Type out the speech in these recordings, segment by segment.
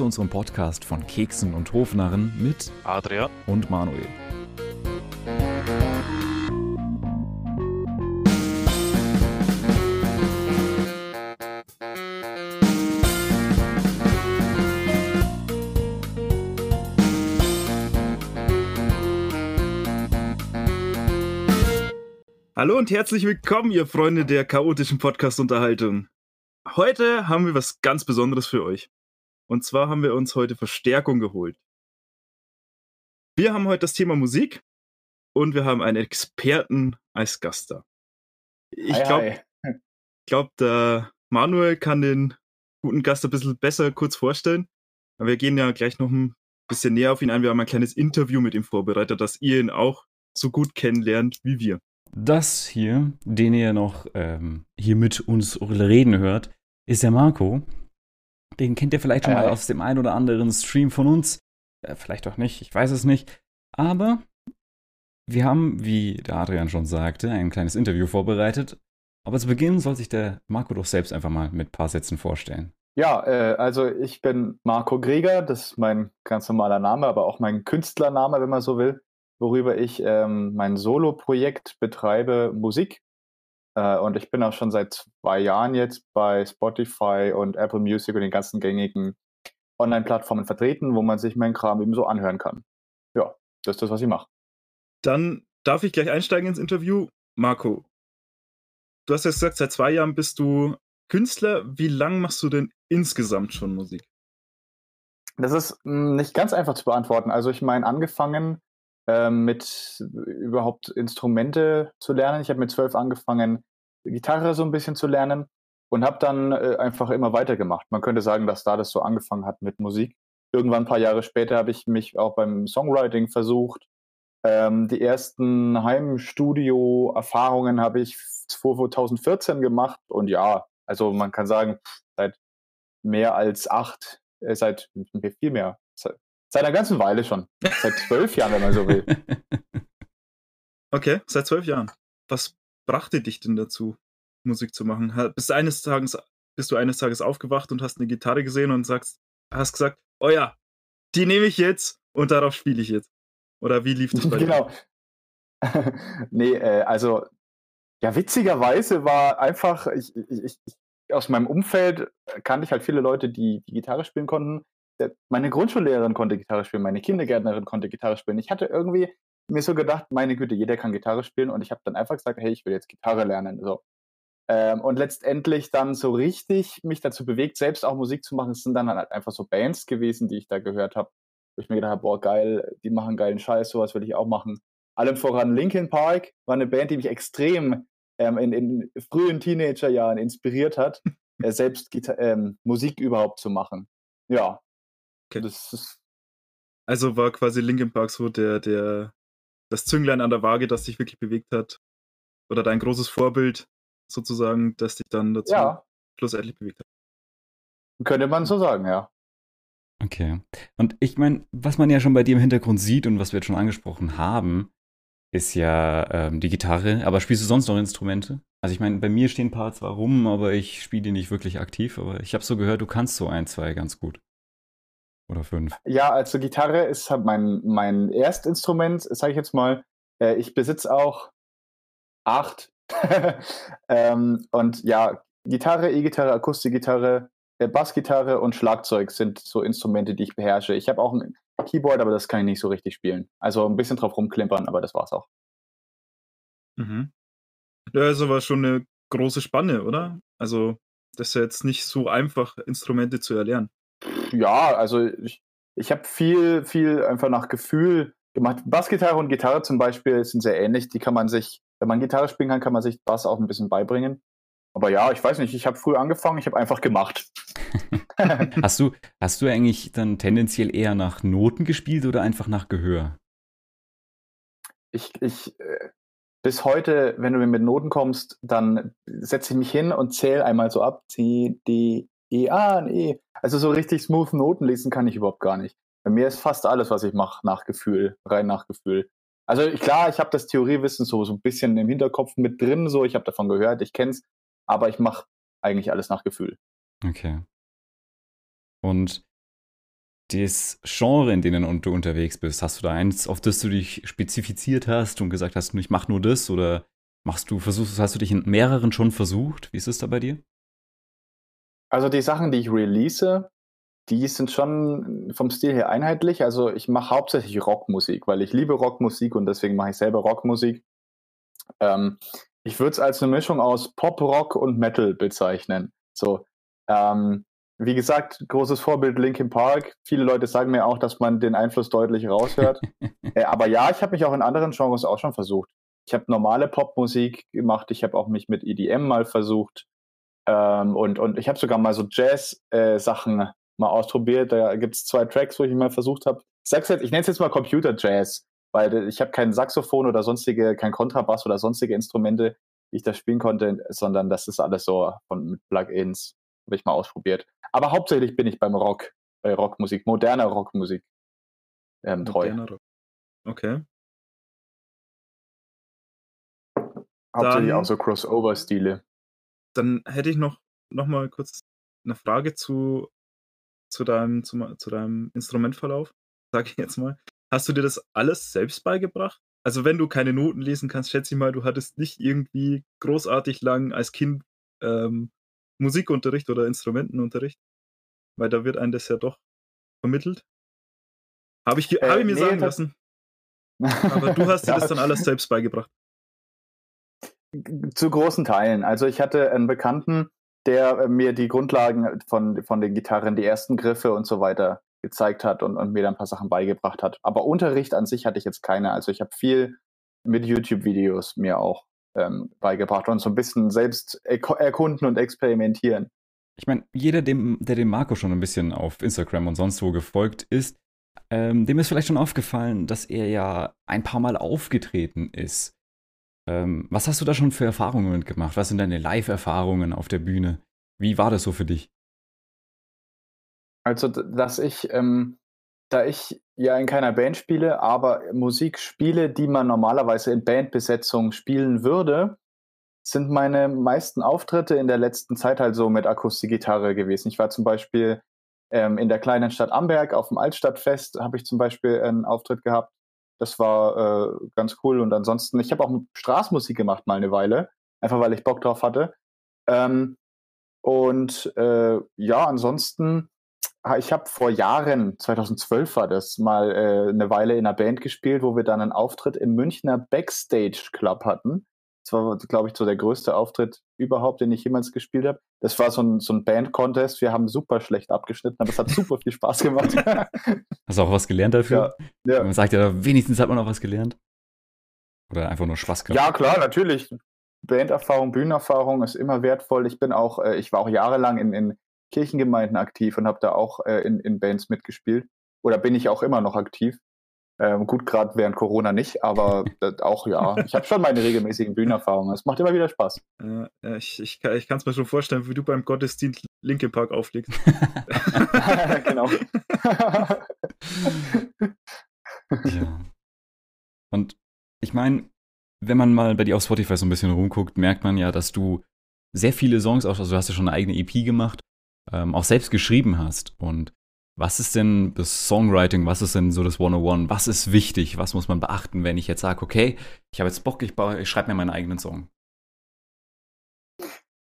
zu unserem Podcast von Keksen und Hofnarren mit Adrian und Manuel. Hallo und herzlich willkommen, ihr Freunde der chaotischen Podcast-Unterhaltung. Heute haben wir was ganz Besonderes für euch. Und zwar haben wir uns heute Verstärkung geholt. Wir haben heute das Thema Musik und wir haben einen Experten als Gast da. Ich glaube, glaub, der Manuel kann den guten Gast ein bisschen besser kurz vorstellen. Aber wir gehen ja gleich noch ein bisschen näher auf ihn ein. Wir haben ein kleines Interview mit ihm vorbereitet, dass ihr ihn auch so gut kennenlernt wie wir. Das hier, den ihr noch ähm, hier mit uns reden hört, ist der Marco. Den kennt ihr vielleicht schon mal aus dem einen oder anderen Stream von uns. Äh, vielleicht auch nicht, ich weiß es nicht. Aber wir haben, wie der Adrian schon sagte, ein kleines Interview vorbereitet. Aber zu Beginn soll sich der Marco doch selbst einfach mal mit ein paar Sätzen vorstellen. Ja, äh, also ich bin Marco Greger, das ist mein ganz normaler Name, aber auch mein Künstlername, wenn man so will worüber ich ähm, mein Solo-Projekt betreibe, Musik. Äh, und ich bin auch schon seit zwei Jahren jetzt bei Spotify und Apple Music und den ganzen gängigen Online-Plattformen vertreten, wo man sich meinen Kram eben so anhören kann. Ja, das ist das, was ich mache. Dann darf ich gleich einsteigen ins Interview. Marco, du hast ja gesagt, seit zwei Jahren bist du Künstler. Wie lange machst du denn insgesamt schon Musik? Das ist mh, hm, nicht ganz einfach zu beantworten. Also ich meine, angefangen mit überhaupt Instrumente zu lernen. Ich habe mit zwölf angefangen, Gitarre so ein bisschen zu lernen und habe dann äh, einfach immer weitergemacht. Man könnte sagen, dass da das so angefangen hat mit Musik. Irgendwann ein paar Jahre später habe ich mich auch beim Songwriting versucht. Ähm, die ersten Heimstudio-Erfahrungen habe ich 2014 gemacht und ja, also man kann sagen, seit mehr als acht, äh, seit viel mehr, Seit einer ganzen Weile schon. Seit zwölf Jahren, wenn man so will. Okay, seit zwölf Jahren. Was brachte dich denn dazu, Musik zu machen? Bist, eines Tages, bist du eines Tages aufgewacht und hast eine Gitarre gesehen und sagst, hast gesagt, oh ja, die nehme ich jetzt und darauf spiele ich jetzt. Oder wie lief das bei genau. dir? Genau. nee, äh, also, ja, witzigerweise war einfach, ich, ich, ich, aus meinem Umfeld kannte ich halt viele Leute, die, die Gitarre spielen konnten meine Grundschullehrerin konnte Gitarre spielen, meine Kindergärtnerin konnte Gitarre spielen. Ich hatte irgendwie mir so gedacht, meine Güte, jeder kann Gitarre spielen und ich habe dann einfach gesagt, hey, ich will jetzt Gitarre lernen. So. Ähm, und letztendlich dann so richtig mich dazu bewegt, selbst auch Musik zu machen, es sind dann halt einfach so Bands gewesen, die ich da gehört habe, wo ich mir gedacht habe, boah, geil, die machen geilen Scheiß, sowas will ich auch machen. Allem voran Linkin Park war eine Band, die mich extrem ähm, in, in, frühen Teenagerjahren inspiriert hat, äh, selbst Gita ähm, Musik überhaupt zu machen. Ja, Okay. Das ist also war quasi Linkin Park so der, der, das Zünglein an der Waage, das dich wirklich bewegt hat. Oder dein großes Vorbild sozusagen, das dich dann dazu ja. schlussendlich bewegt hat. Könnte man so sagen, ja. Okay. Und ich meine, was man ja schon bei dir im Hintergrund sieht und was wir jetzt schon angesprochen haben, ist ja ähm, die Gitarre. Aber spielst du sonst noch Instrumente? Also ich meine, bei mir stehen ein paar zwar rum, aber ich spiele die nicht wirklich aktiv. Aber ich habe so gehört, du kannst so ein, zwei ganz gut. Oder fünf? Ja, also Gitarre ist halt mein, mein Erstinstrument, sage ich jetzt mal. Äh, ich besitze auch acht. ähm, und ja, Gitarre, E-Gitarre, Akustikgitarre, äh, Bassgitarre und Schlagzeug sind so Instrumente, die ich beherrsche. Ich habe auch ein Keyboard, aber das kann ich nicht so richtig spielen. Also ein bisschen drauf rumklimpern, aber das war's auch. Mhm. Ja, ist aber schon eine große Spanne, oder? Also, das ist ja jetzt nicht so einfach, Instrumente zu erlernen ja, also ich, ich habe viel, viel einfach nach Gefühl gemacht. Bassgitarre und Gitarre zum Beispiel sind sehr ähnlich. Die kann man sich, wenn man Gitarre spielen kann, kann man sich Bass auch ein bisschen beibringen. Aber ja, ich weiß nicht, ich habe früh angefangen, ich habe einfach gemacht. hast, du, hast du eigentlich dann tendenziell eher nach Noten gespielt oder einfach nach Gehör? Ich, ich, äh, bis heute, wenn du mir mit Noten kommst, dann setze ich mich hin und zähle einmal so ab. C, D, E, A, ein E. Also so richtig smooth Noten lesen kann ich überhaupt gar nicht. Bei mir ist fast alles, was ich mache, nach Gefühl, rein nach Gefühl. Also klar, ich habe das Theoriewissen so, so ein bisschen im Hinterkopf mit drin, so ich habe davon gehört, ich kenne es, aber ich mache eigentlich alles nach Gefühl. Okay. Und das Genre, in denen du unterwegs bist, hast du da eins, auf das du dich spezifiziert hast und gesagt hast, ich mach nur das oder machst du, versuchst, hast du dich in mehreren schon versucht? Wie ist es da bei dir? Also die Sachen, die ich release, die sind schon vom Stil her einheitlich. Also ich mache hauptsächlich Rockmusik, weil ich liebe Rockmusik und deswegen mache ich selber Rockmusik. Ähm, ich würde es als eine Mischung aus Pop, Rock und Metal bezeichnen. So, ähm, wie gesagt, großes Vorbild Linkin Park. Viele Leute sagen mir auch, dass man den Einfluss deutlich raushört. äh, aber ja, ich habe mich auch in anderen Genres auch schon versucht. Ich habe normale Popmusik gemacht. Ich habe auch mich mit EDM mal versucht. Ähm, und, und ich habe sogar mal so Jazz-Sachen äh, mal ausprobiert. Da gibt es zwei Tracks, wo ich mal versucht habe. Ich ich nenne es jetzt mal Computer Jazz, weil ich habe kein Saxophon oder sonstige, kein Kontrabass oder sonstige Instrumente, die ich da spielen konnte, sondern das ist alles so von mit Plugins. Habe ich mal ausprobiert. Aber hauptsächlich bin ich beim Rock, bei Rockmusik, moderner Rockmusik ähm, treu. Moderner Rock. Okay. Hauptsächlich dann, auch so Crossover-Stile. Dann hätte ich noch, noch mal kurz eine Frage zu, zu, deinem, zu, zu deinem Instrumentverlauf, sage ich jetzt mal. Hast du dir das alles selbst beigebracht? Also wenn du keine Noten lesen kannst, schätze ich mal, du hattest nicht irgendwie großartig lang als Kind ähm, Musikunterricht oder Instrumentenunterricht? Weil da wird einem das ja doch vermittelt. Habe ich, äh, hab ich mir nee, sagen lassen. Aber du hast dir das dann alles selbst beigebracht. Zu großen Teilen. Also ich hatte einen Bekannten, der äh, mir die Grundlagen von, von den Gitarren, die ersten Griffe und so weiter gezeigt hat und, und mir dann ein paar Sachen beigebracht hat. Aber Unterricht an sich hatte ich jetzt keine. Also ich habe viel mit YouTube-Videos mir auch ähm, beigebracht und so ein bisschen selbst erkunden und experimentieren. Ich meine, jeder, dem, der dem Marco schon ein bisschen auf Instagram und sonst wo gefolgt ist, ähm, dem ist vielleicht schon aufgefallen, dass er ja ein paar Mal aufgetreten ist. Ähm, was hast du da schon für Erfahrungen mitgemacht? Was sind deine Live-Erfahrungen auf der Bühne? Wie war das so für dich? Also, dass ich ähm, da ich ja in keiner Band spiele, aber Musik spiele, die man normalerweise in Bandbesetzung spielen würde, sind meine meisten Auftritte in der letzten Zeit halt so mit Akustikgitarre gewesen. Ich war zum Beispiel ähm, in der kleinen Stadt Amberg auf dem Altstadtfest, habe ich zum Beispiel einen Auftritt gehabt. Das war äh, ganz cool. Und ansonsten, ich habe auch Straßmusik gemacht mal eine Weile, einfach weil ich Bock drauf hatte. Ähm, und äh, ja, ansonsten ich habe vor Jahren, 2012 war das, mal äh, eine Weile in einer Band gespielt, wo wir dann einen Auftritt im Münchner Backstage Club hatten. Das war, glaube ich, so der größte Auftritt überhaupt, den ich jemals gespielt habe. Das war so ein, so ein Band-Contest. Wir haben super schlecht abgeschnitten, aber es hat super viel Spaß gemacht. Hast du auch was gelernt dafür? Ja, ja. Man sagt ja, wenigstens hat man auch was gelernt. Oder einfach nur Spaß gehabt. Ja, klar, natürlich. Banderfahrung, Bühnenerfahrung ist immer wertvoll. Ich bin auch, äh, ich war auch jahrelang in, in Kirchengemeinden aktiv und habe da auch äh, in, in Bands mitgespielt. Oder bin ich auch immer noch aktiv. Ähm, gut, gerade während Corona nicht, aber auch ja. Ich habe schon meine regelmäßigen Bühnenerfahrungen. Es macht immer wieder Spaß. Äh, ich ich, ich kann es mir schon vorstellen, wie du beim Gottesdienst Linkin Park auflegst. genau. ja. Und ich meine, wenn man mal bei dir auf Spotify so ein bisschen rumguckt, merkt man ja, dass du sehr viele Songs, also du hast ja schon eine eigene EP gemacht ähm, auch selbst geschrieben hast. Und was ist denn das Songwriting? Was ist denn so das 101? Was ist wichtig? Was muss man beachten, wenn ich jetzt sage, okay, ich habe jetzt Bock, ich, ich schreibe mir meinen eigenen Song?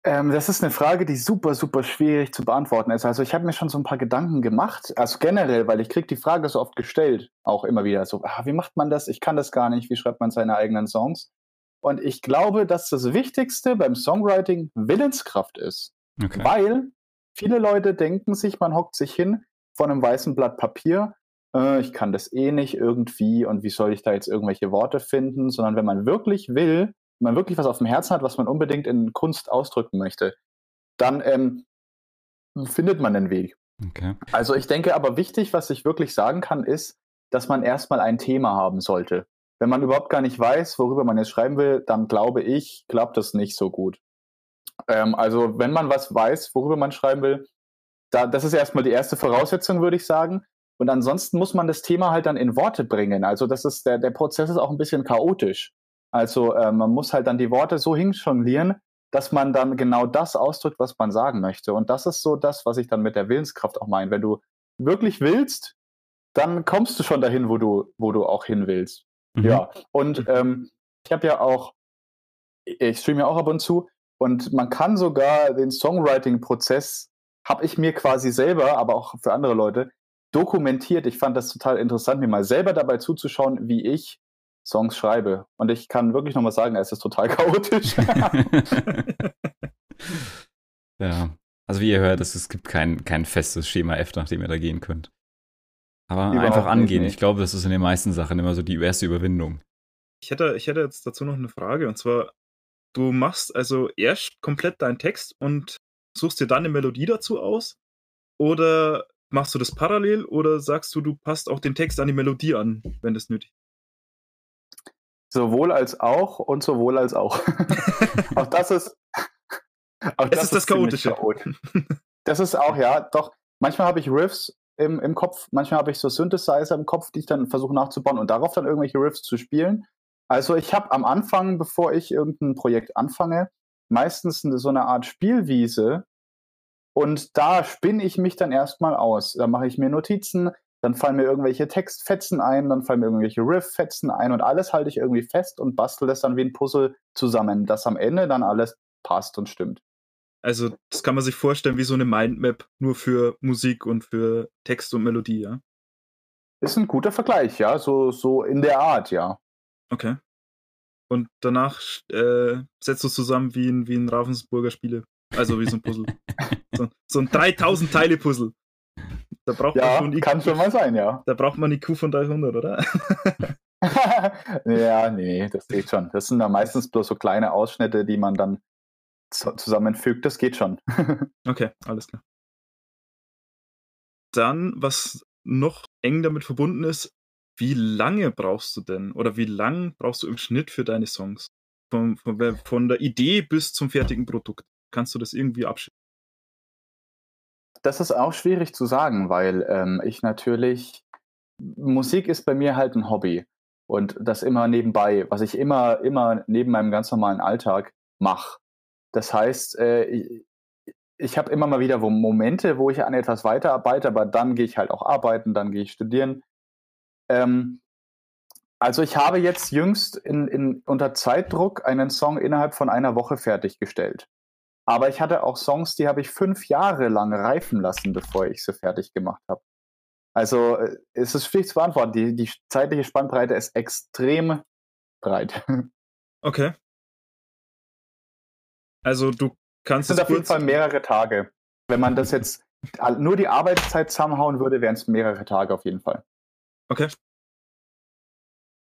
Ähm, das ist eine Frage, die super, super schwierig zu beantworten ist. Also ich habe mir schon so ein paar Gedanken gemacht. Also generell, weil ich kriege die Frage so oft gestellt, auch immer wieder so, ah, wie macht man das? Ich kann das gar nicht. Wie schreibt man seine eigenen Songs? Und ich glaube, dass das Wichtigste beim Songwriting Willenskraft ist. Okay. Weil Viele Leute denken sich, man hockt sich hin vor einem weißen Blatt Papier, äh, ich kann das eh nicht irgendwie und wie soll ich da jetzt irgendwelche Worte finden, sondern wenn man wirklich will, wenn man wirklich was auf dem Herzen hat, was man unbedingt in Kunst ausdrücken möchte, dann ähm, findet man den Weg. Okay. Also ich denke aber wichtig, was ich wirklich sagen kann, ist, dass man erstmal ein Thema haben sollte. Wenn man überhaupt gar nicht weiß, worüber man jetzt schreiben will, dann glaube ich, klappt das nicht so gut. Ähm, also wenn man was weiß, worüber man schreiben will, da, das ist erstmal die erste Voraussetzung, würde ich sagen. Und ansonsten muss man das Thema halt dann in Worte bringen. Also das ist der, der Prozess ist auch ein bisschen chaotisch. Also äh, man muss halt dann die Worte so hinjonglieren, dass man dann genau das ausdrückt, was man sagen möchte. Und das ist so das, was ich dann mit der Willenskraft auch meine. Wenn du wirklich willst, dann kommst du schon dahin, wo du, wo du auch hin willst. Mhm. Ja, und ähm, ich habe ja auch, ich streame ja auch ab und zu und man kann sogar den Songwriting-Prozess, habe ich mir quasi selber, aber auch für andere Leute, dokumentiert. Ich fand das total interessant, mir mal selber dabei zuzuschauen, wie ich Songs schreibe. Und ich kann wirklich nochmal sagen, es ist total chaotisch. ja, also wie ihr hört, es, es gibt kein, kein festes Schema F, nach dem ihr da gehen könnt. Aber Überhaupt einfach angehen. Nicht. Ich glaube, das ist in den meisten Sachen immer so die erste Überwindung. Ich hätte, ich hätte jetzt dazu noch eine Frage. Und zwar, du machst also erst komplett deinen Text und suchst dir dann eine Melodie dazu aus? Oder machst du das parallel? Oder sagst du, du passt auch den Text an die Melodie an, wenn das nötig ist? Sowohl als auch und sowohl als auch. auch das ist. Auch das, ist das Chaotische. Das ist auch, ja, doch. Manchmal habe ich Riffs im, im Kopf, manchmal habe ich so Synthesizer im Kopf, die ich dann versuche nachzubauen und darauf dann irgendwelche Riffs zu spielen. Also ich habe am Anfang, bevor ich irgendein Projekt anfange, meistens so eine Art Spielwiese und da spinne ich mich dann erstmal aus. Da mache ich mir Notizen, dann fallen mir irgendwelche Textfetzen ein, dann fallen mir irgendwelche Rifffetzen ein und alles halte ich irgendwie fest und bastel das dann wie ein Puzzle zusammen, dass am Ende dann alles passt und stimmt. Also, das kann man sich vorstellen wie so eine Mindmap, nur für Musik und für Text und Melodie, ja? Ist ein guter Vergleich, ja, so, so in der Art, ja. Okay. Und danach äh, setzt du es zusammen wie ein, wie ein Ravensburger Spiele. Also wie so ein Puzzle. so, so ein 3000 Teile Puzzle. Da braucht ja, man schon kann schon mal sein, ja. Da braucht man die Q von 300, oder? ja, nee, das geht schon. Das sind dann meistens bloß so kleine Ausschnitte, die man dann zusammenfügt. Das geht schon. okay, alles klar. Dann, was noch eng damit verbunden ist, wie lange brauchst du denn oder wie lang brauchst du im Schnitt für deine Songs? Von, von, von der Idee bis zum fertigen Produkt. Kannst du das irgendwie abschätzen? Das ist auch schwierig zu sagen, weil ähm, ich natürlich, Musik ist bei mir halt ein Hobby und das immer nebenbei, was ich immer, immer neben meinem ganz normalen Alltag mache. Das heißt, äh, ich, ich habe immer mal wieder Momente, wo ich an etwas weiterarbeite, aber dann gehe ich halt auch arbeiten, dann gehe ich studieren. Ähm, also ich habe jetzt jüngst in, in, unter Zeitdruck einen Song innerhalb von einer Woche fertiggestellt. Aber ich hatte auch Songs, die habe ich fünf Jahre lang reifen lassen, bevor ich sie fertig gemacht habe. Also äh, es ist schwierig zu beantworten. Die, die zeitliche Spannbreite ist extrem breit. Okay. Also du kannst es. sind auf jeden Fall mehrere Tage. Wenn man das jetzt nur die Arbeitszeit zusammenhauen würde, wären es mehrere Tage auf jeden Fall. Okay.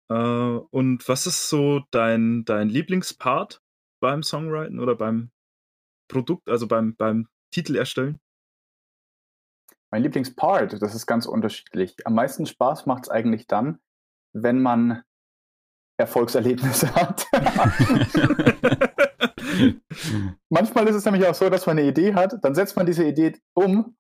Äh, und was ist so dein, dein Lieblingspart beim Songwriting oder beim Produkt, also beim, beim Titel erstellen? Mein Lieblingspart, das ist ganz unterschiedlich. Am meisten Spaß macht es eigentlich dann, wenn man Erfolgserlebnisse hat. Manchmal ist es nämlich auch so, dass man eine Idee hat, dann setzt man diese Idee um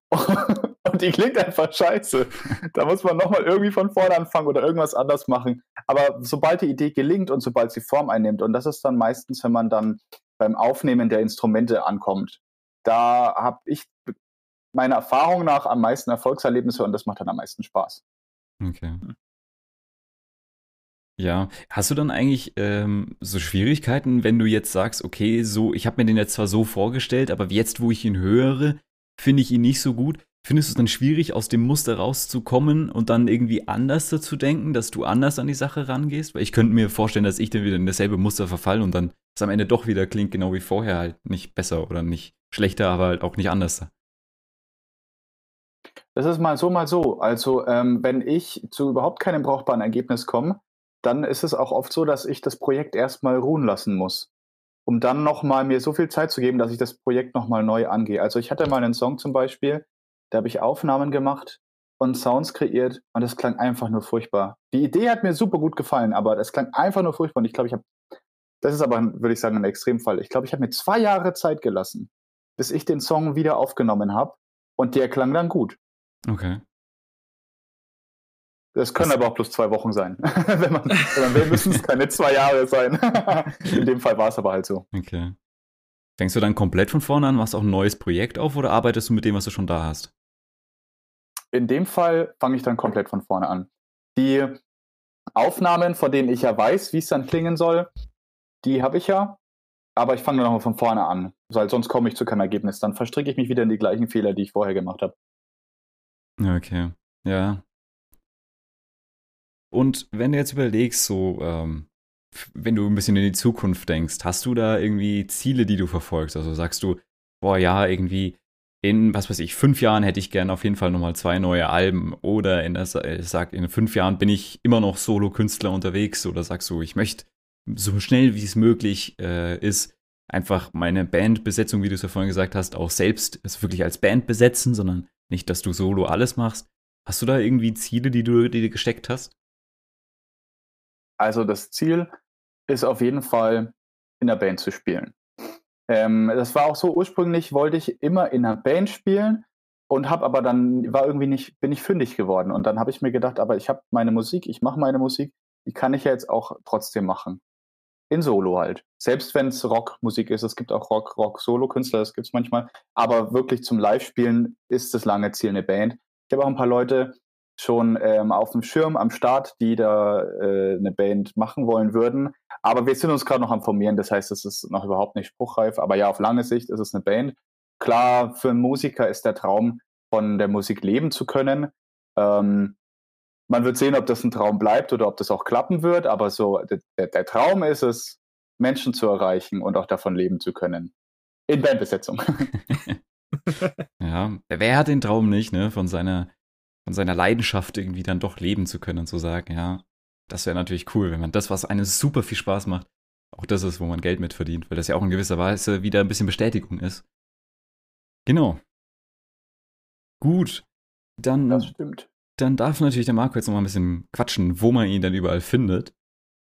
und die klingt einfach scheiße. Da muss man nochmal irgendwie von vorne anfangen oder irgendwas anders machen. Aber sobald die Idee gelingt und sobald sie Form einnimmt, und das ist dann meistens, wenn man dann beim Aufnehmen der Instrumente ankommt, da habe ich meiner Erfahrung nach am meisten Erfolgserlebnisse und das macht dann am meisten Spaß. Okay. Ja, hast du dann eigentlich ähm, so Schwierigkeiten, wenn du jetzt sagst, okay, so, ich habe mir den jetzt zwar so vorgestellt, aber jetzt, wo ich ihn höre, finde ich ihn nicht so gut. Findest du es dann schwierig, aus dem Muster rauszukommen und dann irgendwie anders dazu denken, dass du anders an die Sache rangehst? Weil ich könnte mir vorstellen, dass ich dann wieder in dasselbe Muster verfalle und dann es am Ende doch wieder klingt, genau wie vorher, halt nicht besser oder nicht schlechter, aber halt auch nicht anders. Das ist mal so, mal so. Also, ähm, wenn ich zu überhaupt keinem brauchbaren Ergebnis komme, dann ist es auch oft so, dass ich das Projekt erstmal ruhen lassen muss, um dann nochmal mir so viel Zeit zu geben, dass ich das Projekt nochmal neu angehe. Also ich hatte mal einen Song zum Beispiel, da habe ich Aufnahmen gemacht und Sounds kreiert und es klang einfach nur furchtbar. Die Idee hat mir super gut gefallen, aber es klang einfach nur furchtbar und ich glaube, ich habe, das ist aber, würde ich sagen, ein Extremfall. Ich glaube, ich habe mir zwei Jahre Zeit gelassen, bis ich den Song wieder aufgenommen habe und der klang dann gut. Okay. Das können das aber auch plus zwei Wochen sein. wenn, man, wenn man will, müssen es keine zwei Jahre sein. In dem Fall war es aber halt so. Okay. Fängst du dann komplett von vorne an, machst auch ein neues Projekt auf oder arbeitest du mit dem, was du schon da hast? In dem Fall fange ich dann komplett von vorne an. Die Aufnahmen, von denen ich ja weiß, wie es dann klingen soll, die habe ich ja. Aber ich fange dann nochmal von vorne an, weil sonst komme ich zu keinem Ergebnis. Dann verstricke ich mich wieder in die gleichen Fehler, die ich vorher gemacht habe. Okay, ja. Und wenn du jetzt überlegst, so, ähm, wenn du ein bisschen in die Zukunft denkst, hast du da irgendwie Ziele, die du verfolgst? Also sagst du, boah, ja, irgendwie in, was weiß ich, fünf Jahren hätte ich gerne auf jeden Fall nochmal zwei neue Alben oder in, ich sag, in fünf Jahren bin ich immer noch Solo-Künstler unterwegs oder sagst du, ich möchte so schnell wie es möglich äh, ist, einfach meine Bandbesetzung, wie du es ja vorhin gesagt hast, auch selbst also wirklich als Band besetzen, sondern nicht, dass du solo alles machst. Hast du da irgendwie Ziele, die du dir gesteckt hast? Also das Ziel ist auf jeden Fall, in der Band zu spielen. Ähm, das war auch so, ursprünglich wollte ich immer in einer Band spielen und habe aber dann, war irgendwie nicht, bin ich fündig geworden. Und dann habe ich mir gedacht, aber ich habe meine Musik, ich mache meine Musik, die kann ich ja jetzt auch trotzdem machen. In Solo halt. Selbst wenn es Rockmusik ist, es gibt auch Rock, Rock-Solo-Künstler, das gibt es manchmal. Aber wirklich zum Live-Spielen ist das lange Ziel eine Band. Ich habe auch ein paar Leute, schon ähm, auf dem Schirm am Start, die da äh, eine Band machen wollen würden. Aber wir sind uns gerade noch am Formieren, das heißt, es ist noch überhaupt nicht spruchreif. Aber ja, auf lange Sicht ist es eine Band. Klar, für einen Musiker ist der Traum, von der Musik leben zu können. Ähm, man wird sehen, ob das ein Traum bleibt oder ob das auch klappen wird. Aber so der, der Traum ist es, Menschen zu erreichen und auch davon leben zu können. In Bandbesetzung. ja, wer hat den Traum nicht, ne? Von seiner von seiner Leidenschaft irgendwie dann doch leben zu können und zu sagen, ja, das wäre natürlich cool, wenn man das, was einem super viel Spaß macht, auch das ist, wo man Geld mit verdient, weil das ja auch in gewisser Weise wieder ein bisschen Bestätigung ist. Genau. Gut. Dann, das stimmt. Dann darf natürlich der Marco jetzt noch mal ein bisschen quatschen, wo man ihn dann überall findet.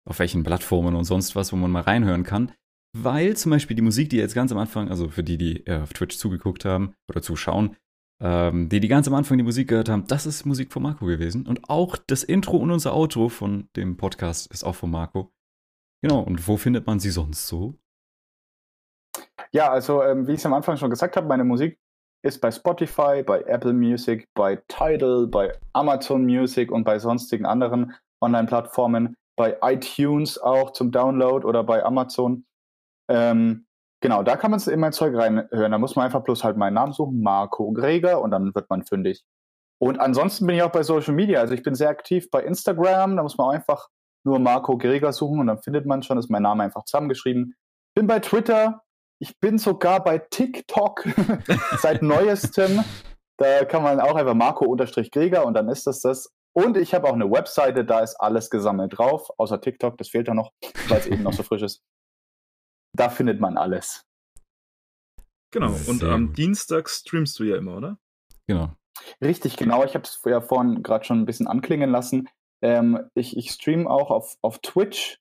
Auf welchen Plattformen und sonst was, wo man mal reinhören kann. Weil zum Beispiel die Musik, die jetzt ganz am Anfang, also für die, die äh, auf Twitch zugeguckt haben oder zuschauen, ähm, die die ganz am Anfang die Musik gehört haben, das ist Musik von Marco gewesen. Und auch das Intro und unser Outro von dem Podcast ist auch von Marco. Genau, und wo findet man sie sonst so? Ja, also ähm, wie ich es am Anfang schon gesagt habe, meine Musik ist bei Spotify, bei Apple Music, bei Tidal, bei Amazon Music und bei sonstigen anderen Online-Plattformen, bei iTunes auch zum Download oder bei Amazon. Ähm, Genau, da kann man in mein Zeug reinhören. Da muss man einfach bloß halt meinen Namen suchen, Marco Greger, und dann wird man fündig. Und ansonsten bin ich auch bei Social Media. Also ich bin sehr aktiv bei Instagram. Da muss man einfach nur Marco Greger suchen und dann findet man schon, ist mein Name einfach zusammengeschrieben. Bin bei Twitter. Ich bin sogar bei TikTok seit neuestem. Da kann man auch einfach Marco-Greger und dann ist das das. Und ich habe auch eine Webseite, da ist alles gesammelt drauf, außer TikTok, das fehlt da noch, weil es eben noch so frisch ist da findet man alles. Genau, und am Dienstag streamst du ja immer, oder? Genau. Richtig, genau. Ich habe es ja vorhin gerade schon ein bisschen anklingen lassen. Ähm, ich, ich streame auch auf, auf Twitch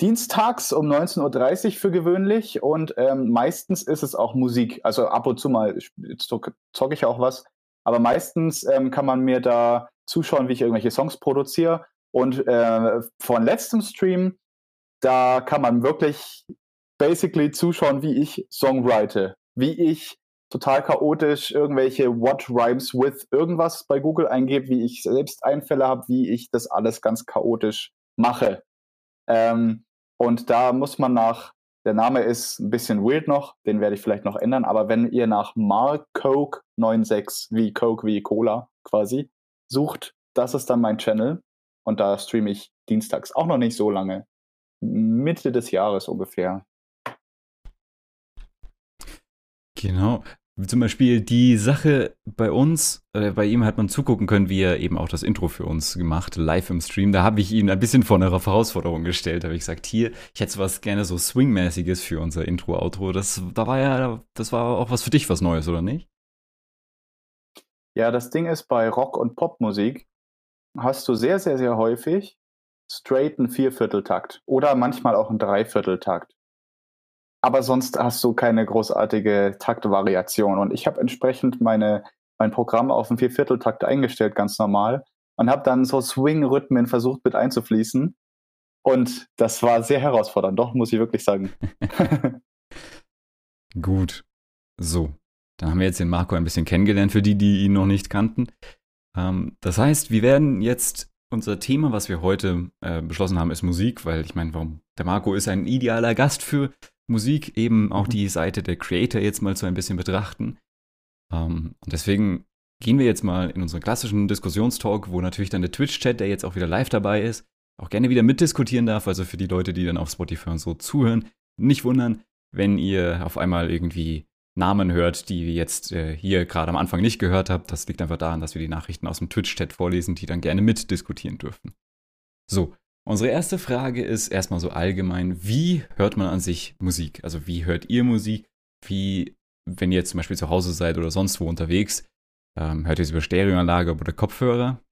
dienstags um 19.30 Uhr für gewöhnlich und ähm, meistens ist es auch Musik. Also ab und zu mal zocke ich auch was, aber meistens ähm, kann man mir da zuschauen, wie ich irgendwelche Songs produziere. Und äh, von letztem Stream, da kann man wirklich basically zuschauen, wie ich Songwrite, wie ich total chaotisch irgendwelche What Rhymes with irgendwas bei Google eingebe, wie ich selbst Einfälle habe, wie ich das alles ganz chaotisch mache. Ähm, und da muss man nach, der Name ist ein bisschen weird noch, den werde ich vielleicht noch ändern, aber wenn ihr nach Mark Coke 96, wie Coke, wie Cola quasi, sucht, das ist dann mein Channel und da streame ich dienstags, auch noch nicht so lange, Mitte des Jahres ungefähr. Genau. Zum Beispiel die Sache bei uns, äh, bei ihm hat man zugucken können, wie er eben auch das Intro für uns gemacht, live im Stream. Da habe ich ihn ein bisschen vor eine Herausforderung gestellt. Da habe ich gesagt, hier, ich hätte was gerne so Swing-mäßiges für unser Intro-Outro. Das, da war ja, das war auch was für dich was Neues, oder nicht? Ja, das Ding ist, bei Rock- und Popmusik hast du sehr, sehr, sehr häufig straighten Viervierteltakt oder manchmal auch einen Dreivierteltakt aber sonst hast du keine großartige Taktvariation. Und ich habe entsprechend meine, mein Programm auf einen Viervierteltakt eingestellt, ganz normal, und habe dann so Swing-Rhythmen versucht mit einzufließen. Und das war sehr herausfordernd, doch, muss ich wirklich sagen. Gut. So. Dann haben wir jetzt den Marco ein bisschen kennengelernt, für die, die ihn noch nicht kannten. Ähm, das heißt, wir werden jetzt unser Thema, was wir heute äh, beschlossen haben, ist Musik, weil ich meine, warum der Marco ist ein idealer Gast für Musik, eben auch mhm. die Seite der Creator jetzt mal so ein bisschen betrachten. Ähm, und deswegen gehen wir jetzt mal in unseren klassischen Diskussionstalk, wo natürlich dann der Twitch-Chat, der jetzt auch wieder live dabei ist, auch gerne wieder mitdiskutieren darf. Also für die Leute, die dann auf Spotify und so zuhören, nicht wundern, wenn ihr auf einmal irgendwie Namen hört, die ihr jetzt äh, hier gerade am Anfang nicht gehört habt. Das liegt einfach daran, dass wir die Nachrichten aus dem Twitch-Chat vorlesen, die dann gerne mitdiskutieren dürfen. So, unsere erste Frage ist erstmal so allgemein, wie hört man an sich Musik? Also wie hört ihr Musik? Wie, wenn ihr jetzt zum Beispiel zu Hause seid oder sonst wo unterwegs, ähm, hört ihr es über Stereoanlage oder Kopfhörer?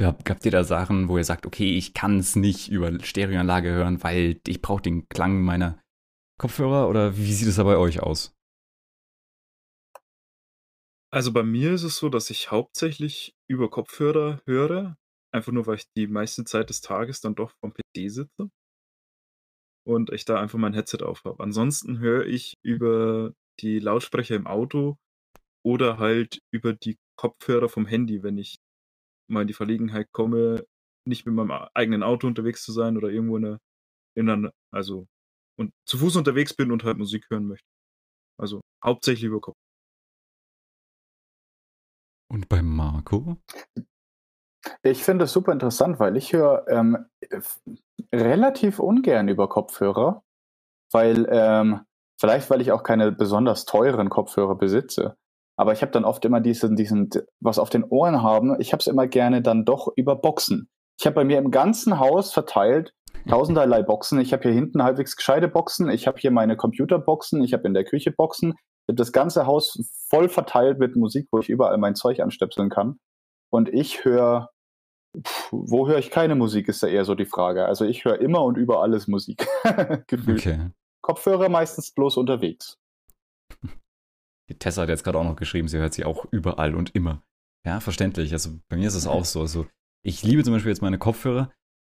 Habt ihr da Sachen, wo ihr sagt, okay, ich kann es nicht über Stereoanlage hören, weil ich brauche den Klang meiner Kopfhörer? Oder wie sieht es da bei euch aus? Also bei mir ist es so, dass ich hauptsächlich über Kopfhörer höre, einfach nur, weil ich die meiste Zeit des Tages dann doch vom PC sitze und ich da einfach mein Headset auf habe. Ansonsten höre ich über die Lautsprecher im Auto oder halt über die Kopfhörer vom Handy, wenn ich mal in die Verlegenheit komme, nicht mit meinem eigenen Auto unterwegs zu sein oder irgendwo in einer, in einer also und zu Fuß unterwegs bin und halt Musik hören möchte. Also hauptsächlich über Kopfhörer. Und beim Marco? Ich finde das super interessant, weil ich höre ähm, relativ ungern über Kopfhörer, weil ähm, vielleicht, weil ich auch keine besonders teuren Kopfhörer besitze. Aber ich habe dann oft immer diesen, diesen, was auf den Ohren haben, ich habe es immer gerne dann doch über Boxen. Ich habe bei mir im ganzen Haus verteilt tausenderlei Boxen. Ich habe hier hinten halbwegs gescheite Boxen. Ich habe hier meine Computerboxen. Ich habe in der Küche Boxen. Ich habe das ganze Haus voll verteilt mit Musik, wo ich überall mein Zeug anstöpseln kann. Und ich höre, wo höre ich keine Musik, ist da eher so die Frage. Also ich höre immer und über alles Musik. Okay. Kopfhörer meistens bloß unterwegs. Die Tessa hat jetzt gerade auch noch geschrieben, sie hört sie auch überall und immer. Ja, verständlich. Also bei mir ist es auch so. Also ich liebe zum Beispiel jetzt meine Kopfhörer.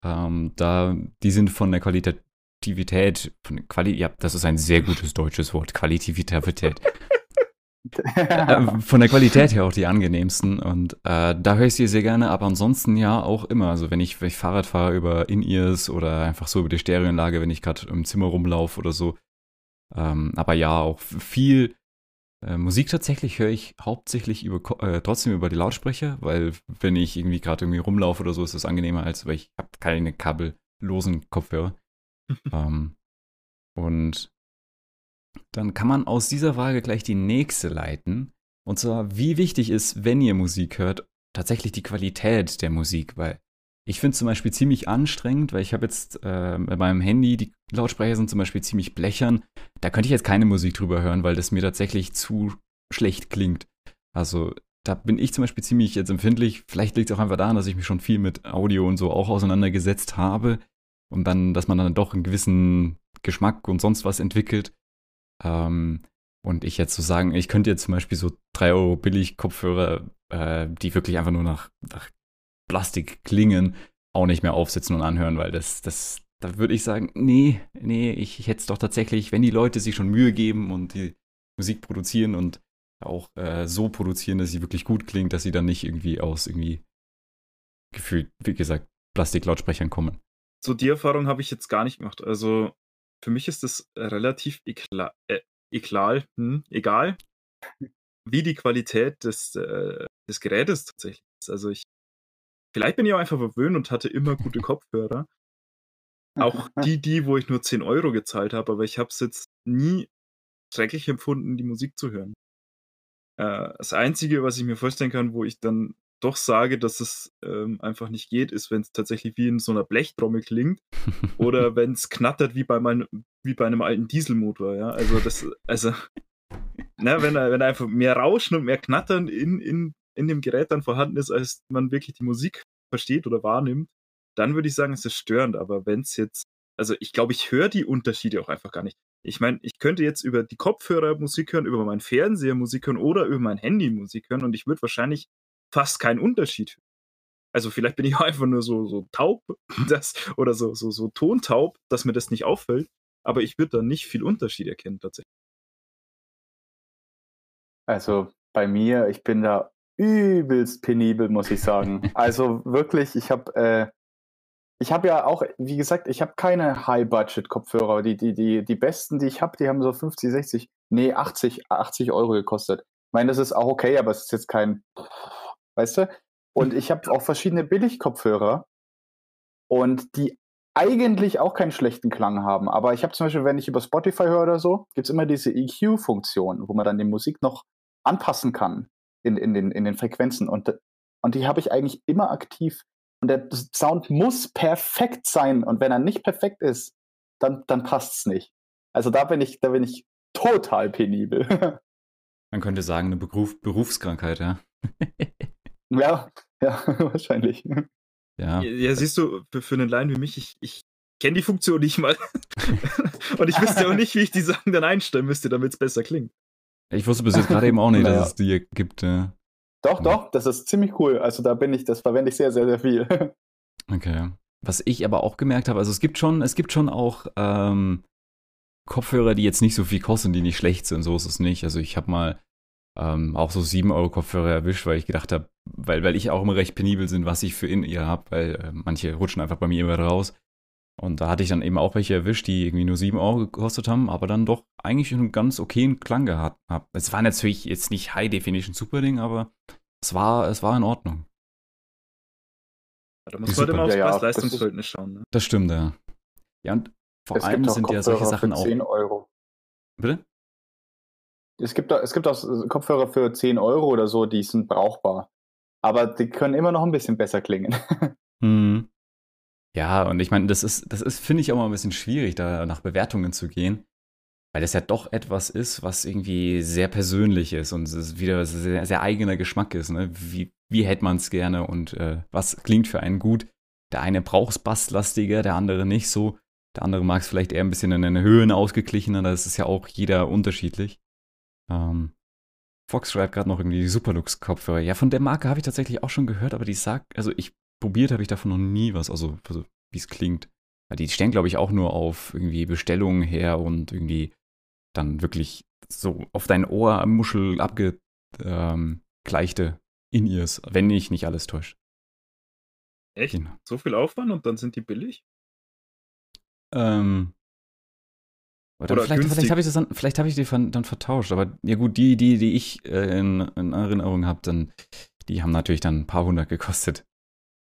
Ähm, da, die sind von der Qualität Qualitivität, Quali ja, das ist ein sehr gutes deutsches Wort, Qualitivität. äh, von der Qualität her auch die angenehmsten und äh, da höre ich sie sehr gerne, aber ansonsten ja auch immer. Also wenn ich, wenn ich Fahrrad fahre über In-Ears oder einfach so über die Stereoanlage, wenn ich gerade im Zimmer rumlaufe oder so. Ähm, aber ja, auch viel äh, Musik tatsächlich höre ich hauptsächlich über, äh, trotzdem über die Lautsprecher, weil wenn ich irgendwie gerade irgendwie rumlaufe oder so, ist das angenehmer, als weil ich habe keine kabellosen Kopfhörer ähm, und dann kann man aus dieser Frage gleich die nächste leiten. Und zwar, wie wichtig ist, wenn ihr Musik hört, tatsächlich die Qualität der Musik, weil ich finde es zum Beispiel ziemlich anstrengend, weil ich habe jetzt äh, bei meinem Handy, die Lautsprecher sind zum Beispiel ziemlich blechern. Da könnte ich jetzt keine Musik drüber hören, weil das mir tatsächlich zu schlecht klingt. Also da bin ich zum Beispiel ziemlich jetzt empfindlich. Vielleicht liegt es auch einfach daran, dass ich mich schon viel mit Audio und so auch auseinandergesetzt habe und dann, dass man dann doch einen gewissen Geschmack und sonst was entwickelt. Ähm, und ich jetzt so sagen, ich könnte jetzt zum Beispiel so 3 Euro billig Kopfhörer, äh, die wirklich einfach nur nach, nach Plastik klingen, auch nicht mehr aufsetzen und anhören, weil das, das, da würde ich sagen, nee, nee, ich, ich hätte es doch tatsächlich, wenn die Leute sich schon Mühe geben und die Musik produzieren und auch äh, so produzieren, dass sie wirklich gut klingt, dass sie dann nicht irgendwie aus irgendwie gefühlt, wie gesagt, Plastiklautsprechern kommen so die Erfahrung habe ich jetzt gar nicht gemacht. Also für mich ist es relativ ekla äh, egal, hm, egal, wie die Qualität des, äh, des Gerätes tatsächlich ist. Also ich, vielleicht bin ich auch einfach verwöhnt und hatte immer gute Kopfhörer. Auch die, die, wo ich nur 10 Euro gezahlt habe, aber ich habe es jetzt nie schrecklich empfunden, die Musik zu hören. Äh, das Einzige, was ich mir vorstellen kann, wo ich dann doch sage, dass es ähm, einfach nicht geht, ist, wenn es tatsächlich wie in so einer Blechtrommel klingt oder wenn es knattert wie bei, mein, wie bei einem alten Dieselmotor. Ja? Also das, also, na, wenn, wenn einfach mehr Rauschen und mehr Knattern in, in, in dem Gerät dann vorhanden ist, als man wirklich die Musik versteht oder wahrnimmt, dann würde ich sagen, ist es störend. Aber wenn es jetzt, also ich glaube, ich höre die Unterschiede auch einfach gar nicht. Ich meine, ich könnte jetzt über die Kopfhörer Musik hören, über meinen Fernseher Musik hören oder über mein Handy Musik hören und ich würde wahrscheinlich fast keinen Unterschied. Also vielleicht bin ich auch einfach nur so, so taub das, oder so, so, so tontaub, dass mir das nicht auffällt, aber ich würde da nicht viel Unterschied erkennen tatsächlich. Also bei mir, ich bin da übelst penibel, muss ich sagen. also wirklich, ich habe äh, ich habe ja auch, wie gesagt, ich habe keine High-Budget-Kopfhörer. Die, die, die, die besten, die ich habe, die haben so 50, 60, nee, 80, 80 Euro gekostet. Ich meine, das ist auch okay, aber es ist jetzt kein, weißt du? Und ich habe auch verschiedene Billig-Kopfhörer und die eigentlich auch keinen schlechten Klang haben. Aber ich habe zum Beispiel, wenn ich über Spotify höre oder so, gibt es immer diese EQ-Funktion, wo man dann die Musik noch anpassen kann in, in, den, in den Frequenzen. Und, und die habe ich eigentlich immer aktiv. Und der Sound muss perfekt sein. Und wenn er nicht perfekt ist, dann, dann passt es nicht. Also da bin ich, da bin ich total penibel. Man könnte sagen, eine Beruf, Berufskrankheit, ja. ja, ja, wahrscheinlich. Ja. ja, siehst du, für, für einen Laien wie mich, ich, ich kenne die Funktion nicht mal. Und ich wüsste auch nicht, wie ich die Sachen dann einstellen müsste, damit es besser klingt. Ich wusste bis jetzt gerade eben auch nicht, naja. dass es die gibt. Äh. Doch, doch, das ist ziemlich cool. Also da bin ich, das verwende ich sehr, sehr, sehr viel. Okay. Was ich aber auch gemerkt habe, also es gibt schon, es gibt schon auch ähm, Kopfhörer, die jetzt nicht so viel kosten, die nicht schlecht sind. So ist es nicht. Also ich habe mal ähm, auch so 7 Euro Kopfhörer erwischt, weil ich gedacht habe, weil, weil ich auch immer recht penibel sind, was ich für In-Ear habe, weil äh, manche rutschen einfach bei mir immer raus. Und da hatte ich dann eben auch welche erwischt, die irgendwie nur 7 Euro gekostet haben, aber dann doch eigentlich einen ganz okayen Klang gehabt haben. Es war natürlich jetzt nicht High Definition Super Ding, aber es war, es war in Ordnung. da muss man immer aufs ja, Preis-Leistungsverhältnis schauen. Ne? Das stimmt, ja. Ja, und vor es allem sind ja solche Sachen auch. 10 Euro. Bitte? Es gibt, es gibt auch Kopfhörer für 10 Euro oder so, die sind brauchbar. Aber die können immer noch ein bisschen besser klingen. Hm. Ja, und ich meine, das ist, das ist, finde ich, auch mal ein bisschen schwierig, da nach Bewertungen zu gehen, weil das ja doch etwas ist, was irgendwie sehr persönlich ist und es wieder sehr, sehr eigener Geschmack ist. Ne? Wie, wie hätte man es gerne und äh, was klingt für einen gut? Der eine braucht es basslastiger, der andere nicht so. Der andere mag es vielleicht eher ein bisschen in den Höhen ausgeglichener, das ist ja auch jeder unterschiedlich. Ähm, Fox schreibt gerade noch irgendwie die Superlux-Kopfhörer. Ja, von der Marke habe ich tatsächlich auch schon gehört, aber die sagt, also ich probiert habe ich davon noch nie was, also, also wie es klingt. Die stellen, glaube ich, auch nur auf irgendwie Bestellungen her und irgendwie dann wirklich so auf dein Ohr Muschel abgegleichte ähm, In-Ears, wenn ich nicht alles täuscht. Echt? Genau. So viel Aufwand und dann sind die billig? Ähm, oder, vielleicht, vielleicht habe ich das dann, vielleicht habe ich die dann vertauscht. Aber ja gut, die, die, die ich äh, in, in, Erinnerung habe, dann, die haben natürlich dann ein paar hundert gekostet.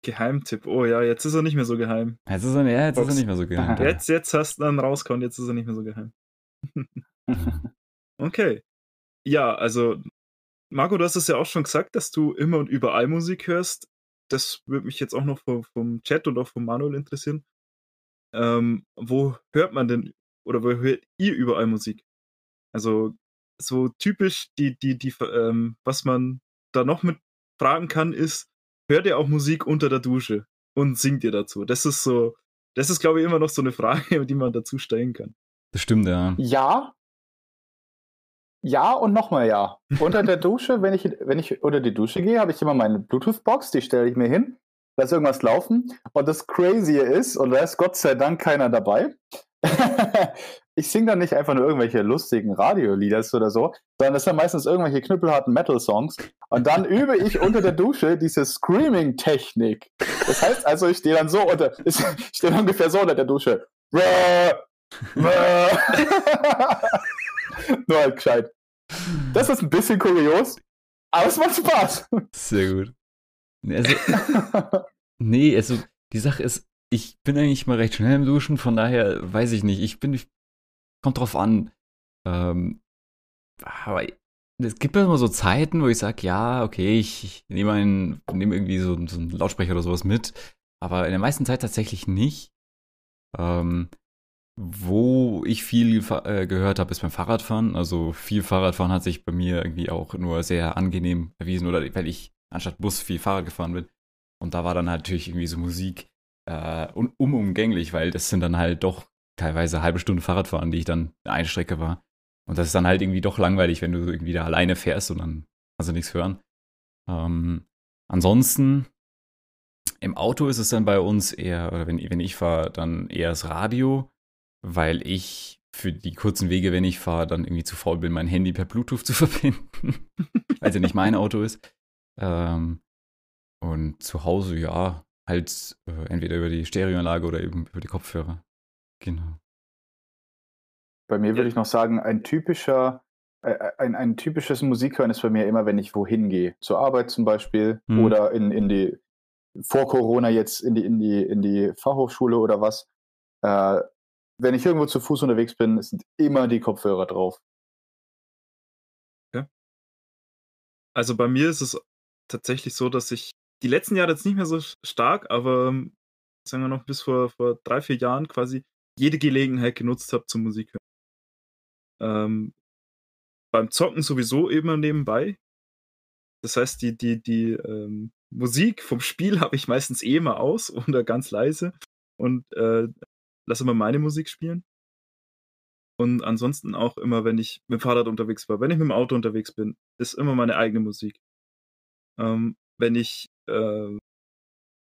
Geheimtipp. Oh ja, jetzt ist er nicht mehr so geheim. Jetzt ist er, ja, jetzt ist er nicht mehr so geheim. Jetzt, jetzt hast du dann rauskommen, jetzt ist er nicht mehr so geheim. okay. Ja, also, Marco, du hast es ja auch schon gesagt, dass du immer und überall Musik hörst. Das würde mich jetzt auch noch vom, vom Chat und auch vom Manuel interessieren. Ähm, wo hört man denn oder wo hört ihr überall Musik? Also so typisch, die, die, die, ähm, was man da noch mit fragen kann, ist, hört ihr auch Musik unter der Dusche und singt ihr dazu? Das ist so, das ist, glaube ich, immer noch so eine Frage, die man dazu stellen kann. Das stimmt, ja. Ja. Ja und nochmal ja. Unter der Dusche, wenn ich, wenn ich unter die Dusche gehe, habe ich immer meine Bluetooth-Box, die stelle ich mir hin, lasse irgendwas laufen. Und das Crazy ist, und da ist Gott sei Dank keiner dabei, ich singe dann nicht einfach nur irgendwelche lustigen Radiolieder oder so, sondern das sind meistens irgendwelche knüppelharten Metal-Songs. Und dann übe ich unter der Dusche diese Screaming-Technik. Das heißt also, ich stehe dann so unter, ich stehe ungefähr so unter der Dusche. nur halt gescheit. Das ist ein bisschen kurios, aber es macht Spaß. Sehr gut. Also, nee, also die Sache ist, ich bin eigentlich mal recht schnell im Duschen, von daher weiß ich nicht. Ich bin, ich, kommt drauf an. Ähm, aber es gibt immer so Zeiten, wo ich sage, ja, okay, ich, ich nehme einen, irgendwie so, so, einen Lautsprecher oder sowas mit, aber in der meisten Zeit tatsächlich nicht. Ähm, wo ich viel äh, gehört habe, ist beim Fahrradfahren. Also viel Fahrradfahren hat sich bei mir irgendwie auch nur sehr angenehm erwiesen, oder weil ich anstatt Bus viel Fahrrad gefahren bin. Und da war dann natürlich irgendwie so Musik äh, un unumgänglich, weil das sind dann halt doch teilweise halbe Stunde Fahrradfahren, die ich dann eine Strecke war. Und das ist dann halt irgendwie doch langweilig, wenn du irgendwie da alleine fährst und dann kannst du nichts hören. Ähm, ansonsten, im Auto ist es dann bei uns eher, oder wenn, wenn ich fahre, dann eher das Radio, weil ich für die kurzen Wege, wenn ich fahre, dann irgendwie zu faul bin, mein Handy per Bluetooth zu verbinden, weil es ja nicht mein Auto ist. Ähm, und zu Hause, ja, halt äh, entweder über die Stereoanlage oder eben über die Kopfhörer. Genau. Bei mir würde ich noch sagen, ein typischer, äh, äh, ein, ein typisches Musikhören ist bei mir immer, wenn ich wohin gehe. Zur Arbeit zum Beispiel hm. oder in, in die, vor Corona jetzt in die, in die, in die Fachhochschule oder was. Äh, wenn ich irgendwo zu Fuß unterwegs bin, sind immer die Kopfhörer drauf. Ja. Also bei mir ist es tatsächlich so, dass ich die letzten Jahre jetzt nicht mehr so stark, aber sagen wir noch bis vor, vor drei, vier Jahren quasi jede Gelegenheit genutzt habe zum Musik hören. Ähm, beim Zocken sowieso immer nebenbei. Das heißt, die, die, die ähm, Musik vom Spiel habe ich meistens eh immer aus oder ganz leise und äh, lasse immer meine Musik spielen. Und ansonsten auch immer, wenn ich mit dem Fahrrad unterwegs war, wenn ich mit dem Auto unterwegs bin, ist immer meine eigene Musik. Ähm, wenn ich äh,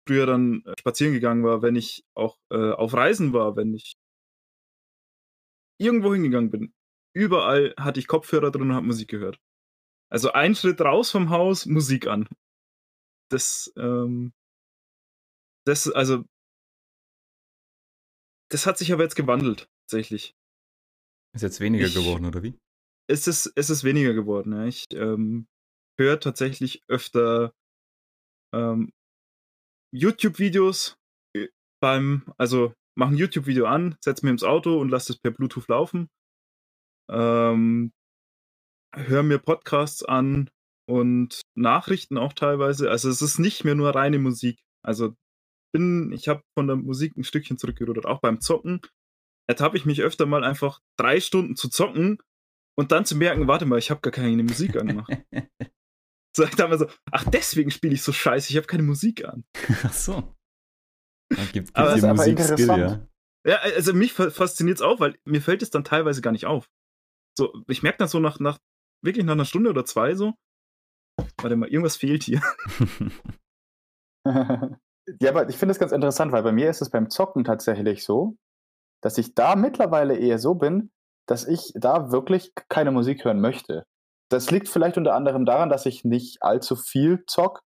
früher dann spazieren gegangen war, wenn ich auch äh, auf Reisen war, wenn ich irgendwo hingegangen bin, überall hatte ich Kopfhörer drin und habe Musik gehört. Also ein Schritt raus vom Haus, Musik an. Das, ähm, das, also, das hat sich aber jetzt gewandelt, tatsächlich. Ist jetzt weniger ich, geworden, oder wie? Es ist, es ist weniger geworden, ja. Ich ähm, höre tatsächlich öfter ähm, YouTube-Videos äh, beim, also mache ein YouTube-Video an, setze mir ins Auto und lasse es per Bluetooth laufen. Ähm, höre mir Podcasts an und Nachrichten auch teilweise. Also es ist nicht mehr nur reine Musik. Also bin, ich habe von der Musik ein Stückchen zurückgerudert, auch beim Zocken. Ertappe ich mich öfter mal einfach drei Stunden zu zocken und dann zu merken, warte mal, ich habe gar keine Musik angemacht. so, ich dachte so, ach, deswegen spiele ich so scheiße, ich habe keine Musik an. Ach so. Da gibt, aber, die Musik Skill, ja. Ja, also mich fasziniert es auch, weil mir fällt es dann teilweise gar nicht auf. So, ich merke dann so nach, nach, wirklich nach einer Stunde oder zwei so, warte mal, irgendwas fehlt hier. ja, aber ich finde es ganz interessant, weil bei mir ist es beim Zocken tatsächlich so, dass ich da mittlerweile eher so bin, dass ich da wirklich keine Musik hören möchte. Das liegt vielleicht unter anderem daran, dass ich nicht allzu viel zock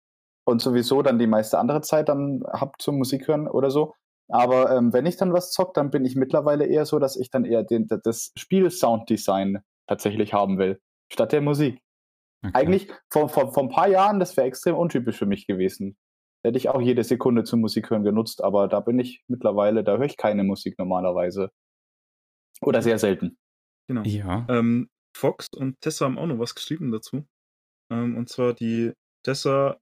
und sowieso dann die meiste andere Zeit dann hab zum Musik hören oder so. Aber ähm, wenn ich dann was zock, dann bin ich mittlerweile eher so, dass ich dann eher den, das Spiel-Sounddesign tatsächlich haben will, statt der Musik. Okay. Eigentlich vor, vor, vor ein paar Jahren, das wäre extrem untypisch für mich gewesen. Hätte ich auch jede Sekunde zum Musik hören genutzt, aber da bin ich mittlerweile, da höre ich keine Musik normalerweise. Oder sehr selten. Genau. Ja. Ähm, Fox und Tessa haben auch noch was geschrieben dazu. Ähm, und zwar die Tessa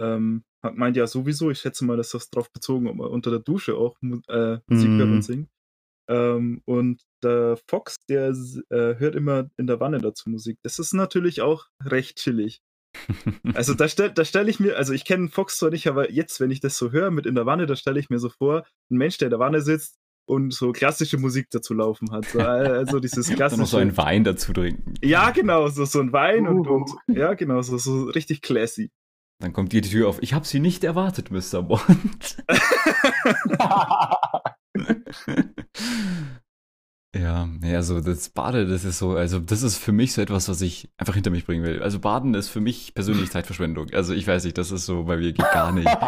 ähm, meint ja sowieso, ich schätze mal, dass das drauf bezogen, ob man unter der Dusche auch äh, Musik hört und mhm. singt. Ähm, und der Fox, der äh, hört immer in der Wanne dazu Musik. Das ist natürlich auch recht chillig. also da stelle da stell ich mir, also ich kenne Fox zwar nicht, aber jetzt, wenn ich das so höre mit in der Wanne, da stelle ich mir so vor, ein Mensch, der in der Wanne sitzt und so klassische Musik dazu laufen hat. So, also dieses klassische. noch so ein Wein dazu trinken. Ja, genau, so, so ein Wein uh. und, und ja, genau, so, so richtig classy. Dann kommt dir die Tür auf. Ich habe sie nicht erwartet, Mr. Bond. ja, ja, also das Bade, das ist so, also das ist für mich so etwas, was ich einfach hinter mich bringen will. Also Baden ist für mich persönlich Zeitverschwendung. Also ich weiß nicht, das ist so, bei mir geht gar nicht.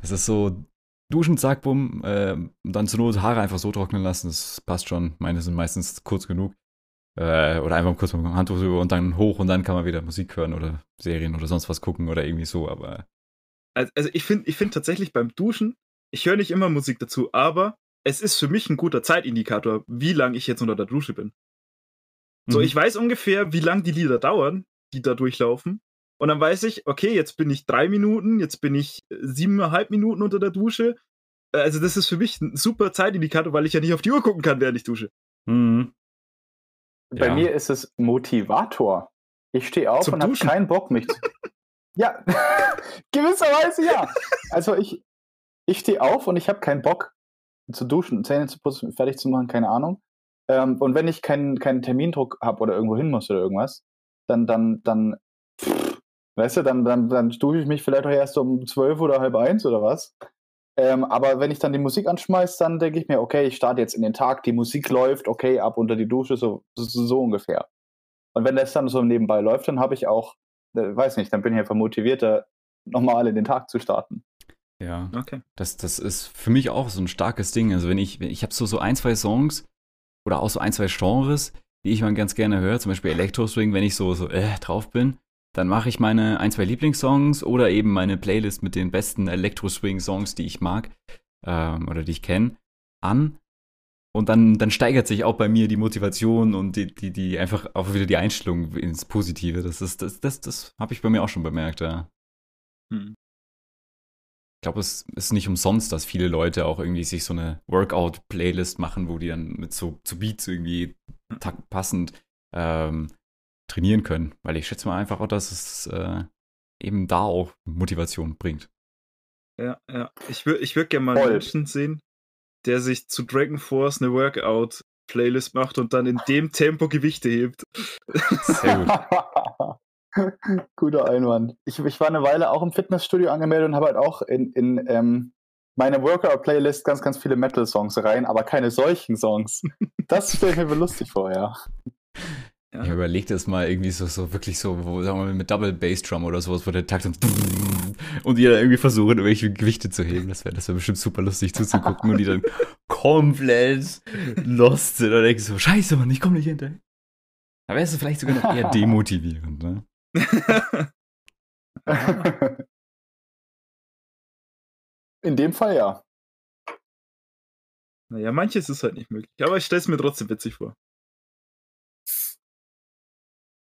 Das ist so, duschen, zack, bumm, äh, dann zur Not Haare einfach so trocknen lassen, das passt schon. Meine sind meistens kurz genug. Äh, oder einfach kurz mit dem Handtuch drüber und dann hoch und dann kann man wieder Musik hören oder Serien oder sonst was gucken oder irgendwie so, aber. Also, also ich finde ich find tatsächlich beim Duschen, ich höre nicht immer Musik dazu, aber es ist für mich ein guter Zeitindikator, wie lange ich jetzt unter der Dusche bin. So, mhm. ich weiß ungefähr, wie lange die Lieder dauern, die da durchlaufen. Und dann weiß ich, okay, jetzt bin ich drei Minuten, jetzt bin ich siebeneinhalb Minuten unter der Dusche. Äh, also, das ist für mich ein super Zeitindikator, weil ich ja nicht auf die Uhr gucken kann, während ich dusche. Mhm. Bei ja. mir ist es Motivator. Ich stehe auf Zum und habe keinen Bock, mich zu. ja, gewisserweise ja. Also ich, ich stehe auf und ich habe keinen Bock zu duschen, Zähne zu putzen, fertig zu machen, keine Ahnung. Ähm, und wenn ich keinen, keinen Termindruck habe oder irgendwo hin muss oder irgendwas, dann, dann, dann, pff, weißt du, dann, dann, dann dusche ich mich vielleicht auch erst um zwölf oder halb eins oder was. Ähm, aber wenn ich dann die Musik anschmeiße, dann denke ich mir, okay, ich starte jetzt in den Tag, die Musik läuft, okay, ab unter die Dusche, so, so, so ungefähr. Und wenn das dann so nebenbei läuft, dann habe ich auch äh, weiß nicht, dann bin ich einfach motivierter, nochmal in den Tag zu starten. Ja, okay. Das, das ist für mich auch so ein starkes Ding. Also wenn ich, ich habe so, so ein, zwei Songs oder auch so ein, zwei Genres, die ich mal ganz gerne höre, zum Beispiel Electro-Swing, wenn ich so, so äh, drauf bin, dann mache ich meine ein, zwei Lieblingssongs oder eben meine Playlist mit den besten Electro-Swing-Songs, die ich mag ähm, oder die ich kenne, an. Und dann, dann steigert sich auch bei mir die Motivation und die, die, die einfach auch wieder die Einstellung ins Positive. Das ist, das, das, das habe ich bei mir auch schon bemerkt, ja. Hm. Ich glaube, es ist nicht umsonst, dass viele Leute auch irgendwie sich so eine Workout-Playlist machen, wo die dann mit so zu Beats irgendwie passend ähm, trainieren können. Weil ich schätze mal einfach auch, dass es äh, eben da auch Motivation bringt. Ja, ja. Ich würde ich würd gerne mal einen Menschen sehen, der sich zu Dragon Force eine Workout-Playlist macht und dann in dem Tempo Gewichte hebt. Sehr gut. Guter Einwand. Ich, ich, war eine Weile auch im Fitnessstudio angemeldet und habe halt auch in, in ähm, meine Workout-Playlist ganz, ganz viele Metal-Songs rein, aber keine solchen Songs. Das stelle ich mir lustig vor, ja. Ja. Ich überlege das mal irgendwie so, so wirklich so, wo, sagen wir mal, mit Double Bass Drum oder sowas, wo der Takt so und die dann irgendwie versuchen, irgendwelche Gewichte zu heben. Das wäre das wär bestimmt super lustig zuzugucken und die dann komplett lost sind und denken so, scheiße, Mann, ich komme nicht hinterher. Da wäre es vielleicht sogar noch eher demotivierend, ne? In dem Fall ja. Naja, manches ist halt nicht möglich. Aber ich stelle es mir trotzdem witzig vor.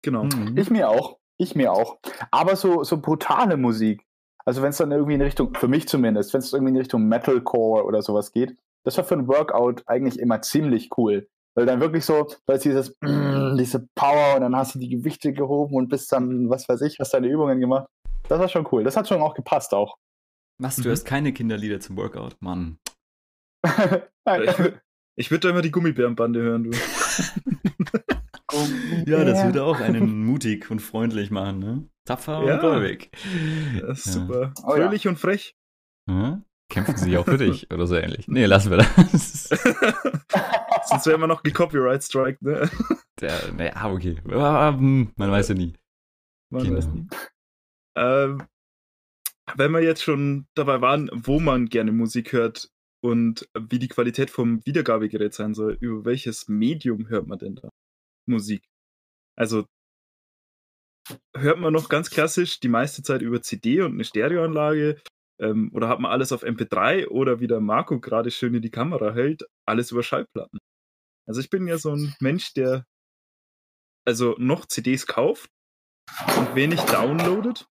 Genau. Mhm. Ich mir auch. Ich mir auch. Aber so, so brutale Musik. Also wenn es dann irgendwie in Richtung, für mich zumindest, wenn es irgendwie in Richtung Metalcore oder sowas geht, das war für ein Workout eigentlich immer ziemlich cool. Weil dann wirklich so, da ist dieses, mm, diese Power und dann hast du die Gewichte gehoben und bist dann, was weiß ich, hast deine Übungen gemacht. Das war schon cool. Das hat schon auch gepasst auch. Was, du mhm. hast keine Kinderlieder zum Workout? Mann. ich, ich würde da immer die Gummibärenbande hören, du. ja, das würde auch einen mutig und freundlich machen, ne? Tapfer ja. und gläubig. Das ist ja. super. Oh, Fröhlich ja. und frech. Ja? Kämpfen sie auch für dich oder so ähnlich. Nee, lassen wir das. Sonst wäre immer noch gecopyright strike, ne? Der, naja, okay. Man weiß ja nie. Man genau. weiß nie. Ähm, wenn wir jetzt schon dabei waren, wo man gerne Musik hört und wie die Qualität vom Wiedergabegerät sein soll, über welches Medium hört man denn da Musik? Also hört man noch ganz klassisch die meiste Zeit über CD und eine Stereoanlage ähm, oder hat man alles auf MP3 oder wie der Marco gerade schön in die Kamera hält, alles über Schallplatten? Also ich bin ja so ein Mensch, der also noch CDs kauft und wenig downloadet.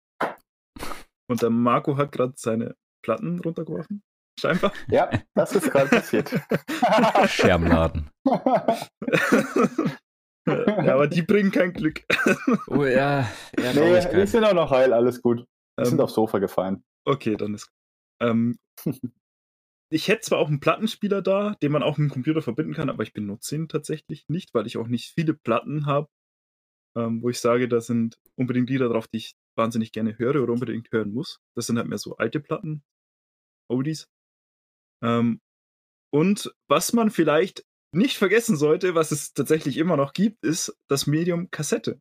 Und der Marco hat gerade seine Platten runtergeworfen. Scheinbar. Ja, das ist gerade passiert. Scherbenladen. ja, aber die bringen kein Glück. oh ja, ja nee, die sind auch noch heil, alles gut. Die ähm, sind aufs Sofa gefallen. Okay, dann ist. Ähm, ich hätte zwar auch einen Plattenspieler da, den man auch mit dem Computer verbinden kann, aber ich benutze ihn tatsächlich nicht, weil ich auch nicht viele Platten habe, ähm, wo ich sage, da sind unbedingt Lieder drauf, die ich wahnsinnig gerne höre oder unbedingt hören muss. Das sind halt mehr so alte Platten, Oldies. Ähm, und was man vielleicht nicht vergessen sollte, was es tatsächlich immer noch gibt, ist das Medium Kassette.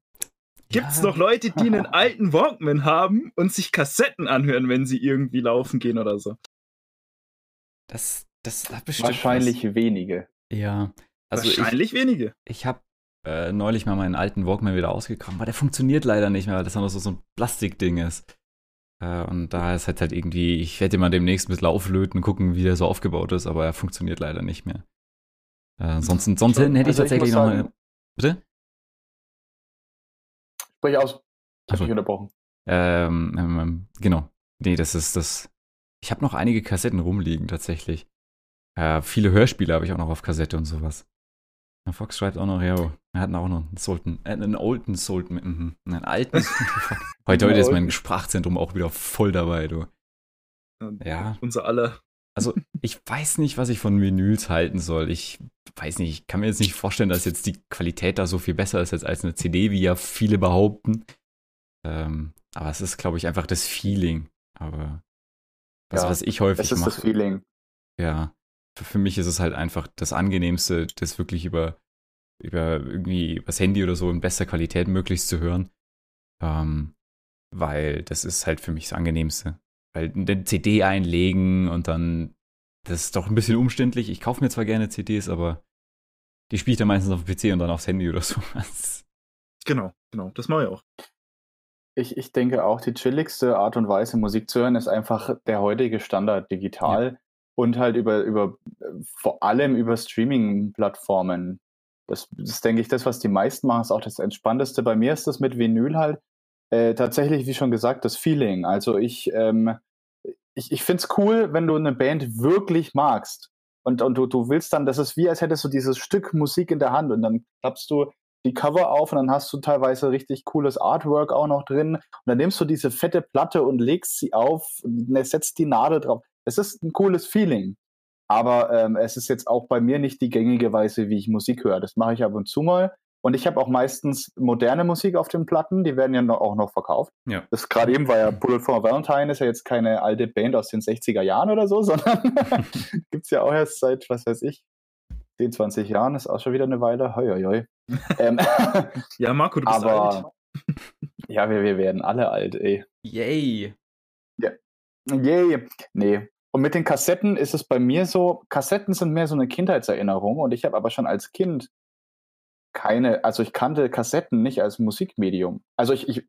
Gibt es ja. noch Leute, die einen alten Walkman haben und sich Kassetten anhören, wenn sie irgendwie laufen gehen oder so? Das, das hat bestimmt. Wahrscheinlich was. wenige. Ja. Also Wahrscheinlich ich, wenige. Ich habe äh, neulich mal meinen alten Walkman wieder ausgekramt, aber der funktioniert leider nicht mehr, weil das noch so, so ein Plastikding ist. Äh, und da ist halt halt irgendwie, ich werde mal demnächst ein bisschen auflöten, gucken, wie der so aufgebaut ist, aber er funktioniert leider nicht mehr. Äh, sonst sonst hätte ich also tatsächlich ich noch mal. Bitte? Sprich aus. Ich habe mich unterbrochen. Ähm, ähm, ähm, genau. Nee, das ist das. Ich habe noch einige Kassetten rumliegen, tatsächlich. Äh, viele Hörspiele habe ich auch noch auf Kassette und sowas. Ja, Fox schreibt auch noch, ja, wir hatten auch noch einen Sultan, äh, einen Olden Sultan, mhm, einen alten. heute, heute ist mein Sprachzentrum auch wieder voll dabei, du. Ja. Unser aller. Also, ich weiß nicht, was ich von Vinyls halten soll. Ich weiß nicht, ich kann mir jetzt nicht vorstellen, dass jetzt die Qualität da so viel besser ist als eine CD, wie ja viele behaupten. Ähm, aber es ist, glaube ich, einfach das Feeling. Aber das, ja, was ich häufig mache. Es ist mache, das Feeling. Ja. Für, für, mich ist es halt einfach das Angenehmste, das wirklich über, über irgendwie das Handy oder so in bester Qualität möglichst zu hören. Ähm, weil das ist halt für mich das Angenehmste. Weil eine CD einlegen und dann, das ist doch ein bisschen umständlich. Ich kaufe mir zwar gerne CDs, aber die spiele ich dann meistens auf dem PC und dann aufs Handy oder sowas. Genau, genau, das mache ich auch. Ich, ich denke auch, die chilligste Art und Weise, Musik zu hören, ist einfach der heutige Standard digital ja. und halt über, über vor allem über Streaming-Plattformen. Das, das denke ich, das, was die meisten machen, ist auch das Entspannteste. Bei mir ist das mit Vinyl halt äh, tatsächlich, wie schon gesagt, das Feeling. Also ich, ähm, ich, ich finde es cool, wenn du eine Band wirklich magst. Und, und du, du willst dann, das ist wie, als hättest du dieses Stück Musik in der Hand und dann klappst du die Cover auf und dann hast du teilweise richtig cooles Artwork auch noch drin. Und dann nimmst du diese fette Platte und legst sie auf, setzt die Nadel drauf. Es ist ein cooles Feeling. Aber ähm, es ist jetzt auch bei mir nicht die gängige Weise, wie ich Musik höre. Das mache ich ab und zu mal. Und ich habe auch meistens moderne Musik auf den Platten, die werden ja noch, auch noch verkauft. Ja. Das gerade eben war ja Bullet for Valentine, ist ja jetzt keine alte Band aus den 60er Jahren oder so, sondern gibt es ja auch erst seit, was weiß ich, 10, 20 Jahren, ist auch schon wieder eine Weile. Hoi, hoi, hoi. ähm, ja, Marco, du bist aber, alt. ja, wir, wir werden alle alt, ey. Yay. Ja. Yay. Nee. Und mit den Kassetten ist es bei mir so, Kassetten sind mehr so eine Kindheitserinnerung und ich habe aber schon als Kind keine, also ich kannte Kassetten nicht als Musikmedium. Also ich, ich,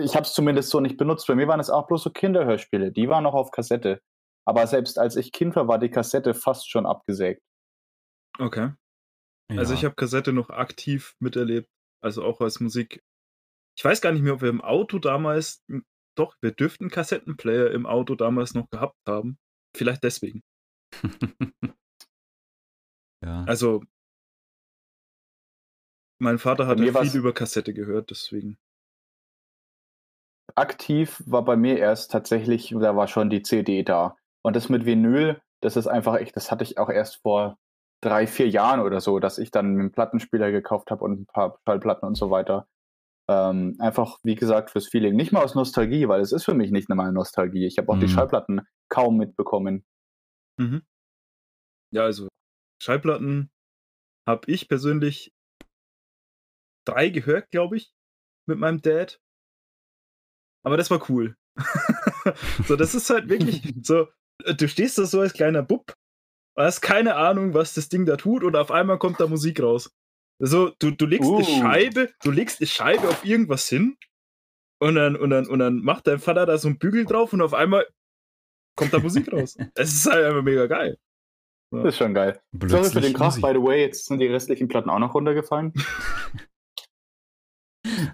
ich habe es zumindest so nicht benutzt. Bei mir waren es auch bloß so Kinderhörspiele, die waren noch auf Kassette. Aber selbst als ich Kind war, war die Kassette fast schon abgesägt. Okay. Ja. Also ich habe Kassette noch aktiv miterlebt, also auch als Musik. Ich weiß gar nicht mehr, ob wir im Auto damals, hm, doch, wir dürften Kassettenplayer im Auto damals noch gehabt haben. Vielleicht deswegen. ja. Also mein Vater hat ja viel über Kassette gehört, deswegen. Aktiv war bei mir erst tatsächlich, da war schon die CD da. Und das mit Vinyl, das ist einfach echt, das hatte ich auch erst vor drei, vier Jahren oder so, dass ich dann einen Plattenspieler gekauft habe und ein paar Schallplatten und so weiter. Ähm, einfach, wie gesagt, fürs Feeling. Nicht mal aus Nostalgie, weil es ist für mich nicht einmal Nostalgie. Ich habe auch mhm. die Schallplatten kaum mitbekommen. Mhm. Ja, also Schallplatten habe ich persönlich drei gehört, glaube ich, mit meinem Dad. Aber das war cool. so, das ist halt wirklich so, äh, du stehst da so als kleiner Bub, hast keine Ahnung, was das Ding da tut und auf einmal kommt da Musik raus. Also, du, du legst uh. eine Scheibe, du legst eine Scheibe auf irgendwas hin und dann, und dann, und dann macht dein Vater da so einen Bügel drauf und auf einmal kommt da Musik raus. Es ist halt einfach mega geil. Das ist schon geil. Sorry für den Krach, by the way, jetzt sind die restlichen Platten auch noch runtergefallen.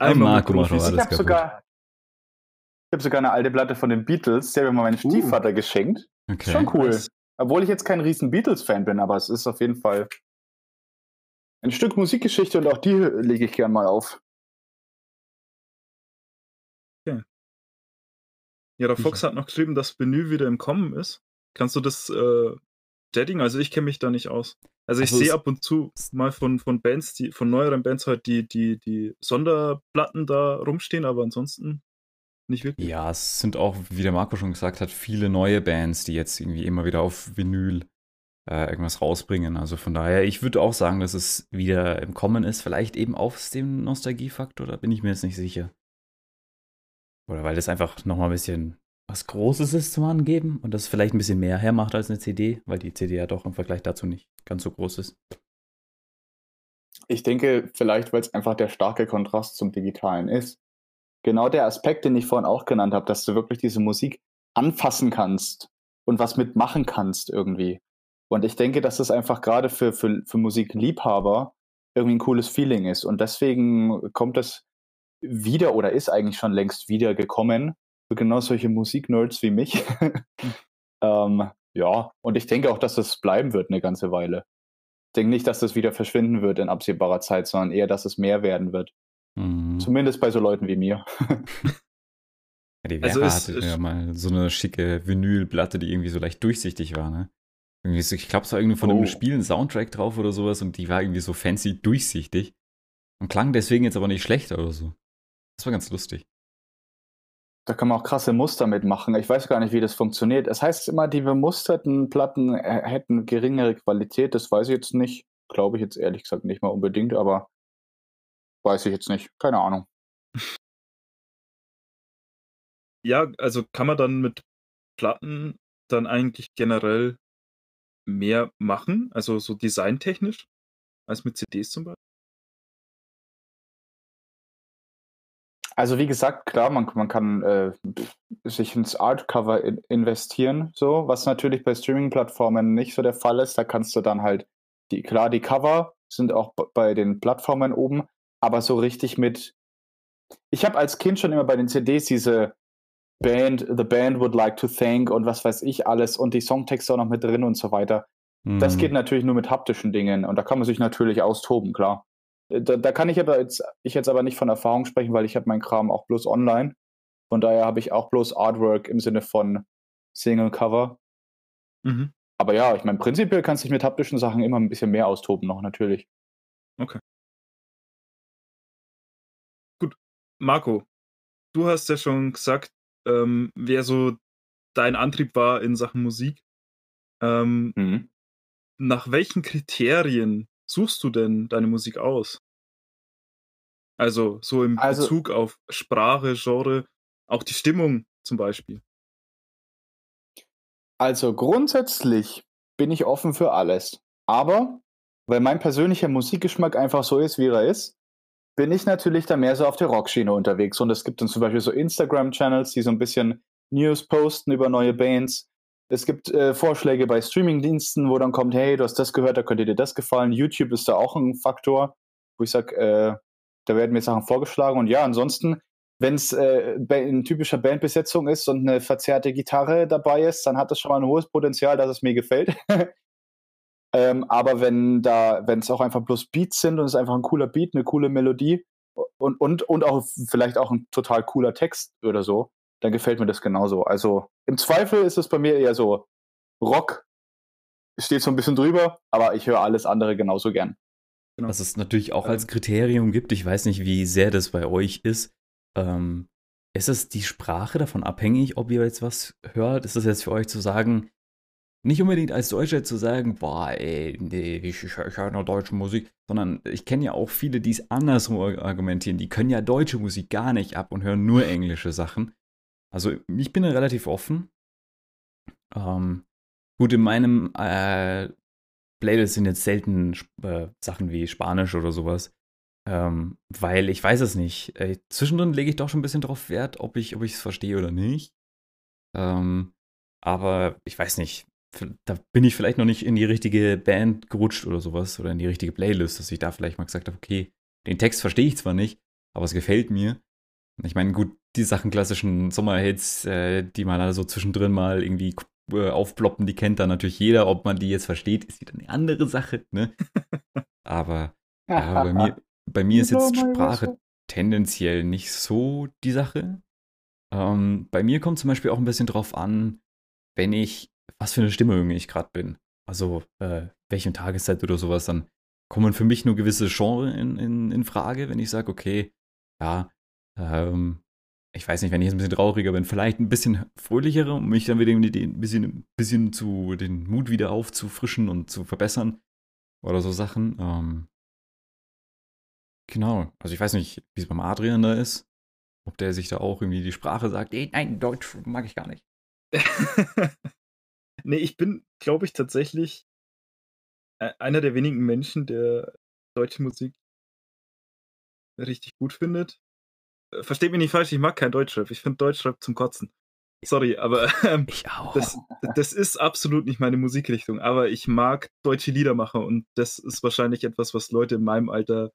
Einmal Marco macht alles ich habe sogar, hab sogar eine alte Platte von den Beatles, die habe ich mal meinem uh. Stiefvater geschenkt. Okay. Schon cool. Was? Obwohl ich jetzt kein riesen Beatles-Fan bin, aber es ist auf jeden Fall ein Stück Musikgeschichte und auch die lege ich gern mal auf. Okay. Ja, der Fox hat noch geschrieben, dass Menü wieder im Kommen ist. Kannst du das äh, bestätigen? Also ich kenne mich da nicht aus. Also ich also sehe ab und zu mal von, von Bands, die, von neueren Bands halt die, die, die Sonderplatten da rumstehen, aber ansonsten nicht wirklich. Ja, es sind auch, wie der Marco schon gesagt hat, viele neue Bands, die jetzt irgendwie immer wieder auf Vinyl äh, irgendwas rausbringen. Also von daher, ich würde auch sagen, dass es wieder im Kommen ist, vielleicht eben aus dem Nostalgiefaktor, da bin ich mir jetzt nicht sicher. Oder weil das einfach nochmal ein bisschen was Großes ist zum Angeben und das vielleicht ein bisschen mehr hermacht als eine CD, weil die CD ja doch im Vergleich dazu nicht ganz so groß ist. Ich denke, vielleicht, weil es einfach der starke Kontrast zum Digitalen ist. Genau der Aspekt, den ich vorhin auch genannt habe, dass du wirklich diese Musik anfassen kannst und was mitmachen kannst irgendwie. Und ich denke, dass das einfach gerade für, für, für Musikliebhaber irgendwie ein cooles Feeling ist. Und deswegen kommt es wieder oder ist eigentlich schon längst wieder gekommen, für genau solche Musiknerds wie mich. ähm, ja, und ich denke auch, dass das bleiben wird eine ganze Weile. Ich denke nicht, dass das wieder verschwinden wird in absehbarer Zeit, sondern eher, dass es mehr werden wird. Mhm. Zumindest bei so Leuten wie mir. Ja, die Vera also hatte ja mal so eine schicke Vinylplatte, die irgendwie so leicht durchsichtig war, ne? Irgendwie so, ich glaube, es war irgendwie von oh. einem Spiel ein Soundtrack drauf oder sowas und die war irgendwie so fancy durchsichtig und klang deswegen jetzt aber nicht schlecht oder so. Das war ganz lustig. Da kann man auch krasse Muster mitmachen. Ich weiß gar nicht, wie das funktioniert. Es heißt immer, die bemusterten Platten hätten geringere Qualität. Das weiß ich jetzt nicht. Glaube ich jetzt ehrlich gesagt nicht mal unbedingt, aber weiß ich jetzt nicht. Keine Ahnung. ja, also kann man dann mit Platten dann eigentlich generell mehr machen, also so designtechnisch, als mit CDs zum Beispiel? Also wie gesagt, klar, man, man kann äh, sich ins Artcover in, investieren, so, was natürlich bei Streaming-Plattformen nicht so der Fall ist. Da kannst du dann halt, die, klar, die Cover sind auch bei den Plattformen oben, aber so richtig mit. Ich habe als Kind schon immer bei den CDs diese Band, The Band would like to thank und was weiß ich alles und die Songtexte auch noch mit drin und so weiter. Mhm. Das geht natürlich nur mit haptischen Dingen und da kann man sich natürlich austoben, klar. Da, da kann ich aber jetzt, ich jetzt aber nicht von Erfahrung sprechen, weil ich habe meinen Kram auch bloß online. Von daher habe ich auch bloß Artwork im Sinne von Single Cover. Mhm. Aber ja, ich meine, prinzipiell kannst du dich mit haptischen Sachen immer ein bisschen mehr austoben noch, natürlich. Okay. Gut. Marco, du hast ja schon gesagt, ähm, wer so dein Antrieb war in Sachen Musik. Ähm, mhm. Nach welchen Kriterien suchst du denn deine Musik aus? Also so im also, Bezug auf Sprache, Genre, auch die Stimmung zum Beispiel. Also grundsätzlich bin ich offen für alles. Aber weil mein persönlicher Musikgeschmack einfach so ist, wie er ist, bin ich natürlich da mehr so auf der Rockschiene unterwegs. Und es gibt dann zum Beispiel so Instagram-Channels, die so ein bisschen News posten über neue Bands. Es gibt äh, Vorschläge bei Streamingdiensten, wo dann kommt, hey, du hast das gehört, da könnte dir das gefallen. YouTube ist da auch ein Faktor, wo ich sage, äh, da werden mir Sachen vorgeschlagen. Und ja, ansonsten, wenn es äh, in typischer Bandbesetzung ist und eine verzerrte Gitarre dabei ist, dann hat das schon mal ein hohes Potenzial, dass es mir gefällt. ähm, aber wenn da, wenn es auch einfach bloß Beats sind und es ist einfach ein cooler Beat, eine coole Melodie und, und, und auch vielleicht auch ein total cooler Text oder so, dann gefällt mir das genauso. Also im Zweifel ist es bei mir eher so Rock, steht so ein bisschen drüber, aber ich höre alles andere genauso gern. Genau. Was es natürlich auch als Kriterium gibt, ich weiß nicht, wie sehr das bei euch ist. Ähm, ist es die Sprache davon abhängig, ob ihr jetzt was hört? Ist es jetzt für euch zu sagen, nicht unbedingt als Deutscher zu sagen, boah, ey, nee, ich, ich, ich höre nur deutsche Musik, sondern ich kenne ja auch viele, die es andersrum argumentieren. Die können ja deutsche Musik gar nicht ab und hören nur englische Sachen. Also ich bin relativ offen. Ähm, gut, in meinem äh, Playlist sind jetzt selten äh, Sachen wie Spanisch oder sowas. Ähm, weil ich weiß es nicht. Äh, zwischendrin lege ich doch schon ein bisschen drauf Wert, ob ich es verstehe oder nicht. Ähm, aber ich weiß nicht. Da bin ich vielleicht noch nicht in die richtige Band gerutscht oder sowas oder in die richtige Playlist, dass ich da vielleicht mal gesagt habe, okay, den Text verstehe ich zwar nicht, aber es gefällt mir. Ich meine, gut, die Sachen klassischen Sommerhits, äh, die man da so zwischendrin mal irgendwie äh, aufploppen, die kennt dann natürlich jeder. Ob man die jetzt versteht, ist wieder eine andere Sache. Ne? Aber ja, bei, mir, bei mir ist jetzt Sprache tendenziell nicht so die Sache. Ähm, bei mir kommt zum Beispiel auch ein bisschen drauf an, wenn ich, was für eine Stimmung ich gerade bin. Also, äh, welche Tageszeit oder sowas, dann kommen für mich nur gewisse Genres in, in, in Frage, wenn ich sage, okay, ja, ähm, ich weiß nicht, wenn ich jetzt ein bisschen trauriger bin, vielleicht ein bisschen fröhlichere, um mich dann wieder ein bisschen, ein bisschen zu den Mut wieder aufzufrischen und zu verbessern. Oder so Sachen. Ähm, genau. Also ich weiß nicht, wie es beim Adrian da ist. Ob der sich da auch irgendwie die Sprache sagt, nee, nein, Deutsch mag ich gar nicht. nee, ich bin, glaube ich, tatsächlich e-, einer der wenigen Menschen, der deutsche Musik richtig gut findet versteht mich nicht falsch, ich mag kein Deutschrap. Ich finde Deutschrap zum Kotzen. Sorry, aber ähm. Das, das, ist absolut nicht meine Musikrichtung. Aber ich mag deutsche Liedermacher und das ist wahrscheinlich etwas, was Leute in meinem Alter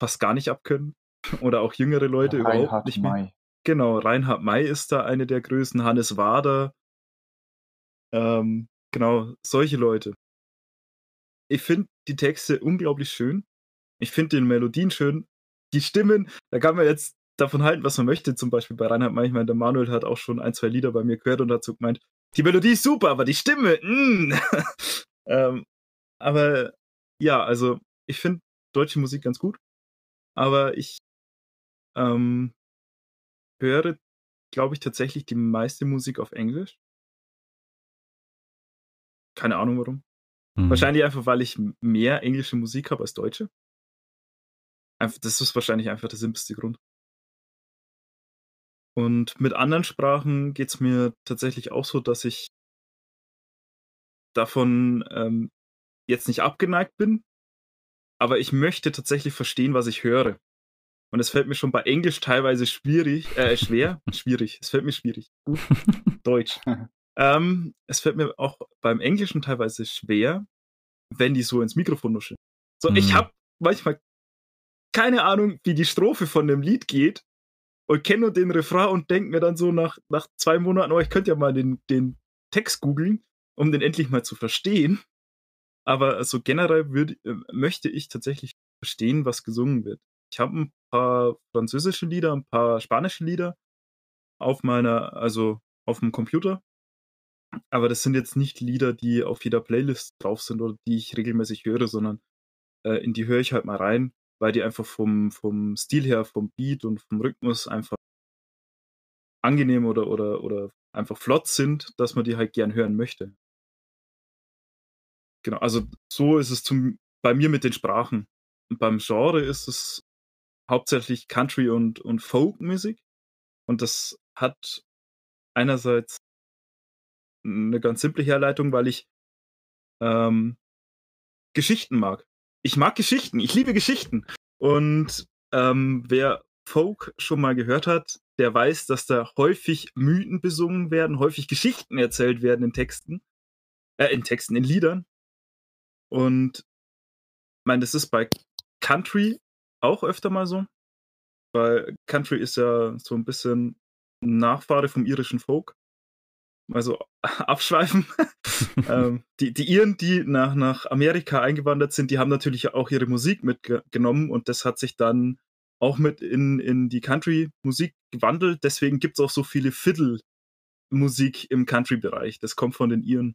fast gar nicht abkönnen. Oder auch jüngere Leute ja, überhaupt nicht mehr. May. Genau, Reinhard May ist da eine der Größen, Hannes Wader. Ähm, genau, solche Leute. Ich finde die Texte unglaublich schön. Ich finde den Melodien schön, die Stimmen, da kann man jetzt davon halten, was man möchte. Zum Beispiel bei Reinhard manchmal, der Manuel hat auch schon ein, zwei Lieder bei mir gehört und dazu gemeint, die Melodie ist super, aber die Stimme, mm. ähm, aber ja, also ich finde deutsche Musik ganz gut, aber ich ähm, höre, glaube ich, tatsächlich die meiste Musik auf Englisch. Keine Ahnung warum. Hm. Wahrscheinlich einfach, weil ich mehr englische Musik habe als deutsche das ist wahrscheinlich einfach der simpelste Grund. Und mit anderen Sprachen geht es mir tatsächlich auch so, dass ich davon ähm, jetzt nicht abgeneigt bin, aber ich möchte tatsächlich verstehen, was ich höre. Und es fällt mir schon bei Englisch teilweise schwierig, äh, schwer, schwierig. Es fällt mir schwierig. Deutsch. ähm, es fällt mir auch beim Englischen teilweise schwer, wenn die so ins Mikrofon nuschen. So, mhm. ich habe manchmal keine Ahnung, wie die Strophe von dem Lied geht und kenne nur den Refrain und denke mir dann so nach, nach zwei Monaten, oh, ich könnte ja mal den, den Text googeln, um den endlich mal zu verstehen. Aber also generell würd, äh, möchte ich tatsächlich verstehen, was gesungen wird. Ich habe ein paar französische Lieder, ein paar spanische Lieder auf meiner, also auf dem Computer. Aber das sind jetzt nicht Lieder, die auf jeder Playlist drauf sind oder die ich regelmäßig höre, sondern äh, in die höre ich halt mal rein, weil die einfach vom, vom Stil her, vom Beat und vom Rhythmus einfach angenehm oder, oder, oder einfach flott sind, dass man die halt gern hören möchte. Genau, also so ist es zum, bei mir mit den Sprachen. Und beim Genre ist es hauptsächlich Country und, und Folk-Musik. Und das hat einerseits eine ganz simple Herleitung, weil ich ähm, Geschichten mag. Ich mag Geschichten, ich liebe Geschichten. Und ähm, wer Folk schon mal gehört hat, der weiß, dass da häufig Mythen besungen werden, häufig Geschichten erzählt werden in Texten, äh, in Texten, in Liedern. Und ich meine, das ist bei Country auch öfter mal so. Weil Country ist ja so ein bisschen Nachfahre vom irischen Folk. Also abschweifen. ähm, die, die Iren, die nach, nach Amerika eingewandert sind, die haben natürlich auch ihre Musik mitgenommen und das hat sich dann auch mit in, in die Country-Musik gewandelt. Deswegen gibt es auch so viele Fiddle-Musik im Country-Bereich. Das kommt von den Iren.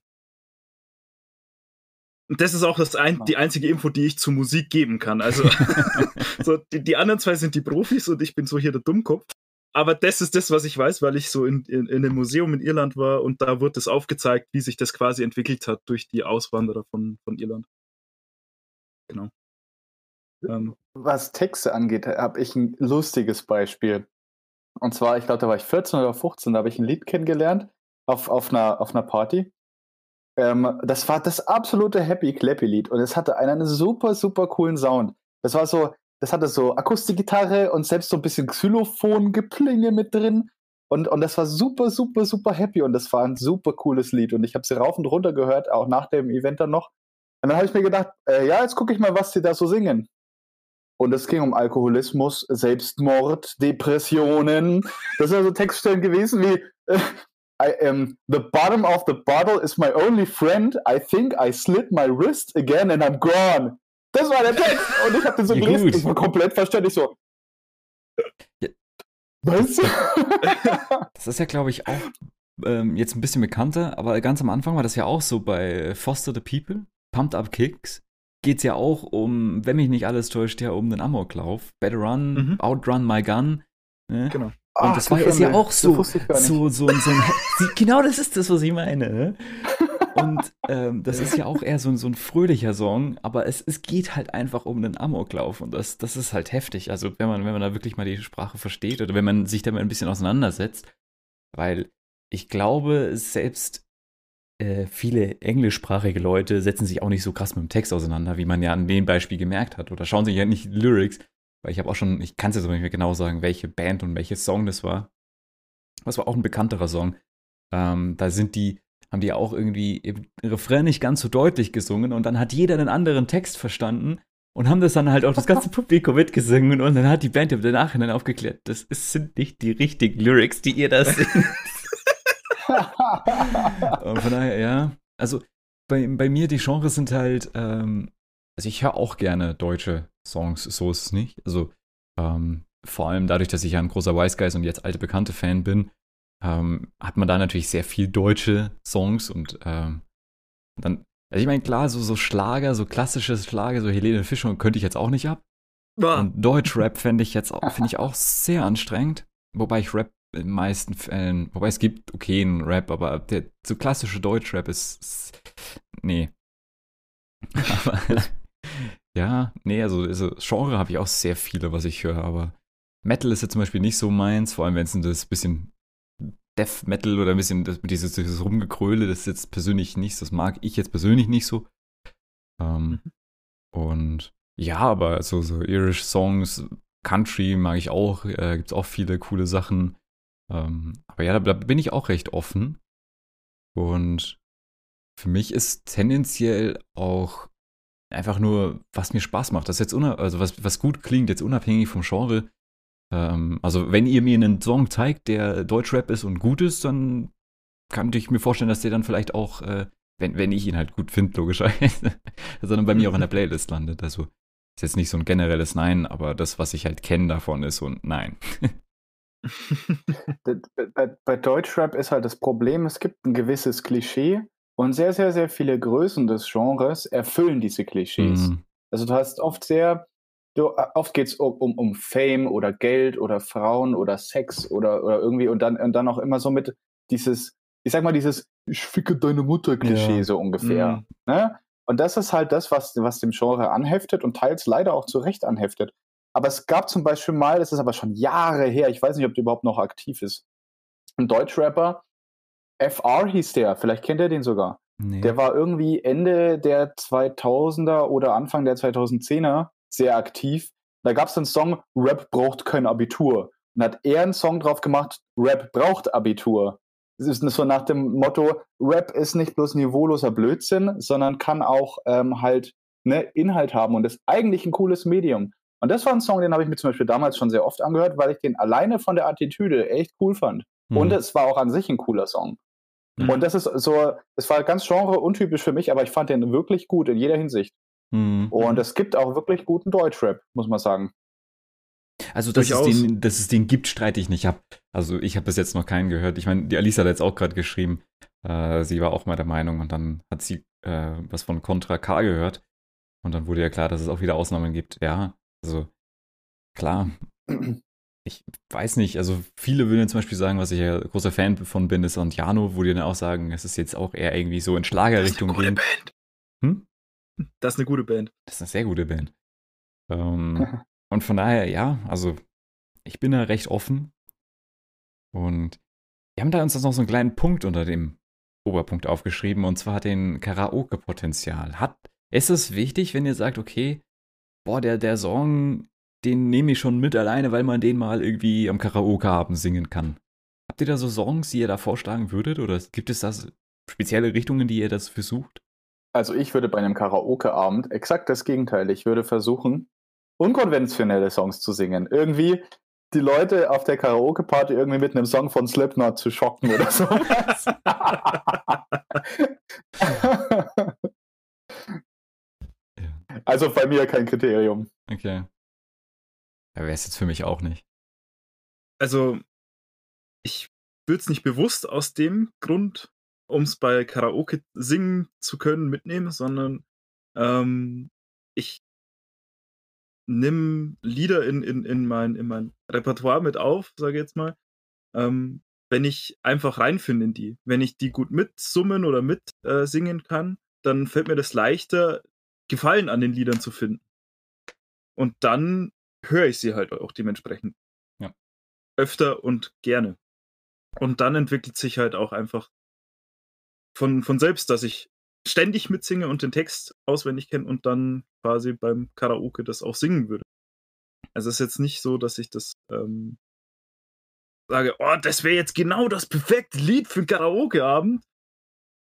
Und das ist auch das ein, die einzige Info, die ich zu Musik geben kann. Also so, die, die, anderen zwei sind die Profis und ich bin so hier der Dummkopf. Aber das ist das, was ich weiß, weil ich so in, in, in einem Museum in Irland war und da wurde es aufgezeigt, wie sich das quasi entwickelt hat durch die Auswanderer von, von Irland. Genau. Ähm, was Texte angeht, habe ich ein lustiges Beispiel. Und zwar, ich glaube, da war ich 14 oder 15, da habe ich ein Lied kennengelernt auf, auf, einer, auf einer Party. Ähm, das war das absolute Happy Clappy Lied und es hatte einen super, super coolen Sound. Das war so, das hatte so Akustikgitarre und selbst so ein bisschen Xylophon-Geplinge mit drin. Und, und das war super, super, super happy und das war ein super cooles Lied. Und ich habe sie rauf und runter gehört, auch nach dem Event dann noch. Und dann habe ich mir gedacht, äh, ja, jetzt gucke ich mal, was sie da so singen. Und es ging um Alkoholismus, Selbstmord, Depressionen. Das sind also Textstellen gewesen wie, äh, I am the bottom of the bottle is my only friend. I think I slit my wrist again and I'm gone. Das war der Text. Und ich habe den so ja, gelesen. Ich war komplett verständlich so. Ja. Was? das ist ja, glaube ich, auch ähm, jetzt ein bisschen bekannter, aber ganz am Anfang war das ja auch so bei Foster the People, Pumped Up Kicks. Geht es ja auch um, wenn mich nicht alles täuscht, ja um den Amoklauf. Better Run, mhm. Outrun My Gun. Ne? Genau. Und das war ist ja auch so, so, so, so, ein, genau das ist das, was ich meine. Und ähm, das ist ja auch eher so, so ein fröhlicher Song, aber es, es geht halt einfach um den Amoklauf und das, das ist halt heftig. Also wenn man, wenn man da wirklich mal die Sprache versteht oder wenn man sich damit ein bisschen auseinandersetzt, weil ich glaube, selbst äh, viele englischsprachige Leute setzen sich auch nicht so krass mit dem Text auseinander, wie man ja an dem Beispiel gemerkt hat oder schauen sich ja nicht Lyrics, weil ich habe auch schon, ich kann es jetzt aber nicht mehr genau sagen, welche Band und welches Song das war. Das war auch ein bekannterer Song. Ähm, da sind die, haben die auch irgendwie im Refrain nicht ganz so deutlich gesungen und dann hat jeder einen anderen Text verstanden und haben das dann halt auch das ganze Publikum mitgesungen und dann hat die Band im Nachhinein aufgeklärt, das sind nicht die richtigen Lyrics, die ihr da singt. und von daher, ja, also bei, bei mir die Genres sind halt, ähm, also ich höre auch gerne deutsche Songs, so ist es nicht. Also ähm, vor allem dadurch, dass ich ja ein großer Wise Guys und jetzt alte bekannte Fan bin, ähm, hat man da natürlich sehr viel deutsche Songs und ähm, dann, also ich meine, klar, so, so Schlager, so klassisches Schlager, so Helene Fischer könnte ich jetzt auch nicht ab. Ah. Und Deutschrap fände ich jetzt auch, finde ich auch sehr anstrengend. Wobei ich Rap in den meisten Fällen, wobei es gibt okay einen Rap, aber der so klassische Deutschrap ist, ist nee. aber ja, nee, also, also Genre habe ich auch sehr viele, was ich höre, aber Metal ist jetzt zum Beispiel nicht so meins, vor allem wenn es das bisschen Death Metal oder ein bisschen das, dieses, dieses Rumgekröle, das ist jetzt persönlich nicht, das mag ich jetzt persönlich nicht so. Ähm, mhm. Und ja, aber so, so Irish Songs, Country mag ich auch, äh, gibt es auch viele coole Sachen. Ähm, aber ja, da, da, bin ich auch recht offen. Und für mich ist tendenziell auch einfach nur, was mir Spaß macht. Das jetzt also was, was gut klingt, jetzt unabhängig vom Genre. Ähm, also, wenn ihr mir einen Song zeigt, der Deutschrap ist und gut ist, dann kann ich mir vorstellen, dass der dann vielleicht auch, äh, wenn, wenn ich ihn halt gut finde, logischerweise, sondern bei mir auch in der Playlist landet. Also, ist jetzt nicht so ein generelles Nein, aber das, was ich halt kenne davon, ist so ein Nein. bei, bei Deutschrap ist halt das Problem, es gibt ein gewisses Klischee und sehr, sehr, sehr viele Größen des Genres erfüllen diese Klischees. Mhm. Also du hast oft sehr, du, äh, oft geht es um, um, um Fame oder Geld oder Frauen oder Sex oder, oder irgendwie und dann, und dann auch immer so mit dieses, ich sag mal, dieses Ich ficke deine Mutter-Klischee ja. so ungefähr. Mhm. Ne? Und das ist halt das, was, was dem Genre anheftet und teils leider auch zu Recht anheftet. Aber es gab zum Beispiel mal, das ist aber schon Jahre her, ich weiß nicht, ob der überhaupt noch aktiv ist, ein Deutschrapper, FR hieß der, vielleicht kennt ihr den sogar. Nee. Der war irgendwie Ende der 2000er oder Anfang der 2010er sehr aktiv. Da gab es einen Song, Rap braucht kein Abitur. Und hat er einen Song drauf gemacht, Rap braucht Abitur. Das ist so nach dem Motto, Rap ist nicht bloß niveauloser Blödsinn, sondern kann auch ähm, halt ne, Inhalt haben und ist eigentlich ein cooles Medium. Und das war ein Song, den habe ich mir zum Beispiel damals schon sehr oft angehört, weil ich den alleine von der Attitüde echt cool fand. Mhm. Und es war auch an sich ein cooler Song. Mhm. Und das ist so, es war ganz genre untypisch für mich, aber ich fand den wirklich gut in jeder Hinsicht. Mhm. Und es gibt auch wirklich guten Deutschrap, muss man sagen. Also, dass es, den, dass es den gibt, streite ich nicht ab. Also, ich habe bis jetzt noch keinen gehört. Ich meine, die Alisa hat jetzt auch gerade geschrieben, äh, sie war auch mal der Meinung und dann hat sie äh, was von Contra K gehört. Und dann wurde ja klar, dass es auch wieder Ausnahmen gibt. Ja, also klar. Ich weiß nicht, also viele würden zum Beispiel sagen, was ich ja großer Fan von bin, ist Antiano, wo die dann auch sagen, es ist jetzt auch eher irgendwie so in Schlagerrichtung gehen. Band. Hm? Das ist eine gute Band. Das ist eine sehr gute Band. Ähm, und von daher, ja, also ich bin da recht offen. Und wir haben da uns noch so einen kleinen Punkt unter dem Oberpunkt aufgeschrieben, und zwar den Karaoke-Potenzial. Hat, ist es wichtig, wenn ihr sagt, okay, boah, der, der Song, den nehme ich schon mit alleine, weil man den mal irgendwie am Karaoke-Abend singen kann. Habt ihr da so Songs, die ihr da vorschlagen würdet? Oder gibt es da spezielle Richtungen, die ihr das versucht? Also ich würde bei einem Karaoke-Abend exakt das Gegenteil. Ich würde versuchen, unkonventionelle Songs zu singen. Irgendwie die Leute auf der Karaoke-Party irgendwie mit einem Song von Slipknot zu schocken oder sowas. Also bei mir kein Kriterium. Okay. Ja, wäre es jetzt für mich auch nicht. Also, ich würde es nicht bewusst aus dem Grund, um es bei Karaoke singen zu können, mitnehmen, sondern ähm, ich nehme Lieder in, in, in, mein, in mein Repertoire mit auf, sage ich jetzt mal, ähm, wenn ich einfach reinfinde in die. Wenn ich die gut mitsummen oder mitsingen äh, kann, dann fällt mir das leichter, Gefallen an den Liedern zu finden. Und dann höre ich sie halt auch dementsprechend. Ja. Öfter und gerne. Und dann entwickelt sich halt auch einfach von, von selbst, dass ich ständig mitsinge und den Text auswendig kenne und dann quasi beim Karaoke das auch singen würde. Also es ist jetzt nicht so, dass ich das ähm, sage, oh, das wäre jetzt genau das perfekte Lied für einen Karaoke-Abend,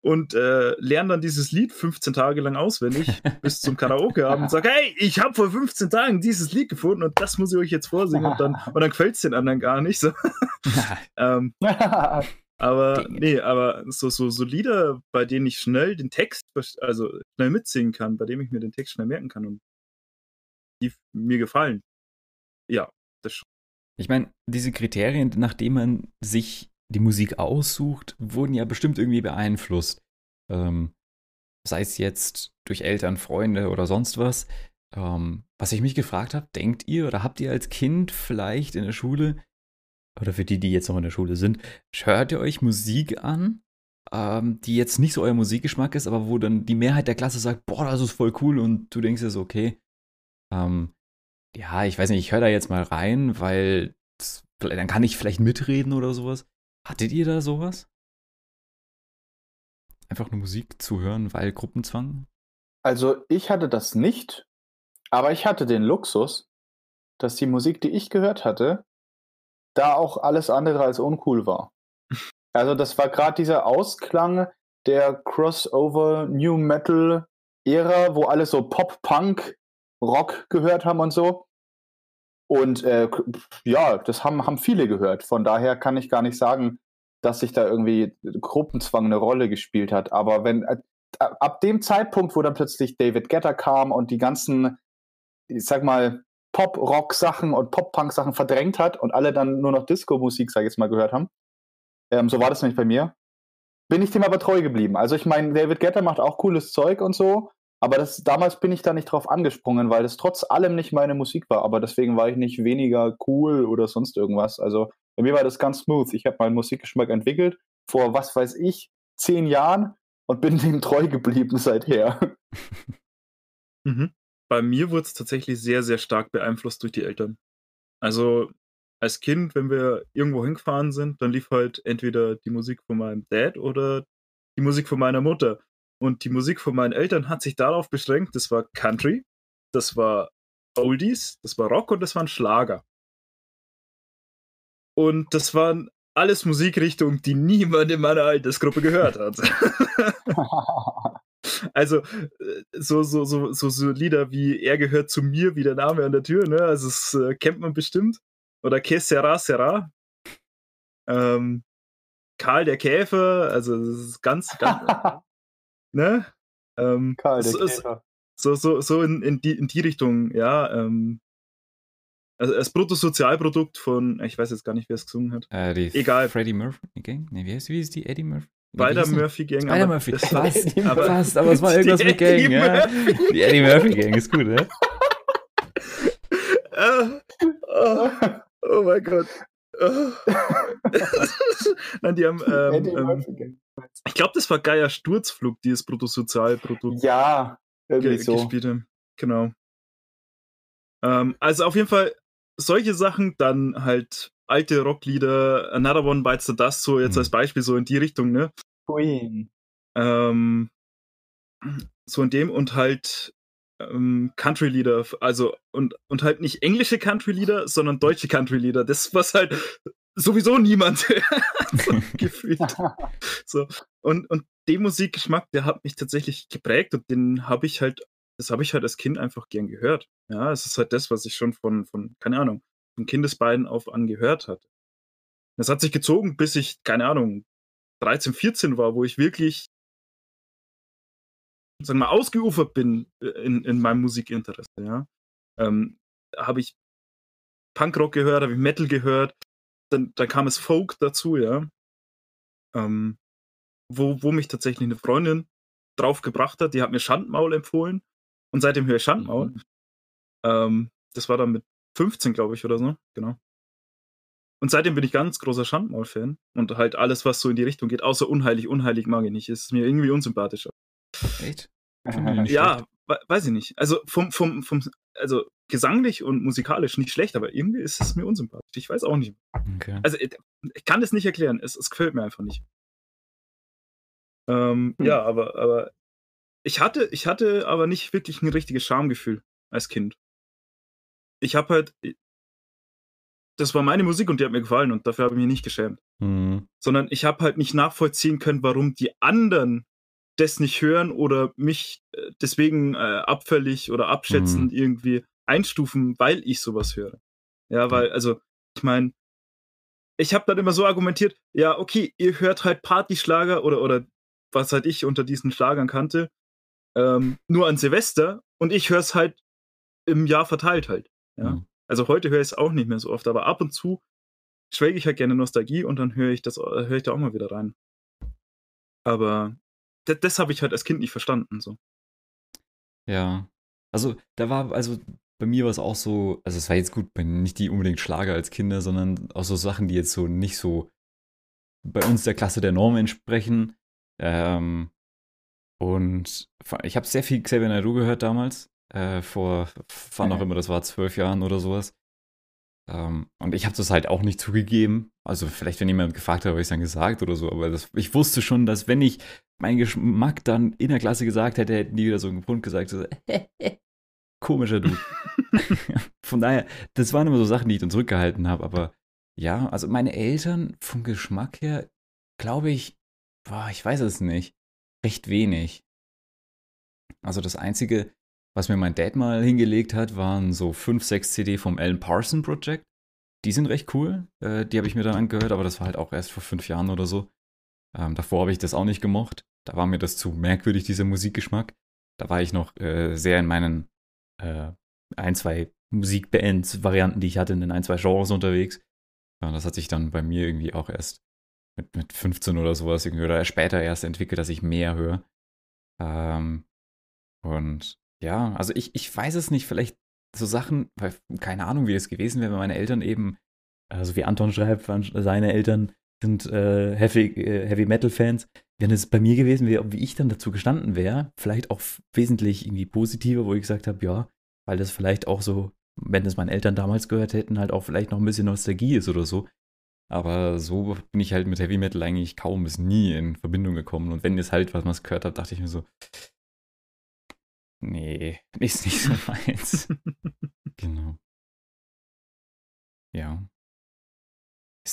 und äh, lerne dann dieses Lied 15 Tage lang auswendig bis zum Karaoke-Abend und sage, hey, ich habe vor 15 Tagen dieses Lied gefunden und das muss ich euch jetzt vorsingen und dann, und dann gefällt es den anderen gar nicht. So. ähm, aber nee, aber so, so, so Lieder, bei denen ich schnell den Text, also schnell mitsingen kann, bei dem ich mir den Text schnell merken kann und die mir gefallen. Ja, das schon. Ich meine, diese Kriterien, nachdem man sich die Musik aussucht, wurden ja bestimmt irgendwie beeinflusst. Ähm, sei es jetzt durch Eltern, Freunde oder sonst was. Ähm, was ich mich gefragt habe, denkt ihr oder habt ihr als Kind vielleicht in der Schule, oder für die, die jetzt noch in der Schule sind, hört ihr euch Musik an, ähm, die jetzt nicht so euer Musikgeschmack ist, aber wo dann die Mehrheit der Klasse sagt, boah, das ist voll cool und du denkst dir so, okay, ähm, ja, ich weiß nicht, ich höre da jetzt mal rein, weil das, dann kann ich vielleicht mitreden oder sowas. Hattet ihr da sowas? Einfach nur Musik zu hören, weil Gruppenzwang? Also ich hatte das nicht, aber ich hatte den Luxus, dass die Musik, die ich gehört hatte, da auch alles andere als uncool war. Also das war gerade dieser Ausklang der Crossover New Metal Ära, wo alle so Pop, Punk, Rock gehört haben und so. Und äh, ja, das haben, haben viele gehört. Von daher kann ich gar nicht sagen, dass sich da irgendwie Gruppenzwang eine Rolle gespielt hat. Aber wenn äh, ab dem Zeitpunkt, wo dann plötzlich David Getter kam und die ganzen, ich sag mal, Pop-Rock-Sachen und Pop-Punk-Sachen verdrängt hat und alle dann nur noch Disco-Musik, sag ich jetzt mal, gehört haben, ähm, so war das nämlich bei mir, bin ich dem aber treu geblieben. Also ich meine, David Getter macht auch cooles Zeug und so, aber das, damals bin ich da nicht drauf angesprungen, weil das trotz allem nicht meine Musik war. Aber deswegen war ich nicht weniger cool oder sonst irgendwas. Also bei mir war das ganz smooth. Ich habe meinen Musikgeschmack entwickelt vor, was weiß ich, zehn Jahren und bin dem treu geblieben seither. Mhm. Bei mir wurde es tatsächlich sehr, sehr stark beeinflusst durch die Eltern. Also als Kind, wenn wir irgendwo hingefahren sind, dann lief halt entweder die Musik von meinem Dad oder die Musik von meiner Mutter. Und die Musik von meinen Eltern hat sich darauf beschränkt, das war Country, das war Oldies, das war Rock und das waren Schlager. Und das waren alles Musikrichtungen, die niemand in meiner Altersgruppe gehört hat. also äh, so, so, so, so, so Lieder wie Er gehört zu mir, wie der Name an der Tür, ne? Also das äh, kennt man bestimmt. Oder Que sera, sera. Ähm, Karl der Käfer, also das ist ganz, ganz ne? Ähm, Karl, der so, Käfer. so, so, so in, in, die, in die Richtung, ja. Ähm, also das Bruttosozialprodukt von, ich weiß jetzt gar nicht, wer es gesungen hat. Äh, die Egal. Freddie Murphy Gang? Nee, wie heißt wie ist die? Eddie Murphy? Nee, wie Spider hieß die? Murphy Gang. Spider aber Murphy. das- Fast, aber- fast, aber es war irgendwas mit Gang, Eddie ja. Die Eddie Murphy Gang ist gut, ne? Oh, oh mein Gott. Ah. Nein, die haben, ähm, ähm, ich glaube, das war Geier Sturzflug, die das Bruttosozialprodukt Ja, irgendwie ge so. gespielt haben. Genau. Ähm, also auf jeden Fall solche Sachen, dann halt alte Rocklieder, Another One Bites the Dust, so jetzt Mhm. als Beispiel, so in die Richtung, ne? Queen. Ähm, so in dem und halt ähm, Country-Lieder, also und, und halt nicht englische Country-Lieder, sondern deutsche Country-Lieder. Das, was halt sowieso niemand so gefühlt. So. Und, und den Musikgeschmack, der hat mich tatsächlich geprägt und den habe ich halt, das habe ich halt als Kind einfach gern gehört. Ja, es ist halt das, was ich schon von, von keine Ahnung, von Kindesbeinen auf an gehört hatte. Das hat sich gezogen, bis ich, keine Ahnung, 13, 14 war, wo ich wirklich, sagen wir mal, ausgeufert bin äh, in, in meinem Musikinteresse, ja. Ähm, habe ich Punkrock gehört, habe ich Metal gehört, dann, dann kam es Folk dazu, ja. Ähm, wo, wo mich tatsächlich eine Freundin drauf gebracht hat, die hat mir Schandmaul empfohlen und seitdem höre ich Schandmaul. Mhm. Ähm, das war dann mit 15, glaube ich, oder so, genau. Und seitdem bin ich ganz großer Schandmaul-Fan und halt alles, was so in die Richtung geht, außer unheilig, unheilig mag ich nicht. Ist mir irgendwie unsympathischer. Echt? Nicht Ja, we- weiß ich nicht. Also vom, vom, vom, also gesanglich und musikalisch nicht schlecht, aber irgendwie ist es mir unsympathisch. Ich weiß auch nicht. Okay. Also äh, ich kann es nicht erklären. Es, es gefällt mir einfach nicht. Ähm, Hm. Ja, aber, aber ich hatte, ich hatte aber nicht wirklich ein richtiges Schamgefühl als Kind. Ich habe halt, das war meine Musik und die hat mir gefallen und dafür habe ich mich nicht geschämt. Mhm. Sondern ich habe halt nicht nachvollziehen können, warum die anderen das nicht hören oder mich äh, deswegen äh, abfällig oder abschätzend irgendwie einstufen, weil ich sowas höre. Ja, weil, also, ich meine, ich habe dann immer so argumentiert, ja, okay, ihr hört halt Partyschlager oder, oder was halt ich unter diesen Schlagern kannte, ähm, nur an Silvester und ich höre es halt im Jahr verteilt halt. Ja. Mhm. Also heute höre ich es auch nicht mehr so oft, aber ab und zu schwelge ich halt gerne Nostalgie und dann höre ich das, äh, höre ich da auch mal wieder rein. Aber das, das habe ich halt als Kind nicht verstanden. So. Ja. Also, da war, also bei mir war es auch so, also es war jetzt gut, nicht die unbedingt Schlager als Kinder, sondern auch so Sachen, die jetzt so nicht so bei uns der Klasse der Norm entsprechen. Ähm, und ich habe sehr viel Xavier Naidoo gehört damals. Äh, vor, wann auch immer, das war zwölf Jahren oder sowas. Ähm, und ich habe das halt auch nicht zugegeben. Also vielleicht, wenn jemand gefragt hat, habe ich es dann gesagt oder so. Aber das, ich wusste schon, dass wenn ich meinen Geschmack dann in der Klasse gesagt hätte, hätten die wieder so einen Grund gesagt, so, komischer Dude. Von daher, das waren immer so Sachen, die ich dann zurückgehalten habe. Aber ja, also meine Eltern vom Geschmack her, glaube ich, boah, ich weiß es nicht, recht wenig. Also das Einzige, was mir mein Dad mal hingelegt hat, waren so 5, 6 CD vom Alan Parson Project. Die sind recht cool. Äh, die habe ich mir dann angehört, aber das war halt auch erst vor fünf Jahren oder so. Ähm, davor habe ich das auch nicht gemocht. Da war mir das zu merkwürdig, dieser Musikgeschmack. Da war ich noch äh, sehr in meinen äh, ein, zwei Musikbands, Varianten, die ich hatte, in den ein, zwei Genres unterwegs. Ja, das hat sich dann bei mir irgendwie auch erst mit, mit 15 oder sowas irgendwie oder später erst entwickelt, dass ich mehr höre. Ähm, und ja, also ich, ich weiß es nicht, vielleicht so Sachen, weil keine Ahnung, wie es gewesen wäre, wenn meine Eltern eben, also wie Anton schreibt, seine Eltern sind äh, Heavy, äh, Heavy Metal Fans. Wenn es bei mir gewesen wäre, wie ich dann dazu gestanden wäre, vielleicht auch wesentlich irgendwie positiver, wo ich gesagt habe, ja, weil das vielleicht auch so, wenn es meine Eltern damals gehört hätten, halt auch vielleicht noch ein bisschen Nostalgie ist oder so. Aber so bin ich halt mit Heavy Metal eigentlich kaum bis nie in Verbindung gekommen. Und wenn es halt was man gehört hat, dachte ich mir so, Nee, ist nicht so meins. genau. Ja.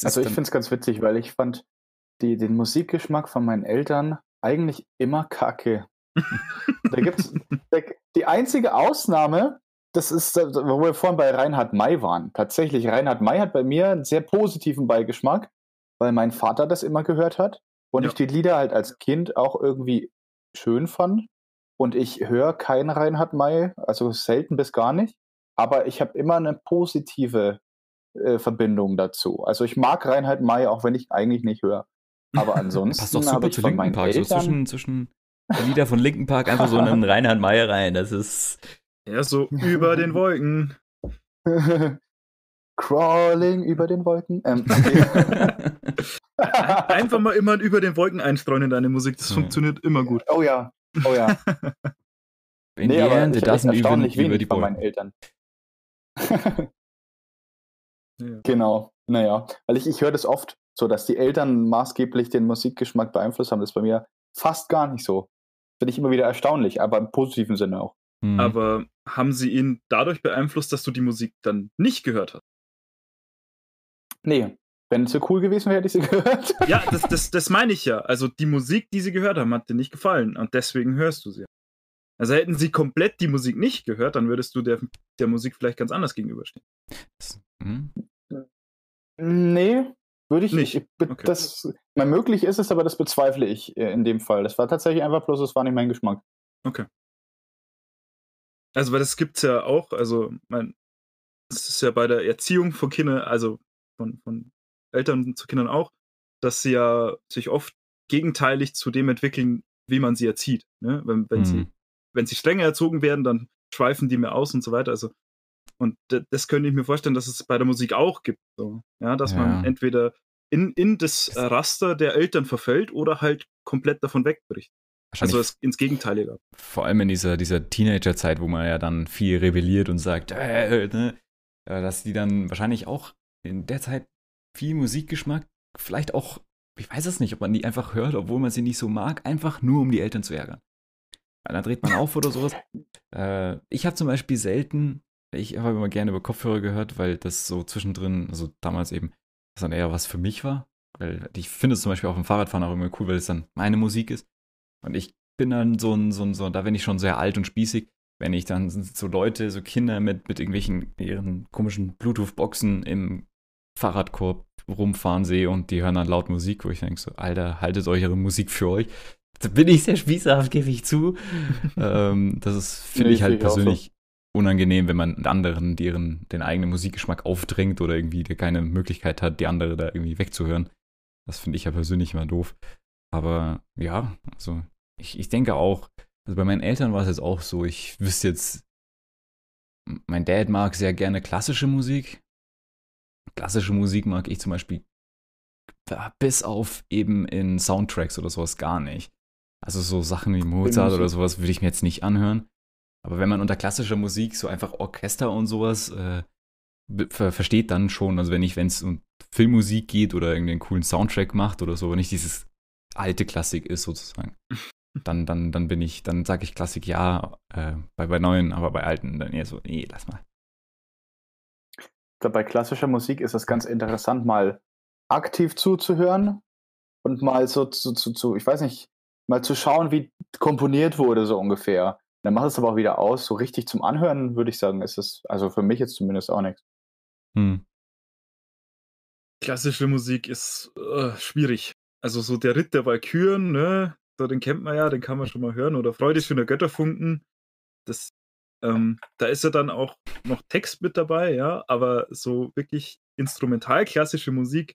Also ich finde es ganz witzig, weil ich fand die, den Musikgeschmack von meinen Eltern eigentlich immer kacke. da gibt's da, die einzige Ausnahme, das ist, wo wir vorhin bei Reinhard May waren. Tatsächlich, Reinhard May hat bei mir einen sehr positiven Beigeschmack, weil mein Vater das immer gehört hat und ja. ich die Lieder halt als Kind auch irgendwie schön fand. Und ich höre keinen Reinhard May, also selten bis gar nicht. Aber ich habe immer eine positive äh, Verbindung dazu. Also ich mag Reinhard May, auch wenn ich eigentlich nicht höre. Aber ansonsten Passt doch super zu Linken Park. Eltern so zwischen, zwischen Lieder von Linken Park einfach so einen Reinhard May rein. Das ist. Ja, so über den Wolken. Crawling über den Wolken. Ähm, Einfach mal immer über den Wolken einstreuen in deine Musik. Das ja. funktioniert immer gut. Oh ja, Oh ja. In nee, aber ich das erstaunlich über, wenig über die von meinen Eltern. ja. Genau, naja. Weil ich, ich höre das oft, so dass die Eltern maßgeblich den Musikgeschmack beeinflusst haben. Das ist bei mir fast gar nicht so. Finde ich immer wieder erstaunlich, aber im positiven Sinne auch. Mhm. Aber haben sie ihn dadurch beeinflusst, dass du die Musik dann nicht gehört hast? Nee, wenn es so cool gewesen wäre, hätte ich sie gehört. Ja, das, das, das meine ich ja. Also die Musik, die sie gehört haben, hat dir nicht gefallen und deswegen hörst du sie. Also hätten sie komplett die Musik nicht gehört, dann würdest du der, der Musik vielleicht ganz anders gegenüberstehen. Hm? Nee, würde ich nicht. Ich, okay. das, mal möglich ist es, aber das bezweifle ich äh, in dem Fall. Das war tatsächlich einfach bloß, es war nicht mein Geschmack. Okay. Also, weil das gibt es ja auch, also, mein, das ist ja bei der Erziehung von Kindern, also von, von Eltern zu Kindern auch, dass sie ja sich oft gegenteilig zu dem entwickeln, wie man sie erzieht. Ne? Wenn, wenn, mhm. sie, wenn sie strenger erzogen werden, dann schweifen die mehr aus und so weiter. Also, und das könnte ich mir vorstellen, dass es bei der Musik auch gibt. So. Ja, dass ja. man entweder in, in das Raster der Eltern verfällt oder halt komplett davon wegbricht. Also es, ins Gegenteilige. Vor allem in dieser, dieser Teenagerzeit, wo man ja dann viel rebelliert und sagt, äh, ne, äh, dass die dann wahrscheinlich auch in der Zeit viel Musikgeschmack, vielleicht auch, ich weiß es nicht, ob man die einfach hört, obwohl man sie nicht so mag, einfach nur um die Eltern zu ärgern. Weil dann dreht man auf oder sowas. Äh, ich habe zum Beispiel selten, ich habe immer gerne über Kopfhörer gehört, weil das so zwischendrin, also damals eben, das dann eher was für mich war. Weil ich finde es zum Beispiel auf dem Fahrradfahren auch immer cool, weil es dann meine Musik ist. Und ich bin dann so ein, so ein, so, da bin ich schon sehr alt und spießig, wenn ich dann so Leute, so Kinder mit, mit irgendwelchen ihren komischen Bluetooth-Boxen im Fahrradkorb rumfahren sehe und die hören dann laut Musik, wo ich denke so, Alter, haltet euch eure Musik für euch. Da bin ich sehr spießerhaft, gebe ich zu. ähm, das ist, finde nee, ich halt persönlich so. unangenehm, wenn man anderen deren, den eigenen Musikgeschmack aufdrängt oder irgendwie der keine Möglichkeit hat, die andere da irgendwie wegzuhören. Das finde ich ja persönlich immer doof. Aber ja, also ich, ich denke auch, also bei meinen Eltern war es jetzt auch so, ich wüsste jetzt, mein Dad mag sehr gerne klassische Musik, klassische Musik mag ich zum Beispiel bis auf eben in Soundtracks oder sowas gar nicht. Also so Sachen wie Mozart oder sowas würde ich mir jetzt nicht anhören. Aber wenn man unter klassischer Musik so einfach Orchester und sowas äh, ver versteht, dann schon. Also wenn ich, wenn es um Filmmusik geht oder irgendeinen coolen Soundtrack macht oder so, wenn nicht dieses alte Klassik ist sozusagen, dann, dann, dann bin ich, dann sage ich Klassik ja, äh, bei, bei neuen, aber bei alten dann eher so, nee, lass mal. Bei klassischer Musik ist es ganz interessant, mal aktiv zuzuhören und mal so zu, zu, zu, ich weiß nicht, mal zu schauen, wie komponiert wurde, so ungefähr. Dann macht es aber auch wieder aus. So richtig zum Anhören, würde ich sagen, ist es, also für mich jetzt zumindest auch nichts. Hm. Klassische Musik ist äh, schwierig. Also so der Ritt der Walküren, ne, so, den kennt man ja, den kann man schon mal hören. Oder Freude schöner Götterfunken. Das, ähm, da ist ja dann auch noch Text mit dabei, ja, aber so wirklich instrumental klassische Musik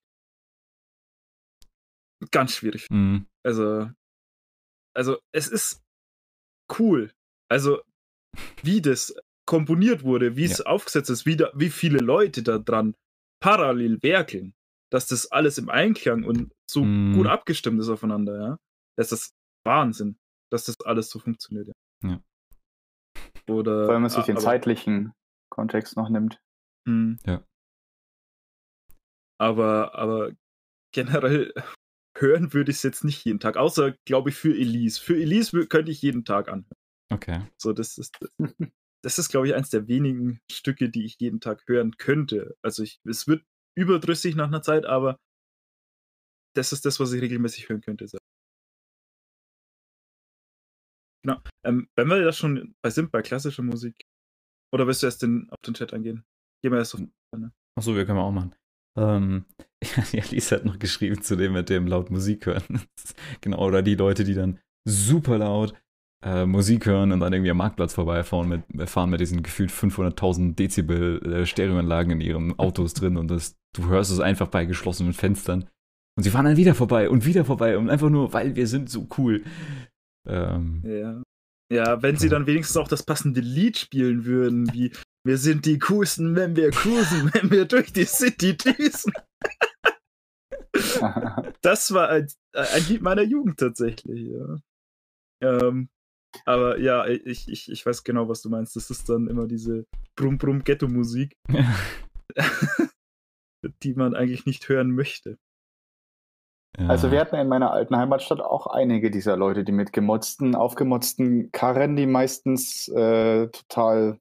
ganz schwierig. Mhm. Also, also es ist cool. Also, wie das komponiert wurde, wie es ja. aufgesetzt ist, wie, da, wie viele Leute da dran parallel werkeln, dass das alles im Einklang und so mm. gut abgestimmt ist aufeinander, ja. Das ist Wahnsinn, dass das alles so funktioniert, ja. ja. Oder, Weil man sich den zeitlichen Kontext noch nimmt. Mh. Ja. Aber, aber generell hören würde ich es jetzt nicht jeden Tag, außer, glaube ich, für Elise. Für Elise könnte ich jeden Tag anhören. Okay. So, das ist, das ist, glaube ich, eins der wenigen Stücke, die ich jeden Tag hören könnte. Also ich, es wird überdrüssig nach einer Zeit, aber das ist das, was ich regelmäßig hören könnte. Genau. Ähm, wenn wir da schon bei sind, bei klassischer Musik, oder willst du erst den, auf den Chat eingehen? Gehen wir erst auf. Ne? Achso, wir können wir auch machen. Ähm, ja, Lisa hat noch geschrieben zu dem mit dem laut Musik hören. genau, oder die Leute, die dann super laut äh, Musik hören und dann irgendwie am Marktplatz vorbeifahren mit, fahren mit diesen gefühlt 500.000 Dezibel äh, Stereoanlagen in ihren Autos drin und das, du hörst es einfach bei geschlossenen Fenstern. Und sie fahren dann wieder vorbei und wieder vorbei und einfach nur, weil wir sind so cool. Ähm, ja. Ja, wenn sie dann wenigstens auch das passende Lied spielen würden, wie wir sind die coolsten, wenn wir cruisen, wenn wir durch die City düsen. das war ein, ein, Lied meiner Jugend tatsächlich, ja. Ähm, aber ja, ich, ich, ich weiß genau, was du meinst. Das ist dann immer diese Brumm-Brumm-Ghetto-Musik, die man eigentlich nicht hören möchte. Also wir hatten in meiner alten Heimatstadt auch einige dieser Leute, die mit gemotzten, aufgemotzten Karren, die meistens äh, total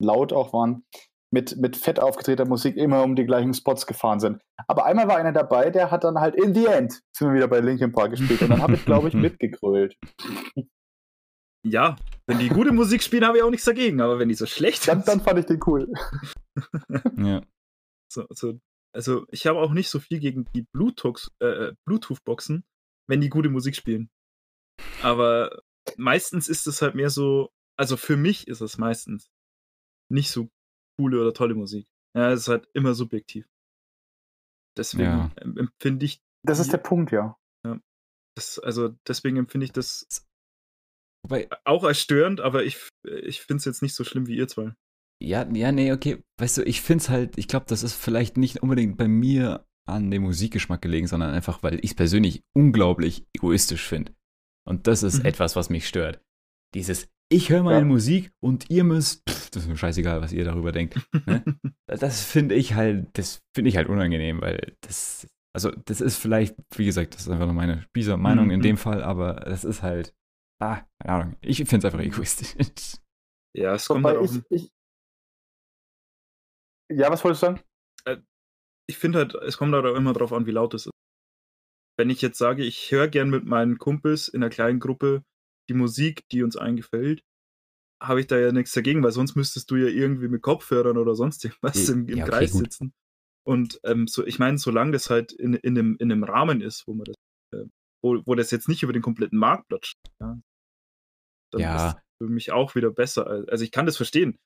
laut auch waren, mit, mit fett aufgedrehter Musik immer um die gleichen Spots gefahren sind. Aber einmal war einer dabei, der hat dann halt in the end, sind wir wieder bei Linkin Park gespielt und dann habe ich, glaube ich, mitgegrölt. Ja, wenn die gute Musik spielen, habe ich auch nichts dagegen, aber wenn die so schlecht dann, dann fand ich den cool. ja. So, so, also ich habe auch nicht so viel gegen die Bluetooth, äh, Bluetooth-Boxen, wenn die gute Musik spielen. Aber meistens ist es halt mehr so, also für mich ist es meistens nicht so coole oder tolle Musik. Ja, es ist halt immer subjektiv. Deswegen ja. empfinde ich. Das ist der Punkt, ja. ja das, also deswegen empfinde ich das Wobei, auch als störend, aber ich, ich finde es jetzt nicht so schlimm wie ihr zwei. Ja, ja, nee, okay. Weißt du, ich finde es halt, ich glaube, das ist vielleicht nicht unbedingt bei mir an dem Musikgeschmack gelegen, sondern einfach, weil ich es persönlich unglaublich egoistisch finde. Und das ist mhm. etwas, was mich stört. Dieses, ich höre meine ja. Musik und ihr müsst, pff, das ist mir scheißegal, was ihr darüber denkt. Ne? das finde ich halt, das finde ich halt unangenehm, weil das, also das ist vielleicht, wie gesagt, das ist einfach nur meine Spießer-Meinung mhm. in dem Fall, aber das ist halt, ah, keine Ahnung, ich finde es einfach egoistisch. Ja, es kommt halt ich, ich, Ja, was wolltest du sagen? Äh, ich finde halt, es kommt halt auch immer drauf an, wie laut es ist. Wenn ich jetzt sage, ich höre gern mit meinen Kumpels in einer kleinen Gruppe die Musik, die uns eingefällt, habe ich da ja nichts dagegen, weil sonst müsstest du ja irgendwie mit Kopfhörern oder sonst irgendwas im, im ja, okay, Kreis gut. sitzen. Und ähm, so, ich meine, solange das halt in, in, einem, in einem Rahmen ist, wo man das, äh, wo, wo das jetzt nicht über den kompletten Marktplatz steht, ja, dann ja. ist für mich auch wieder besser. Also ich kann das verstehen.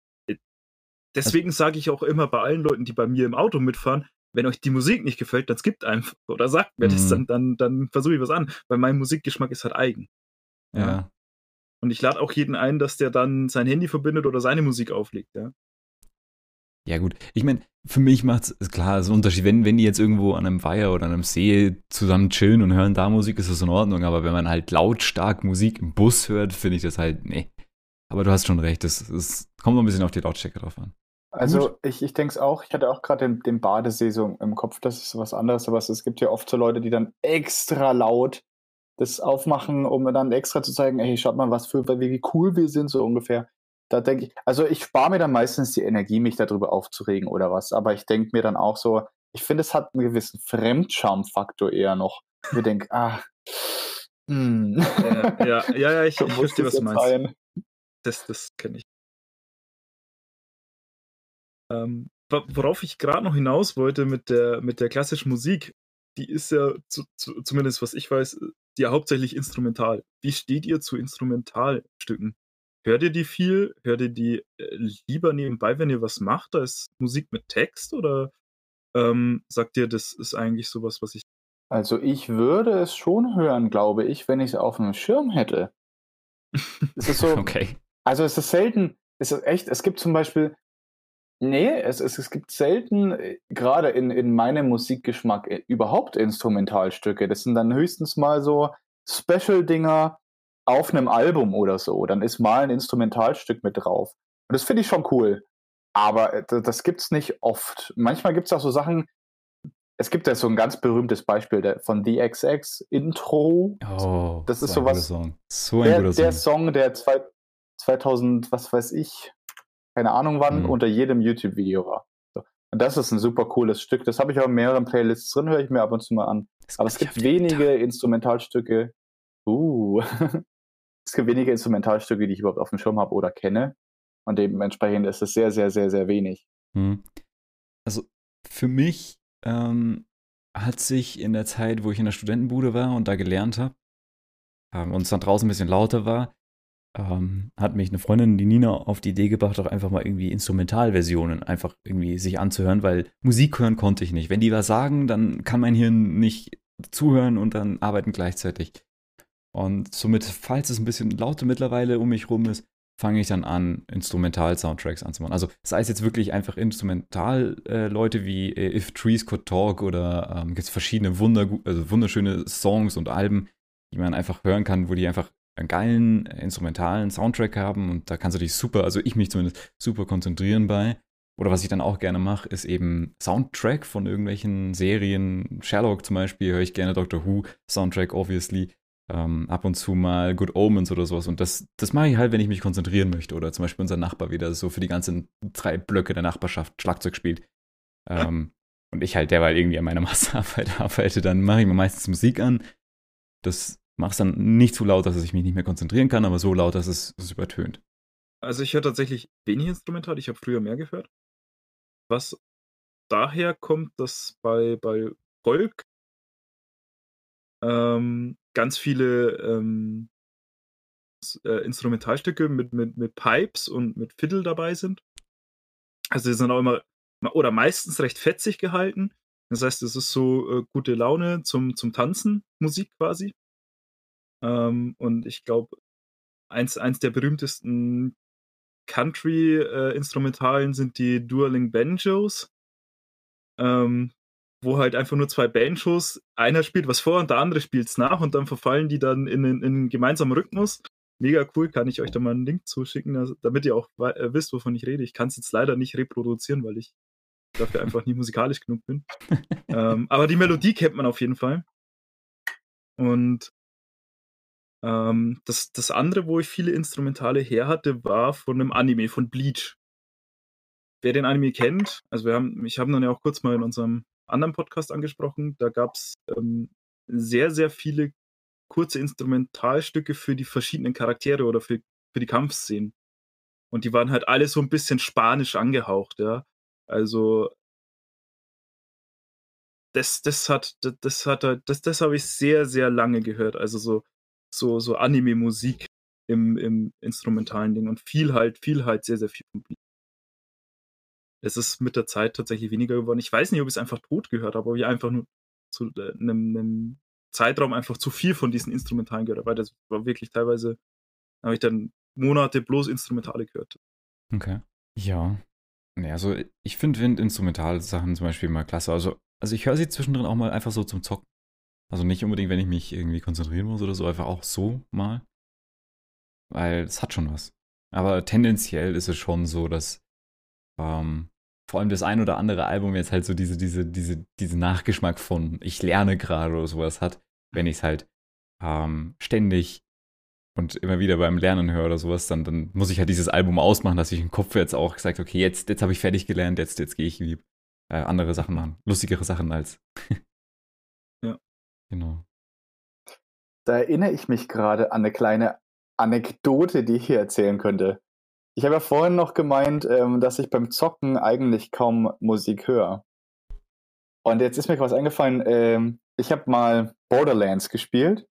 Äh, deswegen also, sage ich auch immer bei allen Leuten, die bei mir im Auto mitfahren, wenn euch die Musik nicht gefällt, dann skippt einfach oder sagt mir das, mhm. dann, dann, dann versuche ich was an, weil mein Musikgeschmack ist halt eigen. Ja. Und ich lade auch jeden ein, dass der dann sein Handy verbindet oder seine Musik auflegt, ja. Ja, gut. Ich meine, für mich macht es klar, so ein Unterschied. Wenn, wenn die jetzt irgendwo an einem Weiher oder an einem See zusammen chillen und hören da Musik, ist das in Ordnung. Aber wenn man halt lautstark Musik im Bus hört, finde ich das halt, nee. Aber du hast schon recht, es, es kommt noch ein bisschen auf die Lautstärke drauf an. Also Gut. ich, ich denke es auch, ich hatte auch gerade den, den Badesee so im Kopf, das ist was anderes, aber es gibt ja oft so Leute, die dann extra laut das aufmachen, um dann extra zu zeigen, hey, schaut mal, was für, wie cool wir sind, so ungefähr. Da denke ich, also ich spare mir dann meistens die Energie, mich darüber aufzuregen oder was, aber ich denke mir dann auch so, ich finde, es hat einen gewissen Fremdscham-Faktor eher noch. Ich denke, ah, hm. Ja, ja, ja, ich, ich verstehe, was du meinst. Das, das kenne ich. Ähm, worauf ich gerade noch hinaus wollte mit der, mit der klassischen Musik, die ist ja, zu, zu, zumindest was ich weiß, ja hauptsächlich instrumental. Wie steht ihr zu Instrumentalstücken? Hört ihr die viel? Hört ihr die äh, lieber nebenbei, wenn ihr was macht? Da ist Musik mit Text oder ähm, sagt ihr, das ist eigentlich sowas, was ich. Also ich würde es schon hören, glaube ich, wenn ich es auf dem Schirm hätte. es ist so. okay. Also es ist selten, es ist echt, es gibt zum Beispiel, nee, es, es, es gibt selten, äh, gerade in, in meinem Musikgeschmack, äh, überhaupt Instrumentalstücke. Das sind dann höchstens mal so Special-Dinger auf einem Album oder so. Dann ist mal ein Instrumentalstück mit drauf. Und das finde ich schon cool. Aber äh, das gibt es nicht oft. Manchmal gibt es auch so Sachen, es gibt ja so ein ganz berühmtes Beispiel von The XX Intro. Oh, das ist sowas. Song. So ein der, guter Song. Der Song, der zwei, 2000, was weiß ich, keine Ahnung wann, mhm. unter jedem YouTube-Video war. So. Und das ist ein super cooles Stück. Das habe ich auch in mehreren Playlists drin, höre ich mir ab und zu mal an. Das Aber es gibt wenige Instrumentalstücke. Uh. es gibt wenige Instrumentalstücke, die ich überhaupt auf dem Schirm habe oder kenne. Und dementsprechend ist es sehr, sehr, sehr, sehr wenig. Hm. Also für mich ähm, hat sich in der Zeit, wo ich in der Studentenbude war und da gelernt habe ähm, und es dann draußen ein bisschen lauter war, ähm, hat mich eine Freundin, die Nina, auf die Idee gebracht, auch einfach mal irgendwie Instrumentalversionen einfach irgendwie sich anzuhören, weil Musik hören konnte ich nicht. Wenn die was sagen, dann kann mein Hirn nicht zuhören und dann arbeiten gleichzeitig. Und somit, falls es ein bisschen lauter mittlerweile um mich rum ist, fange ich dann an, Instrumental-Soundtracks anzumachen. Also sei es jetzt wirklich einfach Instrumental-Leute äh, wie äh, If Trees Could Talk oder ähm, gibt es verschiedene Wunder also wunderschöne Songs und Alben, die man einfach hören kann, wo die einfach einen geilen äh, instrumentalen Soundtrack haben und da kannst du dich super, also ich mich zumindest super konzentrieren bei. Oder was ich dann auch gerne mache, ist eben Soundtrack von irgendwelchen Serien. Sherlock zum Beispiel höre ich gerne Doctor Who Soundtrack, obviously ähm, ab und zu mal Good Omens oder sowas. Und das, das mache ich halt, wenn ich mich konzentrieren möchte. Oder zum Beispiel unser Nachbar wieder so für die ganzen drei Blöcke der Nachbarschaft Schlagzeug spielt. Ähm, und ich halt derweil irgendwie an meiner Masterarbeit arbeite, dann mache ich mir meistens Musik an. Das mache es dann nicht zu laut, dass ich mich nicht mehr konzentrieren kann, aber so laut, dass es, es übertönt. Also ich höre tatsächlich wenig Instrumental, ich habe früher mehr gehört. Was daher kommt, dass bei, bei Volk ähm, ganz viele ähm, äh, Instrumentalstücke mit, mit, mit Pipes und mit Fiddle dabei sind. Also die sind auch immer oder meistens recht fetzig gehalten. Das heißt, es ist so äh, gute Laune zum, zum Tanzen, Musik quasi. Ähm, und ich glaube, eins, eins der berühmtesten Country-Instrumentalen äh, sind die Dueling Banjos. Ähm, wo halt einfach nur zwei Banjos, einer spielt was vor und der andere spielt es nach und dann verfallen die dann in, in, in einen gemeinsamen Rhythmus. Mega cool, kann ich euch da mal einen Link zuschicken, also, damit ihr auch äh, wisst, wovon ich rede. Ich kann es jetzt leider nicht reproduzieren, weil ich dafür einfach nie musikalisch genug bin. ähm, aber die Melodie kennt man auf jeden Fall. Und ähm, das, das andere, wo ich viele Instrumentale her hatte, war von einem Anime, von Bleach. Wer den Anime kennt, also wir haben, ich habe dann ja auch kurz mal in unserem anderen Podcast angesprochen. Da gab es ähm, sehr, sehr viele kurze Instrumentalstücke für die verschiedenen Charaktere oder für, für die Kampfszenen. Und die waren halt alle so ein bisschen spanisch angehaucht, ja. Also das, das hat, das, das hat, das, das habe ich sehr, sehr lange gehört. Also so, so, so Anime-Musik im, im instrumentalen Ding und viel halt, viel halt, sehr, sehr viel es ist mit der Zeit tatsächlich weniger geworden. Ich weiß nicht, ob ich es einfach tot gehört habe, ob ich einfach nur zu äh, einem, einem Zeitraum einfach zu viel von diesen Instrumentalen gehört habe, weil das war wirklich teilweise, habe ich dann Monate bloß Instrumentale gehört. Okay. Ja. Nee, also ich finde Wind-Instrumentalsachen zum Beispiel mal klasse. Also, also ich höre sie zwischendrin auch mal einfach so zum Zocken. Also nicht unbedingt, wenn ich mich irgendwie konzentrieren muss oder so, einfach auch so mal. Weil es hat schon was. Aber tendenziell ist es schon so, dass ähm, vor allem das ein oder andere Album jetzt halt so diese, diese, diese, diese Nachgeschmack von ich lerne gerade oder sowas hat, wenn ich es halt ähm, ständig und immer wieder beim Lernen höre oder sowas, dann, dann muss ich halt dieses Album ausmachen, dass ich im Kopf jetzt auch gesagt, okay, jetzt, jetzt habe ich fertig gelernt, jetzt, jetzt gehe ich lieb äh, andere Sachen machen, lustigere Sachen als. Genau. Da erinnere ich mich gerade an eine kleine Anekdote, die ich hier erzählen könnte. Ich habe ja vorhin noch gemeint, ähm, dass ich beim Zocken eigentlich kaum Musik höre. Und jetzt ist mir was eingefallen. Ähm, ich habe mal Borderlands gespielt.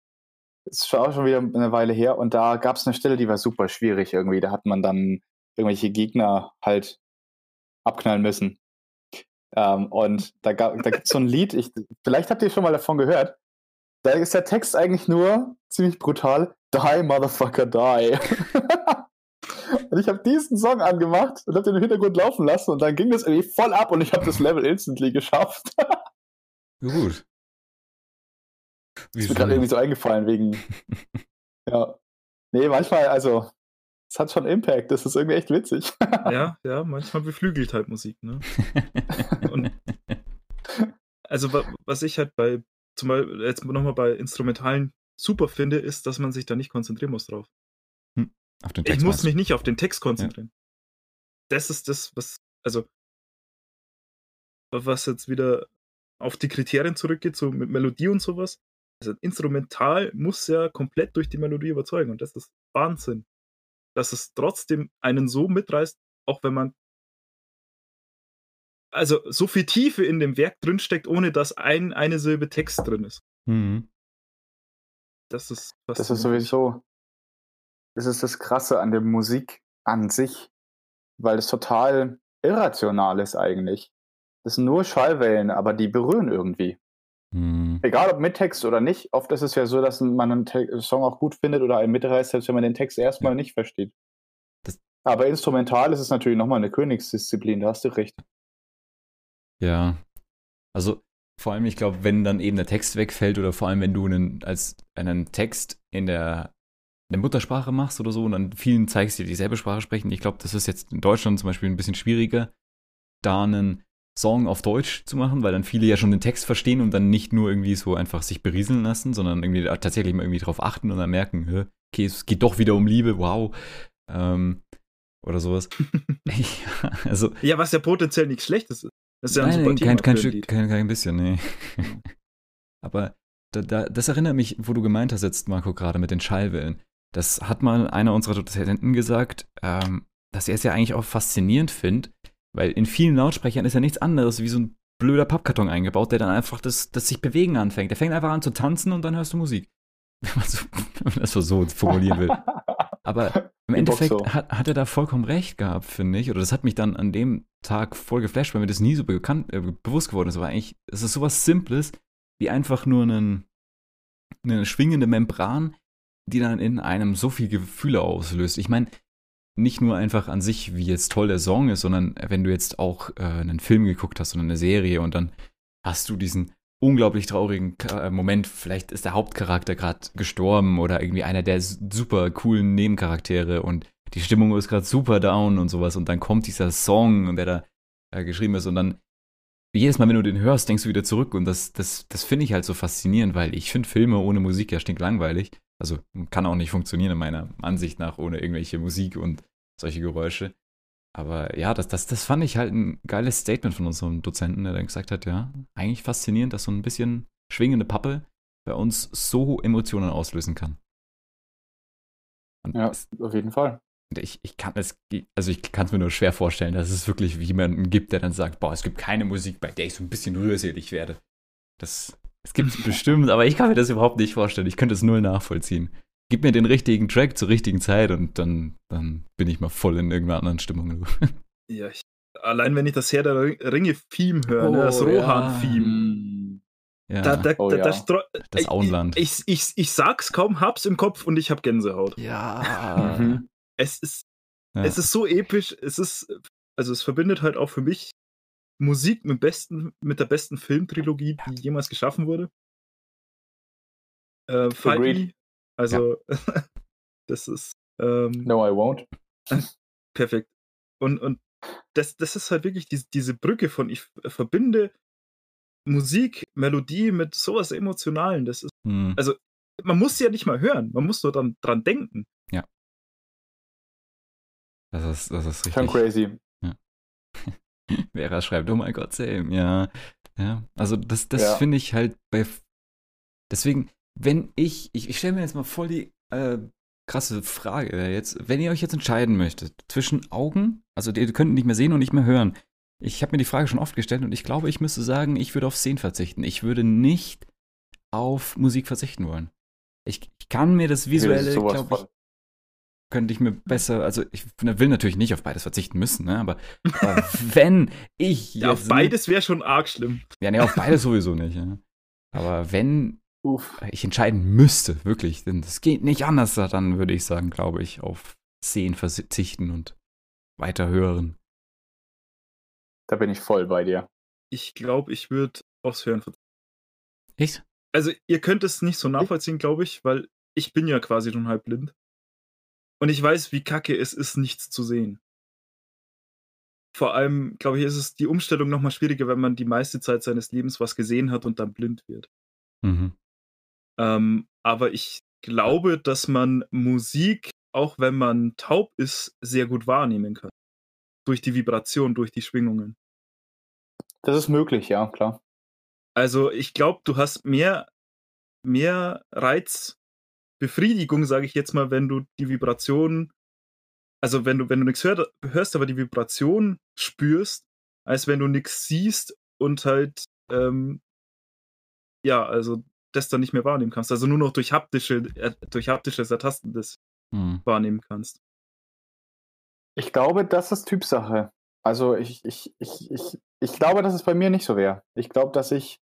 Das ist auch schon wieder eine Weile her. Und da gab es eine Stelle, die war super schwierig irgendwie. Da hat man dann irgendwelche Gegner halt abknallen müssen. Ähm, und da, da gibt es so ein Lied, ich, vielleicht habt ihr schon mal davon gehört. Da ist der Text eigentlich nur ziemlich brutal: Die, Motherfucker, die. Und ich habe diesen Song angemacht und habe den im Hintergrund laufen lassen und dann ging das irgendwie voll ab und ich habe das Level instantly geschafft. Gut. Wie ist mir gerade irgendwie so eingefallen wegen. ja. Nee, manchmal, also, es hat schon Impact, das ist irgendwie echt witzig. ja, ja, manchmal beflügelt halt Musik, ne? Und also, was ich halt bei, zum Beispiel jetzt nochmal bei Instrumentalen super finde, ist, dass man sich da nicht konzentrieren muss drauf. Auf den Text ich muss mich nicht auf den Text konzentrieren. Ja. Das ist das, was, also, was jetzt wieder auf die Kriterien zurückgeht, so mit Melodie und sowas. Also instrumental muss ja komplett durch die Melodie überzeugen und das ist Wahnsinn. Dass es trotzdem einen so mitreißt, auch wenn man also so viel Tiefe in dem Werk drinsteckt, ohne dass ein, eine Silbe Text drin ist. Mhm. Das ist Das ist sowieso das ist das Krasse an der Musik an sich, weil es total irrational ist eigentlich. Das sind nur Schallwellen, aber die berühren irgendwie. Mhm. Egal ob mit Text oder nicht, oft ist es ja so, dass man einen Te Song auch gut findet oder einen mitreißt, selbst wenn man den Text erstmal ja. nicht versteht. Das aber instrumental ist es natürlich nochmal eine Königsdisziplin, da hast du recht. Ja. Also vor allem, ich glaube, wenn dann eben der Text wegfällt oder vor allem, wenn du einen, als einen Text in der eine Muttersprache machst oder so und dann vielen zeigst, die dieselbe Sprache sprechen. Ich glaube, das ist jetzt in Deutschland zum Beispiel ein bisschen schwieriger, da einen Song auf Deutsch zu machen, weil dann viele ja schon den Text verstehen und dann nicht nur irgendwie so einfach sich berieseln lassen, sondern irgendwie tatsächlich mal irgendwie drauf achten und dann merken, okay, es geht doch wieder um Liebe, wow. Ähm, oder sowas. ja, also, ja, was ja potenziell nichts Schlechtes ist. Das ist ja ein nein, super kein, kein, Stück, kein, kein bisschen, nee. Aber da, da, das erinnert mich, wo du gemeint hast jetzt, Marco, gerade mit den Schallwellen. Das hat mal einer unserer Dozenten gesagt, ähm, dass er es ja eigentlich auch faszinierend findet, weil in vielen Lautsprechern ist ja nichts anderes wie so ein blöder Pappkarton eingebaut, der dann einfach das, das sich bewegen anfängt. Der fängt einfach an zu tanzen und dann hörst du Musik. Wenn man, so, wenn man das so formulieren will. Aber im Endeffekt so. hat, hat er da vollkommen recht gehabt, finde ich. Oder das hat mich dann an dem Tag voll geflasht, weil mir das nie so bekannt, äh, bewusst geworden ist. Aber eigentlich, es ist sowas Simples, wie einfach nur einen, eine schwingende Membran, die dann in einem so viel Gefühle auslöst. Ich meine, nicht nur einfach an sich, wie jetzt toll der Song ist, sondern wenn du jetzt auch äh, einen Film geguckt hast oder eine Serie und dann hast du diesen unglaublich traurigen äh, Moment, vielleicht ist der Hauptcharakter gerade gestorben oder irgendwie einer der super coolen Nebencharaktere und die Stimmung ist gerade super down und sowas. Und dann kommt dieser Song, der da äh, geschrieben ist und dann jedes Mal, wenn du den hörst, denkst du wieder zurück. Und das, das, das finde ich halt so faszinierend, weil ich finde Filme ohne Musik ja stinklangweilig. Also kann auch nicht funktionieren in meiner Ansicht nach ohne irgendwelche Musik und solche Geräusche. Aber ja, das, das, das fand ich halt ein geiles Statement von unserem Dozenten, der dann gesagt hat, ja, eigentlich faszinierend, dass so ein bisschen schwingende Pappe bei uns so Emotionen auslösen kann. Und ja, das, auf jeden Fall. Ich, ich kann es, also ich kann es mir nur schwer vorstellen, dass es wirklich jemanden gibt, der dann sagt, boah, es gibt keine Musik, bei der ich so ein bisschen rührselig werde. Das es gibt es bestimmt, aber ich kann mir das überhaupt nicht vorstellen. Ich könnte es null nachvollziehen. Gib mir den richtigen Track zur richtigen Zeit und dann, dann bin ich mal voll in irgendeiner anderen Stimmung. Ja, ich, allein wenn ich das Herr der Ringe-Theme höre, oh, ne, das Rohan-Theme. Ja. Da, da, oh, da, ja. das Auenland. Ich, ich, ich, ich sag's kaum, hab's im Kopf und ich hab Gänsehaut. Ja. Mhm. Es ist, ja. es ist so episch. Es ist, also es verbindet halt auch für mich Musik mit, besten, mit der besten Filmtrilogie, die jemals geschaffen wurde. Äh, Fight Me. Also, ja. das ist. Ähm, no, I won't. Perfekt. Und, und das, das ist halt wirklich diese, diese Brücke von, ich verbinde Musik, Melodie mit sowas Emotionalen. Das ist, hm. also man muss sie ja nicht mal hören, man muss nur dann dran denken. Ja. Das ist, das ist richtig. Schon crazy. Ja. Vera schreibt, oh mein Gott, same, ja. Ja, also das, das ja. finde ich halt bei. Deswegen, wenn ich, ich, ich stelle mir jetzt mal voll die äh, krasse Frage jetzt, wenn ihr euch jetzt entscheiden möchtet zwischen Augen, also ihr könnt nicht mehr sehen und nicht mehr hören. Ich habe mir die Frage schon oft gestellt und ich glaube, ich müsste sagen, ich würde auf Sehen verzichten. Ich würde nicht auf Musik verzichten wollen. Ich, ich kann mir das visuelle, glaube ich, könnte ich mir besser, also ich will natürlich nicht auf beides verzichten müssen, ne? aber, aber wenn ich. Ja, auf beides wäre schon arg schlimm. Ja, ne, auf beides sowieso nicht. Ja. Aber wenn Uff. ich entscheiden müsste, wirklich, denn es geht nicht anders, dann würde ich sagen, glaube ich, auf Sehen verzichten und weiter hören. Da bin ich voll bei dir. Ich glaube, ich würde aufs Hören verzichten. Echt? Also, ihr könnt es nicht so nachvollziehen, glaube ich, weil ich bin ja quasi schon halb blind. Und ich weiß, wie kacke es ist, nichts zu sehen. Vor allem, glaube ich, ist es die Umstellung nochmal schwieriger, wenn man die meiste Zeit seines Lebens was gesehen hat und dann blind wird. Mhm. Ähm, aber ich glaube, dass man Musik, auch wenn man taub ist, sehr gut wahrnehmen kann. Durch die Vibration, durch die Schwingungen. Das ist möglich, ja, klar. Also ich glaube, du hast mehr, mehr Reiz Befriedigung, sage ich jetzt mal, wenn du die Vibration, also wenn du, wenn du nichts hör, hörst, aber die Vibration spürst, als wenn du nichts siehst und halt, ähm, ja, also das dann nicht mehr wahrnehmen kannst. Also nur noch durch haptische, äh, durch haptisches Ertasten das hm. wahrnehmen kannst. Ich glaube, das ist Typsache. Also ich, ich, ich, ich, ich glaube, dass es bei mir nicht so wäre. Ich glaube, dass ich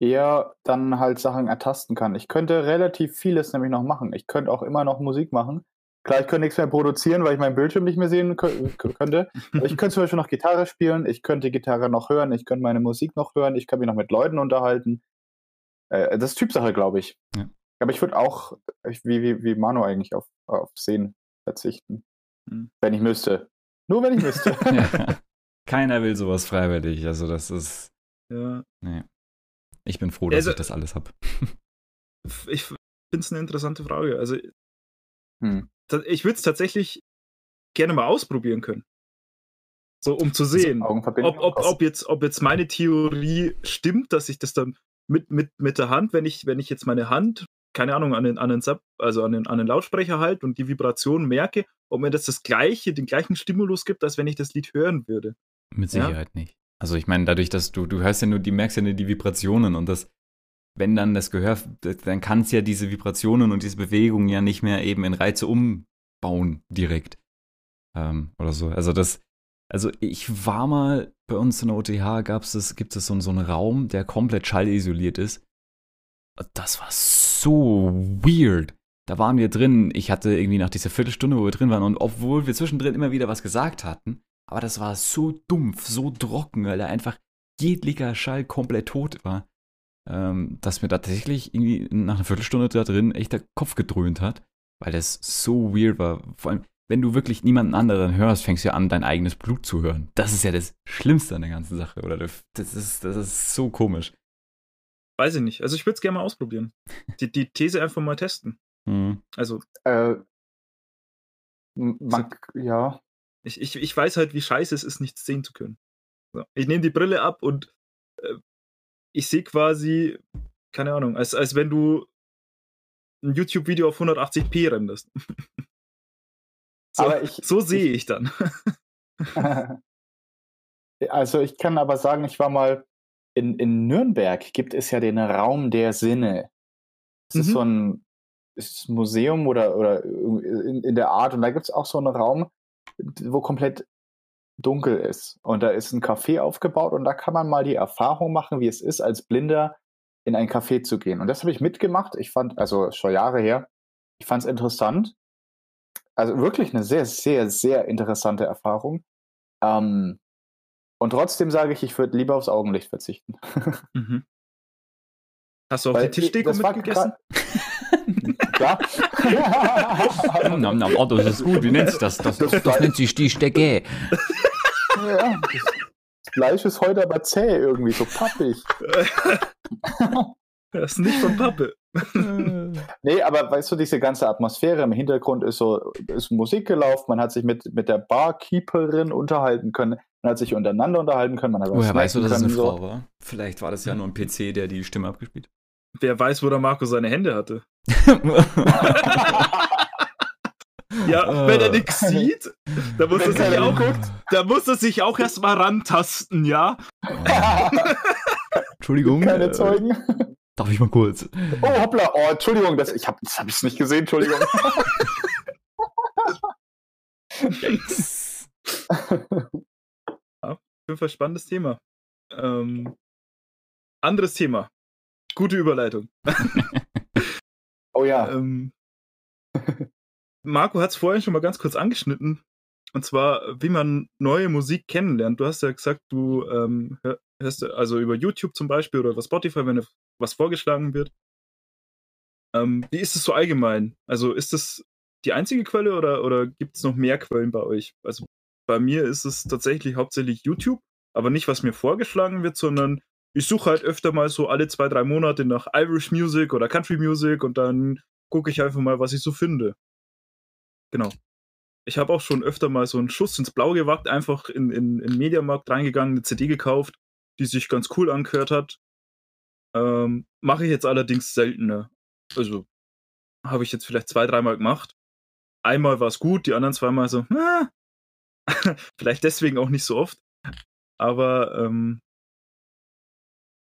eher dann halt Sachen ertasten kann. Ich könnte relativ vieles nämlich noch machen. Ich könnte auch immer noch Musik machen. Klar, ich könnte nichts mehr produzieren, weil ich meinen Bildschirm nicht mehr sehen könnte. Aber ich könnte zum Beispiel noch Gitarre spielen, ich könnte Gitarre noch hören, ich könnte meine Musik noch hören, ich könnte mich noch mit Leuten unterhalten. Äh, das ist Typsache, glaube ich. Ja. Aber ich würde auch, wie, wie, wie Manu eigentlich, auf, auf Sehen verzichten. Hm. Wenn ich müsste. Nur wenn ich müsste. ja. Keiner will sowas freiwillig. Also das ist. Ja. Nee. Ich bin froh, dass also, ich das alles habe. ich finde es eine interessante Frage. Also, hm. ich würde es tatsächlich gerne mal ausprobieren können. So, um zu sehen, also ob, ob, ob, jetzt, ob jetzt meine Theorie stimmt, dass ich das dann mit, mit, mit der Hand, wenn ich, wenn ich jetzt meine Hand, keine Ahnung, an den, an den, also an den, an den Lautsprecher halte und die Vibration merke, ob mir das das gleiche, den gleichen Stimulus gibt, als wenn ich das Lied hören würde. Mit Sicherheit ja? nicht. Also ich meine, dadurch, dass du, du hörst ja nur, die merkst ja nur die Vibrationen und das, wenn dann das Gehör, dann kann es ja diese Vibrationen und diese Bewegungen ja nicht mehr eben in Reize umbauen direkt. Ähm, oder so. Also das, also ich war mal bei uns in der OTH gab es, gibt es so, so einen Raum, der komplett schallisoliert ist. Das war so weird. Da waren wir drin. Ich hatte irgendwie nach dieser Viertelstunde, wo wir drin waren, und obwohl wir zwischendrin immer wieder was gesagt hatten, aber das war so dumpf, so trocken, weil da einfach jeglicher Schall komplett tot war, ähm, dass mir tatsächlich irgendwie nach einer Viertelstunde da drin echt der Kopf gedröhnt hat, weil das so weird war. Vor allem, wenn du wirklich niemanden anderen hörst, fängst du ja an, dein eigenes Blut zu hören. Das ist ja das Schlimmste an der ganzen Sache, oder? Das ist, das ist so komisch. Weiß ich nicht. Also ich würde es gerne mal ausprobieren. Die, die These einfach mal testen. Mhm. Also. Äh, man, ja, ich, ich, ich weiß halt, wie scheiße es ist, nichts sehen zu können. So. Ich nehme die Brille ab und äh, ich sehe quasi, keine Ahnung, als, als wenn du ein YouTube-Video auf 180p renderst. so, aber ich, so sehe ich, ich dann. also ich kann aber sagen, ich war mal in, in Nürnberg gibt es ja den Raum der Sinne. Das mhm. ist so ein ist Museum oder, oder in, in der Art und da gibt es auch so einen Raum, wo komplett dunkel ist. Und da ist ein Café aufgebaut und da kann man mal die Erfahrung machen, wie es ist, als Blinder in ein Café zu gehen. Und das habe ich mitgemacht. Ich fand, also schon Jahre her, ich fand es interessant. Also wirklich eine sehr, sehr, sehr interessante Erfahrung. Ähm, und trotzdem sage ich, ich würde lieber aufs Augenlicht verzichten. Mhm. Hast du auch Weil die Tischdeko mitgegessen? Klar. na, na, oh, das ist gut. Wie nennt sich das? Das, das, das nennt sich die Stecke. ja, das Fleisch ist heute aber zäh irgendwie, so pappig. Das ist nicht von Pappe. nee, aber weißt du, diese ganze Atmosphäre im Hintergrund ist so, ist Musik gelaufen, man hat sich mit, mit der Barkeeperin unterhalten können, man hat sich untereinander unterhalten können, man hat Woher weißt du, dass es eine so. Frau war? Vielleicht war das ja nur ein PC, der die Stimme abgespielt Wer weiß, wo der Marco seine Hände hatte. Ja, wenn er nichts sieht, da muss, er sich, auch, da muss er sich auch erstmal rantasten, ja? Entschuldigung. Keine äh, Zeugen. Darf ich mal kurz? Oh, hoppla, oh, Entschuldigung, das, ich habe das hab ich's nicht gesehen, Entschuldigung. Yikes. Auf jeden Fall spannendes Thema. Ähm, anderes Thema. Gute Überleitung. oh ja. Ähm, Marco hat es vorhin schon mal ganz kurz angeschnitten. Und zwar, wie man neue Musik kennenlernt. Du hast ja gesagt, du ähm, hör- hörst also über YouTube zum Beispiel oder über Spotify, wenn dir was vorgeschlagen wird. Ähm, wie ist es so allgemein? Also ist das die einzige Quelle oder, oder gibt es noch mehr Quellen bei euch? Also bei mir ist es tatsächlich hauptsächlich YouTube, aber nicht, was mir vorgeschlagen wird, sondern ich suche halt öfter mal so alle zwei, drei Monate nach Irish Music oder Country Music und dann gucke ich einfach mal, was ich so finde. Genau. Ich habe auch schon öfter mal so einen Schuss ins Blau gewagt, einfach in, in, in den Mediamarkt reingegangen, eine CD gekauft, die sich ganz cool angehört hat. Ähm, Mache ich jetzt allerdings seltener. Also habe ich jetzt vielleicht zwei, dreimal gemacht. Einmal war es gut, die anderen zweimal so, ah. vielleicht deswegen auch nicht so oft. Aber ähm,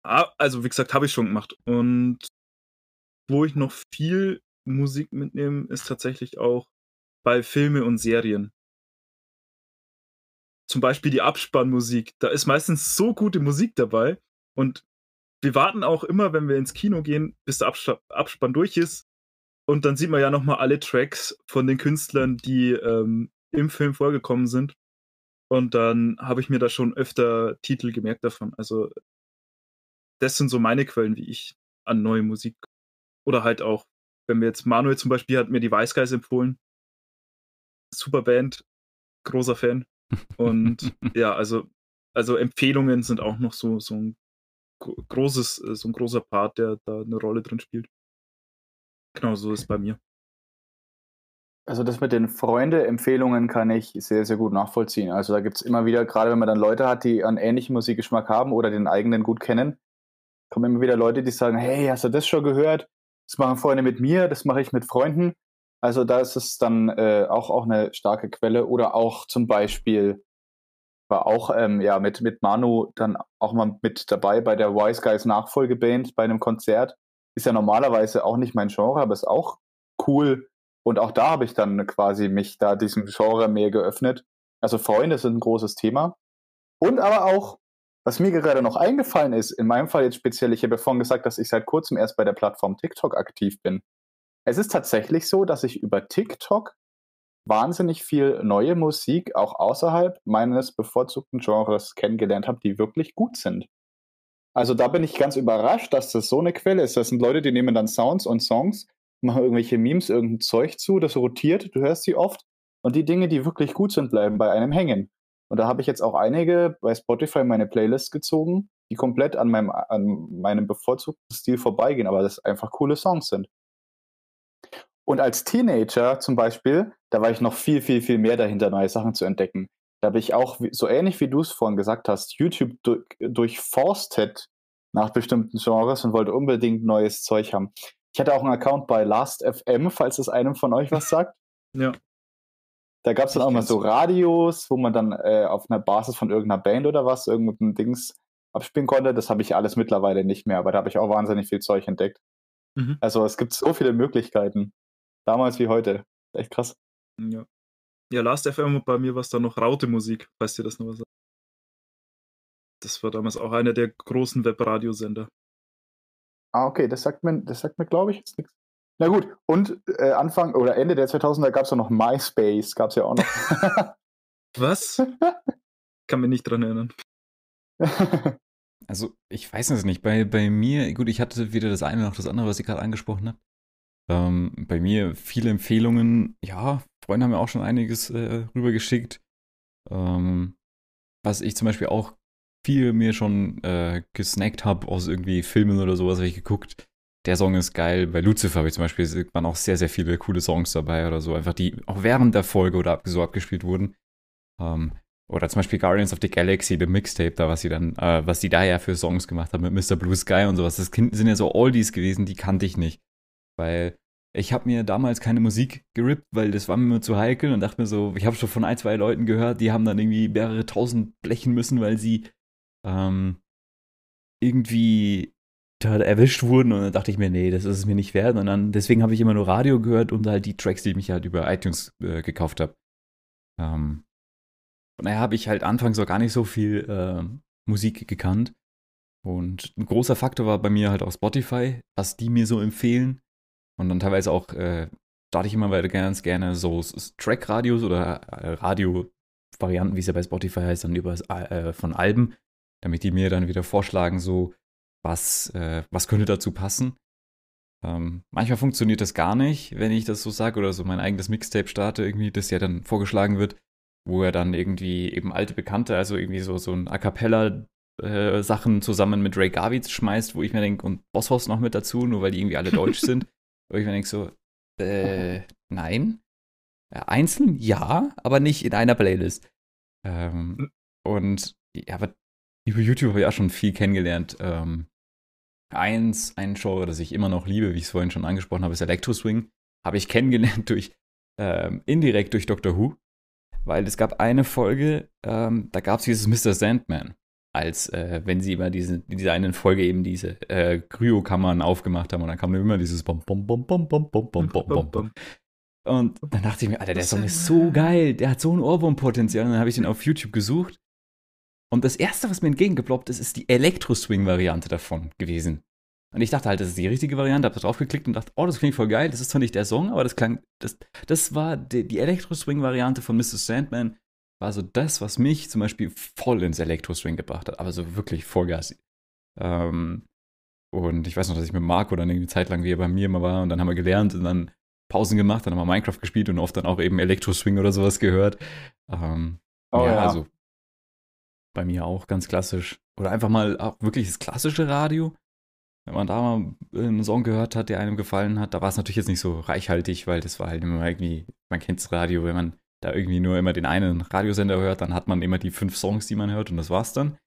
also wie gesagt, habe ich schon gemacht. Und wo ich noch viel Musik mitnehme, ist tatsächlich auch bei Filme und Serien. Zum Beispiel die Abspannmusik. Da ist meistens so gute Musik dabei. Und wir warten auch immer, wenn wir ins Kino gehen, bis der Abspa- Abspann durch ist. Und dann sieht man ja nochmal alle Tracks von den Künstlern, die ähm, im Film vorgekommen sind. Und dann habe ich mir da schon öfter Titel gemerkt davon. Also das sind so meine Quellen, wie ich an neue Musik oder halt auch, wenn wir jetzt Manuel zum Beispiel hat mir die Wise Guys empfohlen. Super Band, großer Fan. Und ja, also, also Empfehlungen sind auch noch so, so ein großes, äh, so ein großer Part, der da eine Rolle drin spielt. Genau, so ist es bei mir. Also das mit den Freunde-Empfehlungen kann ich sehr, sehr gut nachvollziehen. Also da gibt es immer wieder, gerade wenn man dann Leute hat, die einen ähnlichen Musikgeschmack haben oder den eigenen gut kennen, kommen immer wieder Leute, die sagen, hey, hast du das schon gehört? Das machen Freunde mit mir, das mache ich mit Freunden. Also da ist es dann äh, auch, auch eine starke Quelle. Oder auch zum Beispiel war auch ähm, ja, mit, mit Manu dann auch mal mit dabei bei der Wise Guys Nachfolgeband bei einem Konzert. Ist ja normalerweise auch nicht mein Genre, aber ist auch cool. Und auch da habe ich dann quasi mich da diesem Genre mehr geöffnet. Also Freunde sind ein großes Thema. Und aber auch, was mir gerade noch eingefallen ist, in meinem Fall jetzt speziell, ich habe vorhin gesagt, dass ich seit kurzem erst bei der Plattform TikTok aktiv bin. Es ist tatsächlich so, dass ich über TikTok wahnsinnig viel neue Musik auch außerhalb meines bevorzugten Genres kennengelernt habe, die wirklich gut sind. Also da bin ich ganz überrascht, dass das so eine Quelle ist. Das sind Leute, die nehmen dann Sounds und Songs, machen irgendwelche Memes, irgendein Zeug zu, das rotiert, du hörst sie oft und die Dinge, die wirklich gut sind, bleiben bei einem hängen. Und da habe ich jetzt auch einige bei Spotify in meine Playlist gezogen, die komplett an meinem, an meinem bevorzugten Stil vorbeigehen, aber das einfach coole Songs sind. Und als Teenager zum Beispiel, da war ich noch viel, viel, viel mehr dahinter, neue Sachen zu entdecken. Da habe ich auch, so ähnlich wie du es vorhin gesagt hast, YouTube du- durchforstet nach bestimmten Genres und wollte unbedingt neues Zeug haben. Ich hatte auch einen Account bei Last.fm, falls es einem von euch was sagt. Ja. Da gab es dann auch mal so Radios, wo man dann äh, auf einer Basis von irgendeiner Band oder was, irgendein Dings abspielen konnte. Das habe ich alles mittlerweile nicht mehr, aber da habe ich auch wahnsinnig viel Zeug entdeckt. Mhm. Also es gibt so viele Möglichkeiten. Damals wie heute. Echt krass. Ja. Ja, Last FM bei mir war es dann noch Raute Musik, falls dir das noch was sagt. Das war damals auch einer der großen Webradiosender. Ah, okay, das sagt mir, das sagt mir, glaube ich, jetzt nichts. Na gut, und äh, Anfang oder Ende der 2000er gab es ja noch MySpace, gab es ja auch noch. Was? Kann mich nicht dran erinnern. Also, ich weiß es nicht. Bei, bei mir, gut, ich hatte weder das eine noch das andere, was ihr gerade angesprochen habt. Ähm, bei mir viele Empfehlungen. Ja, Freunde haben mir auch schon einiges äh, rübergeschickt. Ähm, was ich zum Beispiel auch viel mir schon äh, gesnackt habe aus irgendwie Filmen oder sowas, habe ich geguckt. Der Song ist geil. Bei Lucifer habe ich zum Beispiel waren auch sehr, sehr viele coole Songs dabei oder so, einfach die auch während der Folge oder so abgespielt wurden. Ähm, oder zum Beispiel Guardians of the Galaxy, The Mixtape, da was sie dann, äh, was sie da ja für Songs gemacht haben mit Mr. Blue Sky und sowas. Das sind ja so Oldies gewesen, die kannte ich nicht. Weil ich habe mir damals keine Musik gerippt, weil das war mir zu heikel und dachte mir so, ich habe schon von ein, zwei Leuten gehört, die haben dann irgendwie mehrere tausend blechen müssen, weil sie ähm, irgendwie erwischt wurden und dann dachte ich mir, nee, das ist es mir nicht wert. Und dann, deswegen habe ich immer nur Radio gehört und halt die Tracks, die ich mich halt über iTunes äh, gekauft habe. Ähm, von daher habe ich halt anfangs auch gar nicht so viel äh, Musik gekannt. Und ein großer Faktor war bei mir halt auch Spotify, was die mir so empfehlen. Und dann teilweise auch, äh, starte ich immer weiter ganz gerne so Track-Radios oder äh, Radio-Varianten, wie es ja bei Spotify heißt, dann über äh, von Alben, damit die mir dann wieder vorschlagen, so, was, äh, was könnte dazu passen. Ähm, manchmal funktioniert das gar nicht, wenn ich das so sage oder so mein eigenes Mixtape starte, irgendwie, das ja dann vorgeschlagen wird, wo er dann irgendwie eben alte Bekannte, also irgendwie so, so ein A Cappella äh, Sachen zusammen mit Ray Garvitz schmeißt, wo ich mir denke, und Bosshaus noch mit dazu, nur weil die irgendwie alle deutsch sind. Wo ich mir denke so, äh, nein. Einzeln ja, aber nicht in einer Playlist. Ähm, hm. und ja, aber über YouTube habe ich auch schon viel kennengelernt. Ähm, eins, ein Genre, das ich immer noch liebe, wie ich es vorhin schon angesprochen habe, ist Electro Swing. Habe ich kennengelernt durch, ähm, indirekt durch Doctor Who. Weil es gab eine Folge, ähm, da gab es dieses Mr. Sandman als äh, wenn sie immer diese, in dieser einen Folge eben diese äh, Kryokammern aufgemacht haben und dann kam immer dieses Bom, Bom, Bom, Bom, Bom, Bom, Bom, Bom, Bom, Bom. Und dann dachte ich mir, Alter, der Song ist so geil, der hat so ein Ohrwurmpotenzial. Und dann habe ich den auf YouTube gesucht. Und das erste, was mir entgegengeploppt ist, ist die Elektro-Swing-Variante davon gewesen. Und ich dachte halt, das ist die richtige Variante, habe da drauf geklickt und dachte, oh, das klingt voll geil. Das ist zwar nicht der Song, aber das klang, das, das war die, die Elektro-Swing-Variante von Mrs. Sandman war so das, was mich zum Beispiel voll ins Elektro-Swing gebracht hat, aber so wirklich Vollgas. Ähm, und ich weiß noch, dass ich mit Marco dann irgendwie Zeit lang, wie er bei mir immer war, und dann haben wir gelernt und dann Pausen gemacht, dann haben wir Minecraft gespielt und oft dann auch eben Elektro-Swing oder sowas gehört. Ähm, oh, ja, ja, also bei mir auch ganz klassisch. Oder einfach mal auch wirklich das klassische Radio. Wenn man da mal einen Song gehört hat, der einem gefallen hat, da war es natürlich jetzt nicht so reichhaltig, weil das war halt immer irgendwie, man kennt das Radio, wenn man da irgendwie nur immer den einen Radiosender hört, dann hat man immer die fünf Songs, die man hört und das war's dann.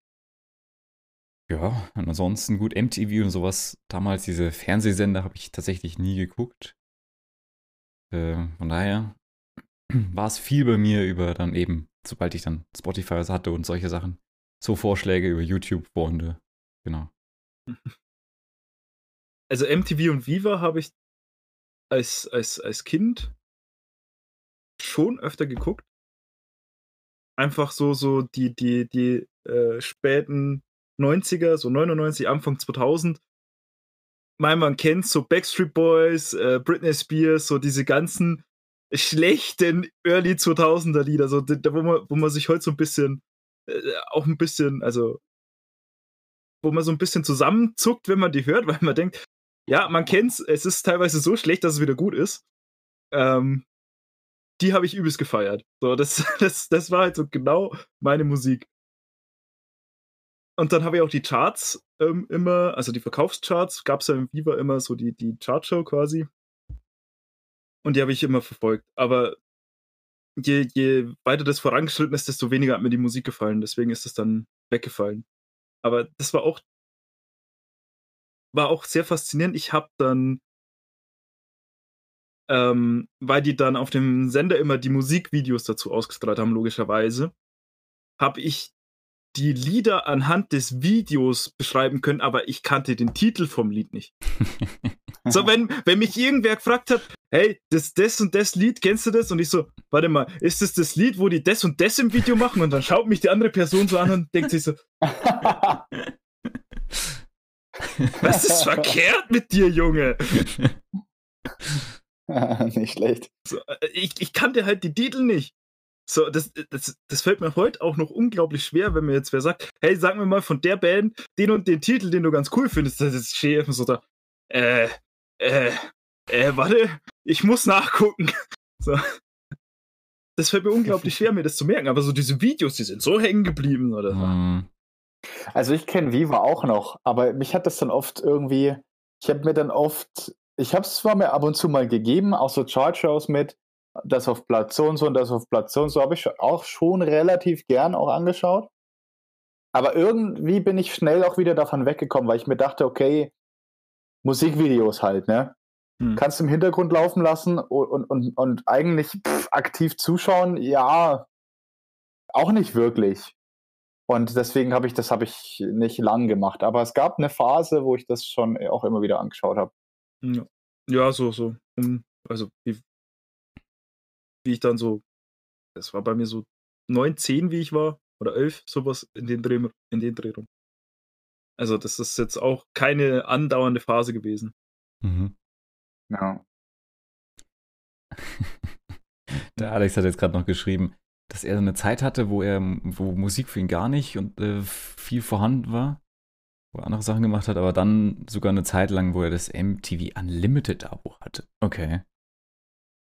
Ja, und ansonsten gut, MTV und sowas, damals diese Fernsehsender habe ich tatsächlich nie geguckt. Äh, von daher war es viel bei mir über dann eben, sobald ich dann Spotify hatte und solche Sachen, so Vorschläge über YouTube, Freunde, genau. Also MTV und Viva habe ich als, als, als Kind schon öfter geguckt. Einfach so, so die, die, die äh, späten 90er, so 99, Anfang 2000. Mein, man kennt so Backstreet Boys, äh, Britney Spears, so diese ganzen schlechten Early 2000er Lieder, so, da, wo, man, wo man sich heute so ein bisschen, äh, auch ein bisschen, also, wo man so ein bisschen zusammenzuckt, wenn man die hört, weil man denkt, ja, man kennt's, es ist teilweise so schlecht, dass es wieder gut ist. Ähm, die habe ich übelst gefeiert. So, das, das, das war halt so genau meine Musik. Und dann habe ich auch die Charts ähm, immer, also die Verkaufscharts, gab es ja im Viva immer so die, die Chartshow quasi. Und die habe ich immer verfolgt. Aber je, je weiter das vorangeschritten ist, desto weniger hat mir die Musik gefallen. Deswegen ist es dann weggefallen. Aber das war auch, war auch sehr faszinierend. Ich habe dann ähm, weil die dann auf dem Sender immer die Musikvideos dazu ausgestrahlt haben, logischerweise, habe ich die Lieder anhand des Videos beschreiben können, aber ich kannte den Titel vom Lied nicht. so, wenn, wenn mich irgendwer gefragt hat, hey, das, das und das Lied, kennst du das? Und ich so, warte mal, ist das das Lied, wo die das und das im Video machen? Und dann schaut mich die andere Person so an und denkt sich so, was ist verkehrt mit dir, Junge? nicht schlecht. So, äh, ich, ich kannte halt die Titel nicht. So, das, das, das fällt mir heute auch noch unglaublich schwer, wenn mir jetzt wer sagt, hey, sag mir mal von der Band den und den Titel, den du ganz cool findest. Das ist schön so da, äh, äh, äh, warte, ich muss nachgucken. So. Das fällt mir unglaublich schwer, mir das zu merken, aber so diese Videos, die sind so hängen geblieben oder so. Hm. Also ich kenne Viva auch noch, aber mich hat das dann oft irgendwie, ich habe mir dann oft, ich habe es zwar mir ab und zu mal gegeben, auch so Chart-Shows mit, das auf Platz so und so und das auf Platz so und so, habe ich auch schon relativ gern auch angeschaut. Aber irgendwie bin ich schnell auch wieder davon weggekommen, weil ich mir dachte, okay, Musikvideos halt, ne? Hm. Kannst im Hintergrund laufen lassen und, und, und, und eigentlich pff, aktiv zuschauen, ja, auch nicht wirklich. Und deswegen habe ich das habe ich nicht lang gemacht. Aber es gab eine Phase, wo ich das schon auch immer wieder angeschaut habe. Ja, ja so, so. Um, also, wie, wie ich dann so, das war bei mir so 9, 10, wie ich war, oder 11, sowas in den Dreh, in den Dreh rum. Also, das ist jetzt auch keine andauernde Phase gewesen. Mhm. Ja. Der Alex hat jetzt gerade noch geschrieben, dass er so eine Zeit hatte, wo er, wo Musik für ihn gar nicht und äh, viel vorhanden war, wo er andere Sachen gemacht hat, aber dann sogar eine Zeit lang, wo er das MTV Unlimited Abo hatte. Okay.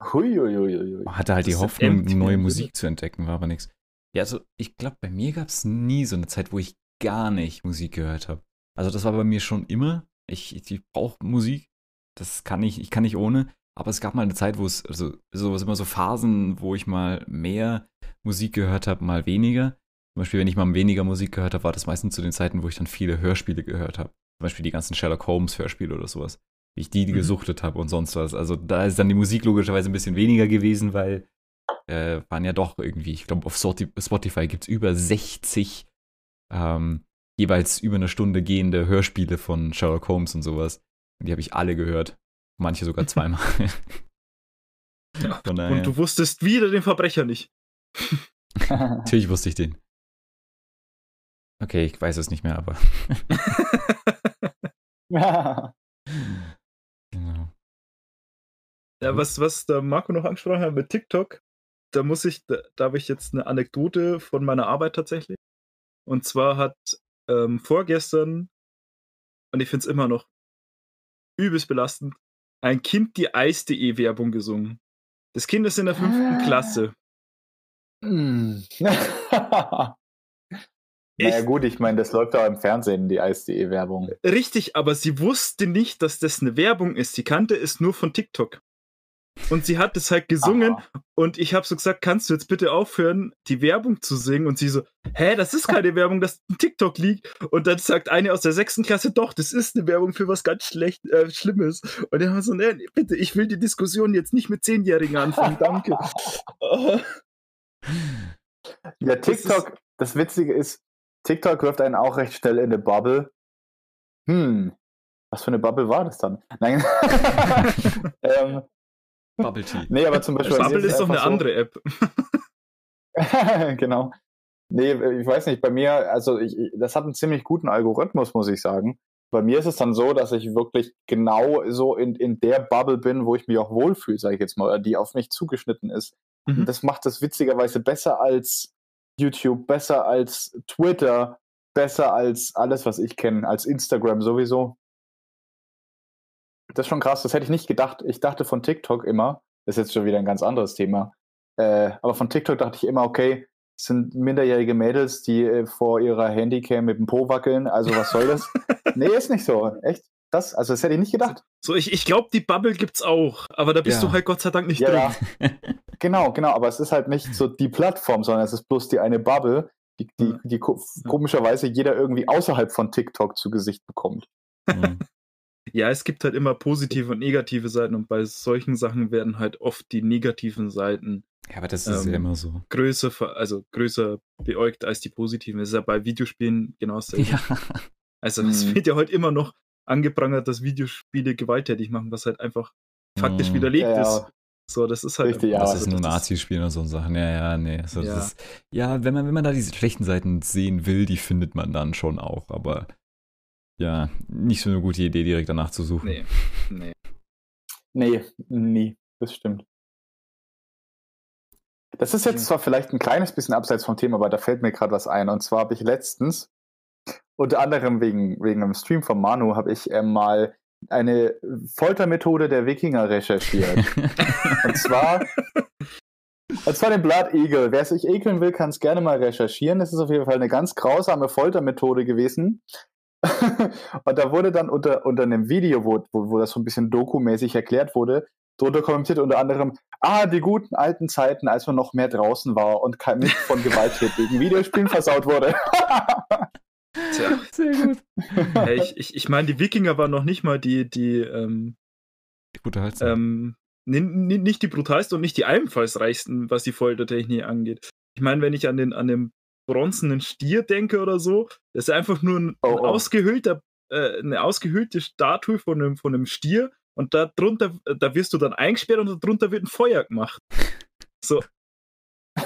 Huiuiuiui. Hatte halt Das die Hoffnung, neue. Musik zu entdecken, war aber nichts. Ja, also ich glaube, bei mir gab es nie so eine Zeit, wo ich gar nicht Musik gehört habe. Also das war bei mir schon immer. Ich, ich, ich brauche Musik. Das kann ich, ich kann nicht ohne. Aber es gab mal eine Zeit, wo es, also so immer so Phasen, wo ich mal mehr Musik gehört habe, mal weniger. Zum Beispiel, wenn ich mal weniger Musik gehört habe, war das meistens zu den Zeiten, wo ich dann viele Hörspiele gehört habe. Zum Beispiel die ganzen Sherlock Holmes Hörspiele oder sowas. Wie ich die Mhm. gesuchtet habe und sonst was. Also da ist dann die Musik logischerweise ein bisschen weniger gewesen, weil äh, waren ja doch irgendwie, ich glaube, auf Spotify gibt es über 60 ähm, jeweils über eine Stunde gehende Hörspiele von Sherlock Holmes und sowas. Und die habe ich alle gehört. Manche sogar zweimal. Ja. Und du wusstest wieder den Verbrecher nicht. natürlich wusste ich den. Okay, ich weiß es nicht mehr, aber. ja. genau. Ja, was, was der Marco noch angesprochen hat mit TikTok, da muss ich, da, da habe ich jetzt eine Anekdote von meiner Arbeit tatsächlich. Und zwar hat ähm, vorgestern, und ich finde es immer noch übelst belastend, ein Kind die Eis.de Werbung gesungen. Das Kind ist in der fünften Ah. Klasse. Hm. naja, gut, ich meine, das läuft auch im Fernsehen, die Eis.de-Werbung. Richtig, aber sie wusste nicht, dass das eine Werbung ist. Sie kannte es nur von TikTok. Und sie hat es halt gesungen Aha. und ich habe so gesagt, kannst du jetzt bitte aufhören, die Werbung zu singen? Und sie so, hä, das ist keine Werbung, das ist ein TikTok liegt. Und dann sagt eine aus der sechsten Klasse, doch, das ist eine Werbung für was ganz schlecht, äh, Schlimmes. Und er war so, nee, bitte, ich will die Diskussion jetzt nicht mit Zehnjährigen anfangen, danke. Ja, TikTok, das Witzige ist, TikTok wirft einen auch recht schnell in eine Bubble. Hm, was für eine Bubble war das dann? Nein. ähm, Bubble Tea. nee, aber zum Beispiel. Bubble ist doch eine so- andere App. genau. Nee, ich weiß nicht, bei mir, also ich, ich- das hat einen ziemlich guten Algorithmus, muss ich sagen. Bei mir ist es dann so, dass ich wirklich genau so in, in der Bubble bin, wo ich mich auch wohlfühle, sage ich jetzt mal, oder die auf mich zugeschnitten ist. Mhm. Und das macht das witzigerweise besser als YouTube, besser als Twitter, besser als alles, was ich kenne, als Instagram sowieso. Das ist schon krass, das hätte ich nicht gedacht. Ich dachte von TikTok immer, das ist jetzt schon wieder ein ganz anderes Thema, äh, aber von TikTok dachte ich immer, okay, es sind minderjährige Mädels, die äh, vor ihrer Handycam mit dem Po wackeln, also was soll das? nee, ist nicht so. Echt? Das, also das hätte ich nicht gedacht. So, ich, ich glaube, die Bubble gibt's auch, aber da bist Ja. du halt Gott sei Dank nicht Ja, drin. ja. genau, genau, aber es ist halt nicht so die Plattform, sondern es ist bloß die eine Bubble, die, die, die ko komischerweise jeder irgendwie außerhalb von TikTok zu Gesicht bekommt. Mhm. Ja, es gibt halt immer positive und negative Seiten und bei solchen Sachen werden halt oft die negativen Seiten Ja, aber das ist Ähm, ja immer so. größer, also größer beäugt als die positiven. Das ist ja bei Videospielen genau dasselbe. Ja. Also es Mhm. wird ja heute immer noch angeprangert, dass Videospiele gewalttätig machen, was halt einfach faktisch Mhm. widerlegt Ja, ja. ist. So, das ist halt. Richtig, ja, das ist nur Nazi-Spielen und so Sachen. Ja, ja, nee. Also, Ja. Ist, ja, wenn man, wenn man da diese schlechten Seiten sehen will, die findet man dann schon auch. Aber ja, nicht so eine gute Idee, direkt danach zu suchen. Nee, nee. Nee, nie. Das stimmt. Das ist jetzt zwar vielleicht ein kleines bisschen abseits vom Thema, aber da fällt mir gerade was ein. Und zwar habe ich letztens, unter anderem wegen, wegen einem Stream von Manu, habe ich äh, mal eine Foltermethode der Wikinger recherchiert. und zwar und zwar den Blood Eagle. Wer sich ekeln will, kann es gerne mal recherchieren. Es ist auf jeden Fall eine ganz grausame Foltermethode gewesen. und da wurde dann unter, unter einem Video, wo, wo, wo das so ein bisschen dokumäßig erklärt wurde, drunter kommentiert unter anderem, ah, die guten alten Zeiten, als man noch mehr draußen war und kein nicht von gewalttätigen Videospielen versaut wurde. Tja. Sehr gut. Hey, ich ich, ich meine, die Wikinger waren noch nicht mal die, die, ähm, die gute ähm, nicht die brutalsten und nicht die einfallsreichsten, was die Foltertechnik angeht. Ich meine, wenn ich an den, an den bronzenen Stier denke oder so, das ist einfach nur ein, oh, oh. ausgehöhlter, äh, eine ausgehöhlte Statue von einem, von einem Stier und da drunter, da wirst du dann eingesperrt und darunter wird ein Feuer gemacht. So.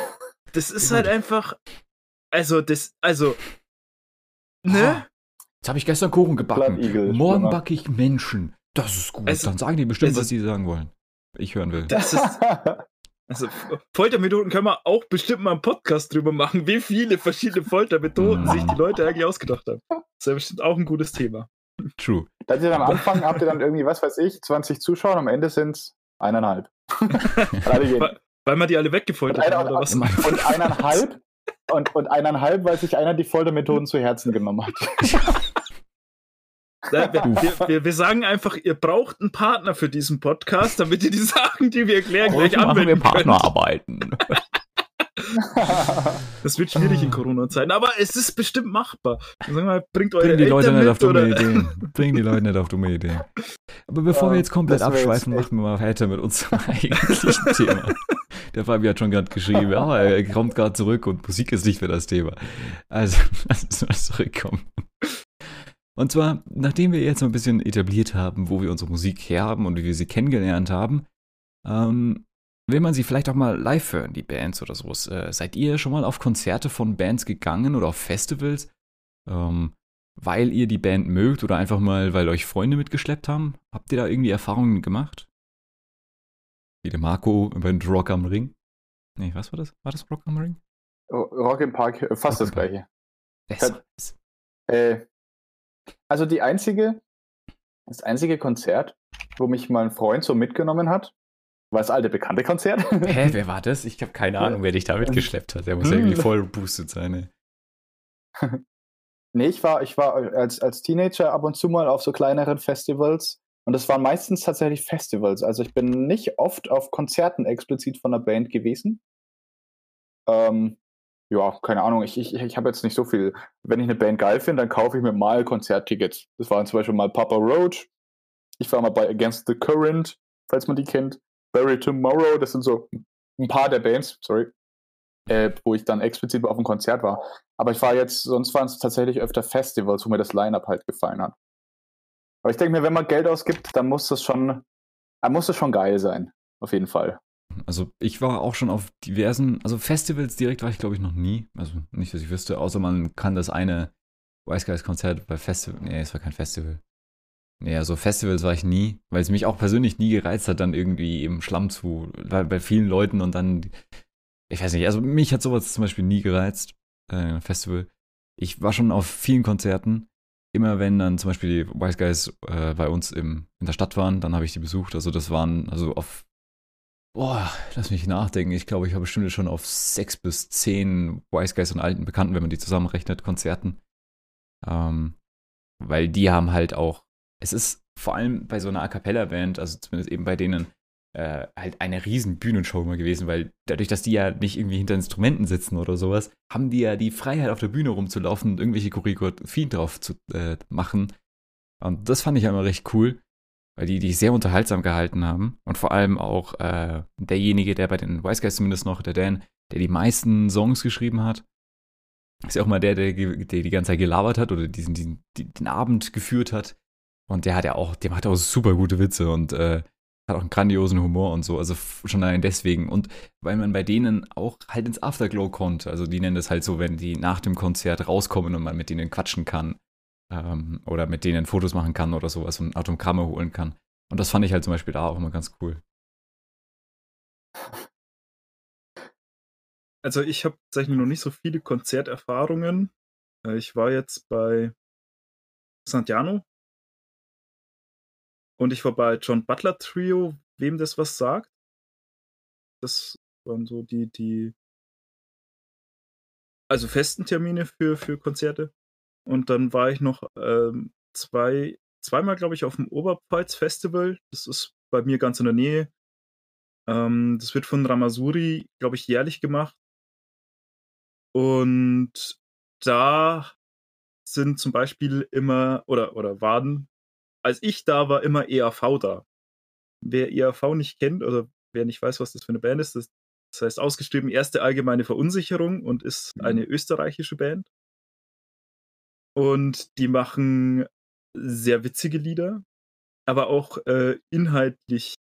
Das ist halt einfach, also das, also, ne? Jetzt habe ich gestern Kuchen gebacken. Morgen backe ich Menschen. Das ist gut. Also, dann sagen die bestimmt, was sie sagen wollen ich hören will. Das ist. Also Foltermethoden können wir auch bestimmt mal einen Podcast drüber machen, wie viele verschiedene Foltermethoden sich die Leute eigentlich ausgedacht haben. Das ist ja bestimmt auch ein gutes Thema. True. Da ihr am Anfang habt ihr dann irgendwie, was weiß ich, 20 Zuschauer, am Ende sind es eineinhalb. weil, weil man die alle weggefoltert hat, oder was? Und eineinhalb, und, und eineinhalb, weil sich einer die Foltermethoden zu Herzen genommen hat. Wir, wir, wir, sagen einfach, ihr braucht einen Partner für diesen Podcast, damit ihr die Sachen, die wir erklären, gleich machen anwenden wir Partnerarbeiten. Das wird schwierig in Corona-Zeiten, aber es ist bestimmt machbar. Sagen wir, bringt eure Bring die Leute nicht auf dumme Ideen. Bring die Leute nicht auf dumme Ideen. Aber bevor ja, wir jetzt komplett abschweifen, machen wir mal weiter mit unserem eigentlichen Thema. Der Fabi hat schon gerade geschrieben, ja, er kommt gerade zurück und Musik ist nicht mehr das Thema. Also, lass uns mal zurückkommen. Und zwar, nachdem wir jetzt mal ein bisschen etabliert haben, wo wir unsere Musik herhaben und wie wir sie kennengelernt haben, ähm, will man sie vielleicht auch mal live hören, die Bands oder sowas. Äh, seid ihr schon mal auf Konzerte von Bands gegangen oder auf Festivals, ähm, weil ihr die Band mögt oder einfach mal, weil euch Freunde mitgeschleppt haben? Habt ihr da irgendwie Erfahrungen gemacht? Wie der Marco beim Rock am Ring? Nee, was war das? War das Rock am Ring? Rock im Park, äh, fast Rock das gleiche. Besser. Äh, also die einzige, das einzige Konzert, wo mich mal ein Freund so mitgenommen hat, war das alte bekannte Konzert. Hä, wer war das? Ich habe keine Ahnung, wer dich da mitgeschleppt hat. Der muss ja irgendwie voll boostet sein. Ey. nee, ich war, ich war als, als Teenager ab und zu mal auf so kleineren Festivals. Und das waren meistens tatsächlich Festivals. Also ich bin nicht oft auf Konzerten explizit von der Band gewesen. Ähm, ja, keine Ahnung, ich, ich, ich habe jetzt nicht so viel. Wenn ich eine Band geil finde, dann kaufe ich mir mal Konzerttickets. Das waren zum Beispiel mal Papa Roach. Ich war mal bei Against the Current, falls man die kennt. Bury Tomorrow, das sind so ein paar der Bands, sorry, äh, wo ich dann explizit auf einem Konzert war. Aber ich war jetzt, sonst waren es tatsächlich öfter Festivals, wo mir das Line-Up halt gefallen hat. Aber ich denke mir, wenn man Geld ausgibt, dann muss das schon, dann muss das schon geil sein. Auf jeden Fall. Also ich war auch schon auf diversen, also Festivals direkt war ich glaube ich noch nie. Also nicht, dass ich wüsste, außer man kann das eine Wise Guys Konzert bei Festival. Nee, es war kein Festival. Nee, also Festivals war ich nie, weil es mich auch persönlich nie gereizt hat, dann irgendwie im Schlamm zu, bei, bei vielen Leuten und dann, ich weiß nicht, also mich hat sowas zum Beispiel nie gereizt, äh, Festival. Ich war schon auf vielen Konzerten. Immer wenn dann zum Beispiel die Wise Guys äh, bei uns im, in der Stadt waren, dann habe ich die besucht. Also das waren, also auf Boah, lass mich nachdenken. Ich glaube, ich habe bestimmt schon auf sechs bis zehn Wise Guys und alten Bekannten, wenn man die zusammenrechnet, Konzerten. Ähm, weil die haben halt auch, es ist vor allem bei so einer A Cappella-Band, also zumindest eben bei denen, äh, halt eine riesen Bühnenshow immer gewesen, weil dadurch, dass die ja nicht irgendwie hinter Instrumenten sitzen oder sowas, haben die ja die Freiheit auf der Bühne rumzulaufen und irgendwelche Choreografien drauf zu äh, machen. Und das fand ich ja immer recht cool weil die die sehr unterhaltsam gehalten haben. Und vor allem auch äh, derjenige, der bei den Wise Guys zumindest noch, der Dan, der die meisten Songs geschrieben hat, ist ja auch mal der, der, der die ganze Zeit gelabert hat oder diesen, diesen den Abend geführt hat. Und der hat ja auch, dem hat auch super gute Witze und äh, hat auch einen grandiosen Humor und so. Also schon allein deswegen. Und weil man bei denen auch halt ins Afterglow konnte. Also die nennen das halt so, wenn die nach dem Konzert rauskommen und man mit denen quatschen kann ähm, oder mit denen Fotos machen kann oder sowas und Autogramme holen kann. Und das fand ich halt zum Beispiel da auch immer ganz cool. Also ich habe tatsächlich noch nicht so viele Konzerterfahrungen. Äh, ich war jetzt bei Santiano. Und ich war bei John Butler Trio, wem das was sagt. Das waren so die, die, also festen Termine für, für Konzerte. Und dann war ich noch ähm, zwei, zweimal, glaube ich, auf dem Oberpfalz Festival. Das ist bei mir ganz in der Nähe. Ähm, das wird von Ramasuri, glaube ich, jährlich gemacht. Und da sind zum Beispiel immer, oder, oder waren, als ich da war, immer EAV da. Wer EAV nicht kennt oder wer nicht weiß, was das für eine Band ist, das, das heißt ausgeschrieben Erste Allgemeine Verunsicherung und ist mhm. eine österreichische Band. Und die machen sehr witzige Lieder, aber auch äh, inhaltlich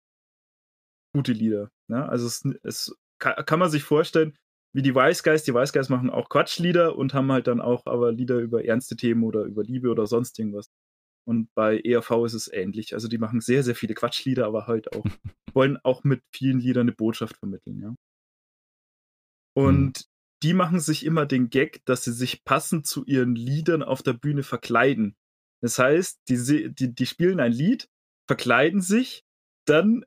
gute Lieder. Ne? Also es, es kann, kann, man sich vorstellen, wie die Wise Guys. Die Wise Guys machen auch Quatschlieder und haben halt dann auch aber Lieder über ernste Themen oder über Liebe oder sonst irgendwas. Und bei ERV ist es ähnlich. Also die machen sehr, sehr viele Quatschlieder, aber halt auch, wollen auch mit vielen Liedern eine Botschaft vermitteln, ja. Und mhm. die machen sich immer den Gag, dass sie sich passend zu ihren Liedern auf der Bühne verkleiden. Das heißt, die, die, die spielen ein Lied, verkleiden sich, dann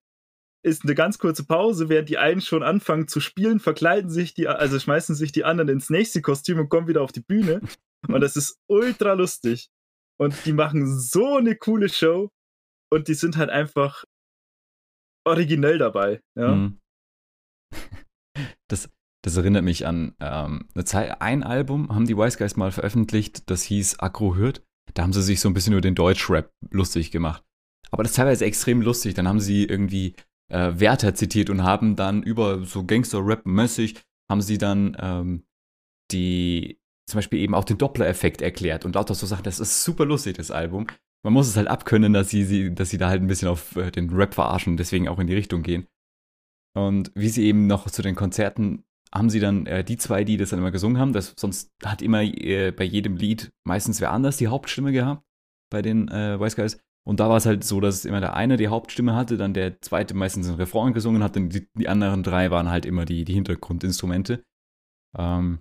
ist eine ganz kurze Pause, während die einen schon anfangen zu spielen, verkleiden sich die, also schmeißen sich die anderen ins nächste Kostüm und kommen wieder auf die Bühne. Und das ist ultra lustig. Und die machen so eine coole Show und die sind halt einfach originell dabei. Ja. Mhm. Das, das erinnert mich an ähm, eine Zeit, ein Album haben die Wise Guys mal veröffentlicht, das hieß Agro Hürth. Da haben sie sich so ein bisschen über den Deutschrap lustig gemacht. Aber das ist teilweise extrem lustig. Dann haben sie irgendwie äh, Werther zitiert und haben dann über so Gangster-Rap-mäßig, haben sie dann ähm, die, zum Beispiel eben auch den Doppler-Effekt erklärt und lauter so Sachen. Das ist super lustig, das Album. Man muss es halt abkönnen, dass sie, sie, dass sie da halt ein bisschen auf äh, den Rap verarschen und deswegen auch in die Richtung gehen. Und wie sie eben noch zu den Konzerten haben sie dann äh, die zwei, die das dann immer gesungen haben. Das, sonst hat immer äh, bei jedem Lied meistens wer anders die Hauptstimme gehabt bei den äh, Wise Guys. Und da war es halt so, dass immer der eine die Hauptstimme hatte, dann der zweite meistens ein Refrain gesungen hat, und die, die anderen drei waren halt immer die, die Hintergrundinstrumente. Ähm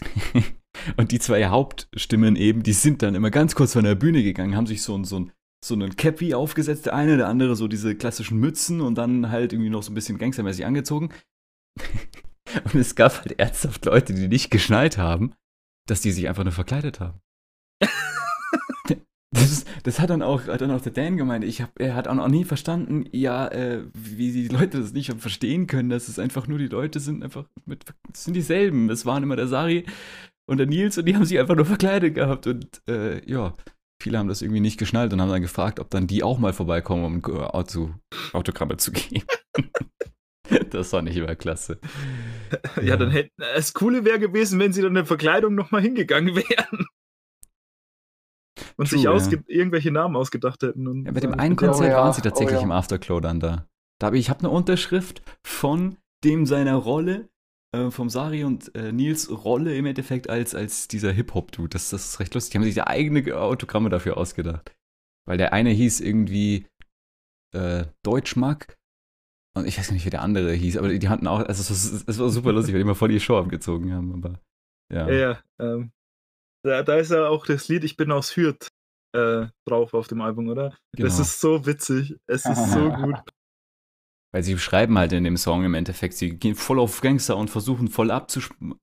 und die zwei Hauptstimmen eben, die sind dann immer ganz kurz von der Bühne gegangen, haben sich so, so, so einen Cappy aufgesetzt, der eine, der andere so diese klassischen Mützen und dann halt irgendwie noch so ein bisschen gangstermäßig angezogen. und es gab halt ernsthaft Leute, die nicht geschnallt haben, dass die sich einfach nur verkleidet haben. Das, ist, das hat dann auch, hat dann auch der Dan gemeint. Ich hab, er hat auch noch nie verstanden, ja, äh, wie die Leute das nicht verstehen können, dass es einfach nur die Leute sind, einfach mit, es sind dieselben. Es waren immer der Sari und der Nils und die haben sich einfach nur verkleidet gehabt und äh, ja, viele haben das irgendwie nicht geschnallt und haben dann gefragt, ob dann die auch mal vorbeikommen, um Auto, Autogramme zu geben. das war nicht immer klasse. Ja, ja. dann hätte das Coole wäre gewesen, wenn sie dann in der Verkleidung nochmal hingegangen wären und True, sich ausge ja. irgendwelche Namen ausgedacht hätten. ja, bei dem einen Konzert oh, ja. waren sie tatsächlich oh, im Afterclow dann da. Da habe ich, ich habe eine Unterschrift von dem seiner Rolle, äh, vom Sari und äh, Nils Rolle im Endeffekt als, als dieser Hip-Hop-Dude. Das, das ist recht lustig. Die haben sich ja eigene Autogramme dafür ausgedacht. Weil der eine hieß irgendwie äh, Deutschmack und ich weiß gar nicht, wie der andere hieß, aber die hatten auch, also es war super lustig, weil die immer voll die Show abgezogen haben. Aber, ja, ja, ja ähm, da, da ist ja auch das Lied Ich bin aus Hürth äh, drauf auf dem Album, oder? Genau. Das ist so witzig. Es ist so gut. Weil sie schreiben halt in dem Song im Endeffekt, sie gehen voll auf Gangster und versuchen voll abzugehen.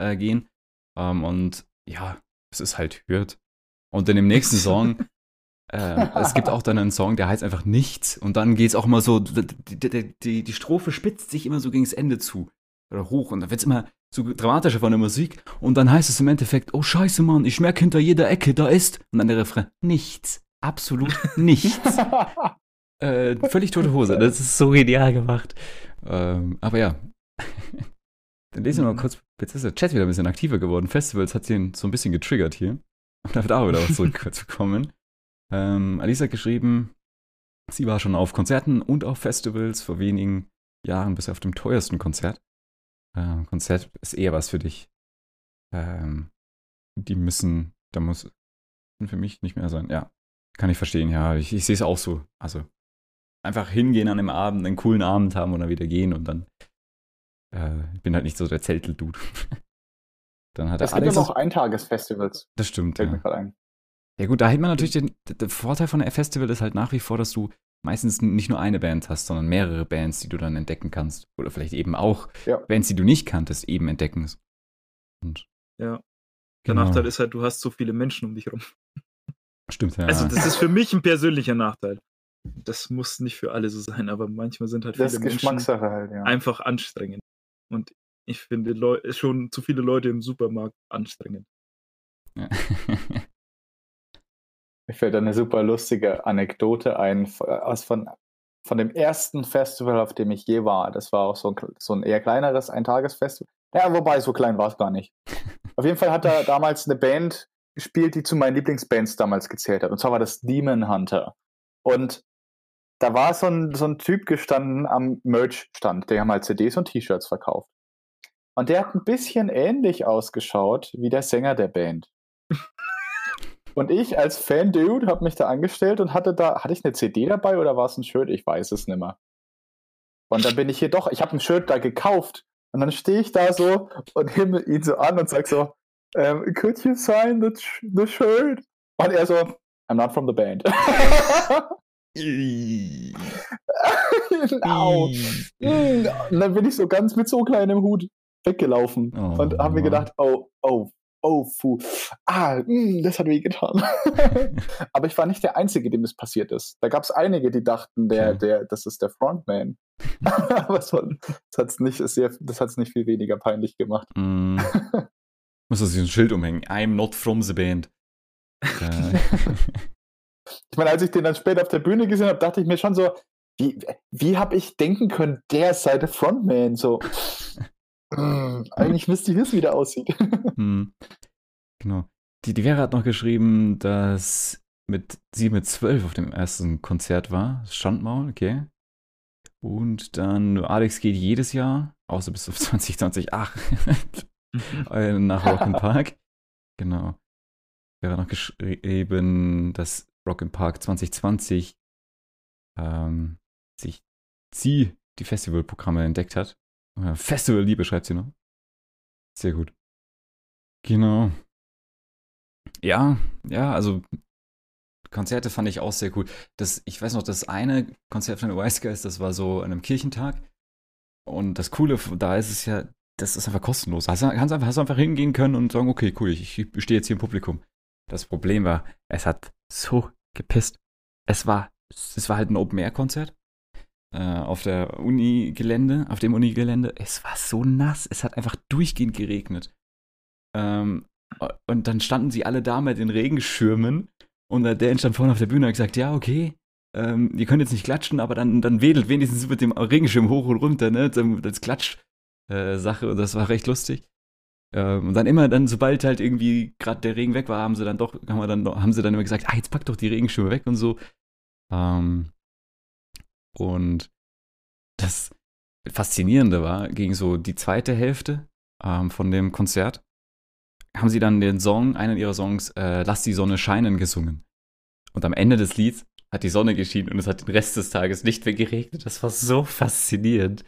Äh, ähm, und ja, es ist halt Hürth. Und in dem nächsten Song, äh, es gibt auch dann einen Song, der heißt einfach Nichts. Und dann geht es auch immer so, die, die, die, die Strophe spitzt sich immer so gegen das Ende zu. Oder hoch. Und dann wird es immer so dramatischer von der Musik. Und dann heißt es im Endeffekt, oh scheiße, Mann, ich merke hinter jeder Ecke, da ist. Und dann der Refrain, nichts. Absolut nichts. äh, völlig tote Hose. Das ist so genial gemacht. Ähm, aber ja. dann lesen wir mal kurz. Jetzt ist der Chat wieder ein bisschen aktiver geworden. Festivals hat ihn so ein bisschen getriggert hier. Und da wird auch wieder was zurückzukommen. ähm, Alice hat geschrieben, sie war schon auf Konzerten und auf Festivals vor wenigen Jahren bis auf dem teuersten Konzert. Äh, Konzert ist eher was für dich. Ähm, die müssen, da muss für mich nicht mehr sein. Ja, kann ich verstehen. Ja, ich, ich sehe es auch so. Also einfach hingehen an dem Abend, einen coolen Abend haben und dann wieder gehen und dann äh, ich bin halt nicht so der Zeltel-Dude. dann hat es gibt ja noch Eintagesfestivals. Das stimmt. Fällt ja. mir gerade ein. Ja gut, da hält man natürlich den, der Vorteil von der Festival ist halt nach wie vor, dass du meistens nicht nur eine Band hast, sondern mehrere Bands, die du dann entdecken kannst. Oder vielleicht eben auch ja. Bands, die du nicht kanntest, eben entdecken. Und ja. Der genau. Nachteil ist halt, du hast so viele Menschen um dich rum. Stimmt, ja. Also, das ist für mich ein persönlicher Nachteil. Das muss nicht für alle so sein, aber manchmal sind halt viele das Menschen halt, ja. einfach anstrengend. Und ich finde Leu schon zu viele Leute im Supermarkt anstrengend. Ja. Mir fällt eine super lustige Anekdote ein aus von, von dem ersten Festival, auf dem ich je war. Das war auch so ein, so ein eher kleineres Eintagesfestival. Ja, wobei, so klein war es gar nicht. Auf jeden Fall hat er damals eine Band gespielt, die zu meinen Lieblingsbands damals gezählt hat. Und zwar war das Demon Hunter. Und da war so ein, so ein Typ gestanden am Merch-Stand. Der haben halt CDs und T-Shirts verkauft. Und der hat ein bisschen ähnlich ausgeschaut wie der Sänger der Band. Und ich als Fan-Dude habe mich da angestellt und hatte da, hatte ich eine CD dabei oder war es ein Shirt? Ich weiß es nicht mehr. Und dann bin ich hier doch, ich habe ein Shirt da gekauft. Und dann stehe ich da so und himmel ihn so an und sag so, um, could you sign the, the shirt? Und er so, I'm not from the band. genau. und dann bin ich so ganz mit so kleinem Hut weggelaufen oh. und habe mir gedacht, oh, oh, oh, puh, ah, mh, das hat weh getan. Aber ich war nicht der Einzige, dem das passiert ist. Da gab es einige, die dachten, der, der, das ist der Frontman. Aber das hat es nicht, nicht viel weniger peinlich gemacht. Mm. Muss das sich ein Schild umhängen. I'm not from the band. Ich meine, als ich den dann später auf der Bühne gesehen habe, dachte ich mir schon so, wie, wie habe ich denken können, der sei der Frontman? So, eigentlich müsste ich wissen, wie der aussieht. hm. Genau. Die, die Vera hat noch geschrieben, dass mit sie mit zwölf auf dem ersten Konzert war. Standmaul, okay. Und dann Alex geht jedes Jahr, außer bis auf 2020, ach, äh, nach Rock Park. Genau. Wäre noch geschrieben, dass Rock Park 2020 ähm, sich sie die Festivalprogramme entdeckt hat Festival-Liebe schreibt sie noch. Sehr gut. Genau. Ja, ja, also Konzerte fand ich auch sehr cool. Das, ich weiß noch, das eine Konzert von Wise Guys, das war so an einem Kirchentag. Und das Coole da ist es ja, das ist einfach kostenlos. Hast, kannst einfach, hast einfach hingehen können und sagen, okay, cool, ich, ich stehe jetzt hier im Publikum. Das Problem war, es hat so gepisst. Es war, es war halt ein Open-Air-Konzert äh, auf der Uni-Gelände, auf dem Uni-Gelände. Es war so nass, es hat einfach durchgehend geregnet. Ähm, und dann standen sie alle da mit den Regenschirmen und der stand vorne auf der Bühne und hat gesagt, ja, okay, ähm, ihr könnt jetzt nicht klatschen, aber dann, dann wedelt wenigstens mit dem Regenschirm hoch und runter, ne, als Klatsch-Sache äh, und das war recht lustig. Ähm, und dann immer dann, sobald halt irgendwie gerade der Regen weg war, haben sie dann doch, haben, wir dann, haben sie dann immer gesagt, ah, jetzt pack doch die Regenschirme weg und so. Ähm, und das Faszinierende war, gegen so die zweite Hälfte ähm, von dem Konzert, haben sie dann den Song, einen ihrer Songs, äh, Lass die Sonne scheinen, gesungen. Und am Ende des Lieds hat die Sonne geschienen und es hat den Rest des Tages nicht mehr geregnet. Das war so faszinierend.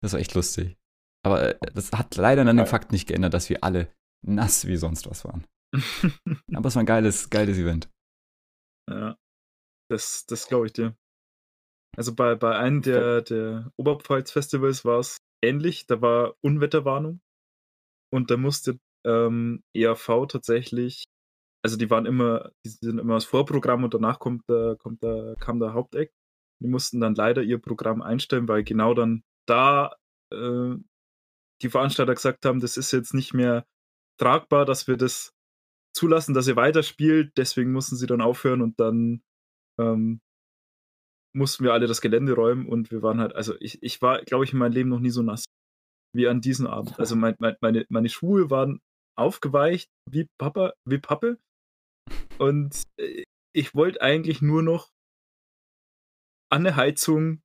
Das war echt lustig. Aber äh, das hat leider an dem Fakt nicht geändert, dass wir alle nass wie sonst was waren. Aber es war ein geiles, geiles Event. Ja, das, das glaube ich dir. Also bei, bei einem der, der Oberpfalz-Festivals war es ähnlich. Da war Unwetterwarnung und da musste ähm, EAV tatsächlich, also die waren immer, die sind immer das Vorprogramm und danach kommt der, kommt der, kam der Haupteck. Die mussten dann leider ihr Programm einstellen, weil genau dann da äh, die Veranstalter gesagt haben, das ist jetzt nicht mehr tragbar, dass wir das zulassen, dass ihr weiterspielt. Deswegen mussten sie dann aufhören und dann ähm, mussten wir alle das Gelände räumen und wir waren halt, also ich, ich war, glaube ich, in meinem Leben noch nie so nass wie an diesem Abend. Also mein, mein, meine, meine Schuhe waren aufgeweicht wie Papa, wie Pappe. Und äh, ich wollte eigentlich nur noch an der Heizung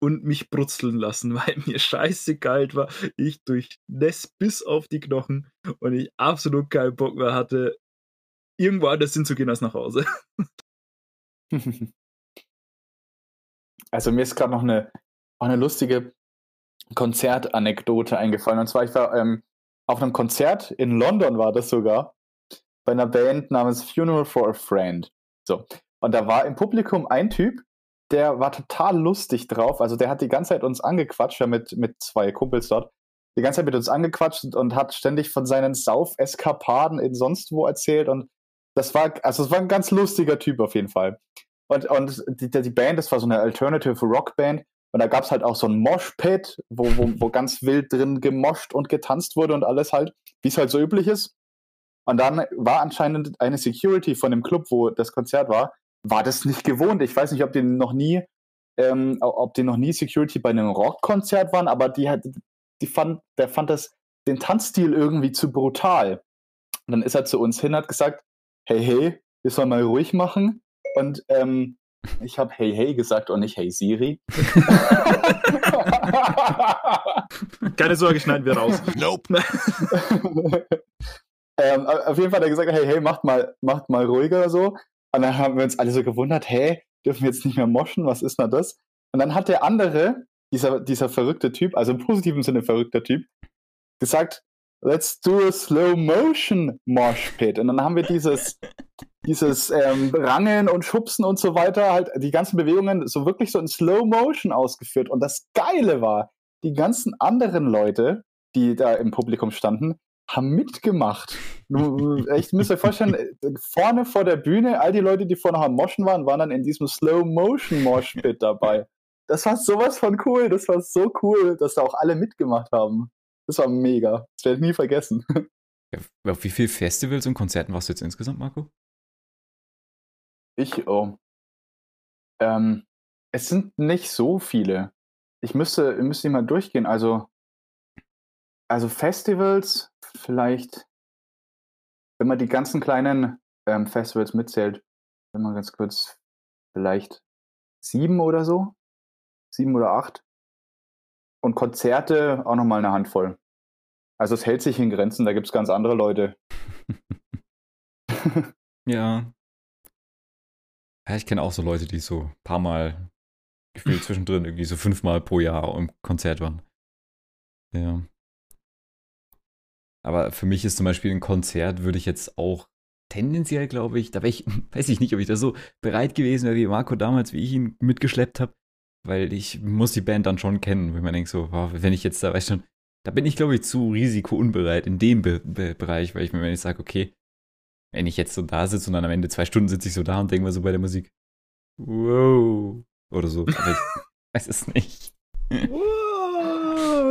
und mich brutzeln lassen, weil mir scheiße kalt war. Ich durchnässt bis auf die Knochen und ich absolut keinen Bock mehr hatte, irgendwo anders hinzugehen als nach Hause. Also mir ist gerade noch eine, auch eine lustige Konzertanekdote eingefallen. Und zwar, ich war ähm, auf einem Konzert in London, war das sogar, bei einer Band namens Funeral for a Friend. So. Und da war im Publikum ein Typ, der war total lustig drauf. Also der hat die ganze Zeit uns angequatscht, ja, mit, mit zwei Kumpels dort, die ganze Zeit mit uns angequatscht und, und hat ständig von seinen Sauf-Eskapaden in sonst wo erzählt. Und das war, also es war ein ganz lustiger Typ auf jeden Fall. Und, und die, die Band, das war so eine Alternative Rock Band. Und da gab es halt auch so ein Moshpit, wo, wo, wo ganz wild drin gemoscht und getanzt wurde und alles halt, wie es halt so üblich ist. Und dann war anscheinend eine Security von dem Club, wo das Konzert war, war das nicht gewohnt. Ich weiß nicht, ob die noch nie, ähm, ob die noch nie Security bei einem Rockkonzert waren, aber die hat, die fand, der fand das, den Tanzstil irgendwie zu brutal. Und dann ist er zu uns hin, hat gesagt, hey, hey, wir sollen mal ruhig machen. Und ähm, ich habe Hey Hey gesagt und nicht Hey Siri. Keine Sorge, schneiden wir raus. Nope. ähm, auf jeden Fall hat er gesagt, hey, hey, macht mal, macht mal ruhiger so. Und dann haben wir uns alle so gewundert, hey, dürfen wir jetzt nicht mehr moschen, was ist denn das? Und dann hat der andere, dieser, dieser verrückte Typ, also im positiven Sinne verrückter Typ, gesagt, let's do a slow motion mosh pit. Und dann haben wir dieses, dieses ähm, Rangeln und Schubsen und so weiter, halt die ganzen Bewegungen so wirklich so in Slow Motion ausgeführt. Und das Geile war, die ganzen anderen Leute, die da im Publikum standen, haben mitgemacht. Ich muss euch vorstellen, vorne vor der Bühne, all die Leute, die vorne am Moschen waren, waren dann in diesem Slow Motion Mosh Pit dabei. Das war sowas von cool. Das war so cool, dass da auch alle mitgemacht haben. Das war mega. Das werde ich nie vergessen. Auf wie viele Festivals und Konzerten warst du jetzt insgesamt, Marco? Ich, oh. Ähm, es sind nicht so viele. Ich müsste, müsste mal durchgehen. Also, also Festivals, vielleicht, wenn man die ganzen kleinen ähm, Festivals mitzählt, wenn man ganz kurz, vielleicht sieben oder so. Sieben oder acht. Und Konzerte auch nochmal eine Handvoll. Also es hält sich in Grenzen, da gibt es ganz andere Leute. ja. Ja, ich kenne auch so Leute, die so ein paar Mal gefühlt zwischendrin irgendwie so fünfmal pro Jahr im Konzert waren. Ja. Aber für mich ist zum Beispiel ein Konzert, würde ich jetzt auch tendenziell, glaube ich, da wäre ich, weiß ich nicht, ob ich da so bereit gewesen wäre wie Marco damals, wie ich ihn mitgeschleppt habe weil ich muss die Band dann schon kennen, wenn man denkt so, wow, wenn ich jetzt da, weißt schon, da bin ich glaube ich zu risikounbereit in dem Be Be Bereich, weil ich mir, wenn ich sage, okay, wenn ich jetzt so da sitze und dann am Ende zwei Stunden sitze ich so da und denke mir so bei der Musik, wow, oder so, aber ich weiß es nicht.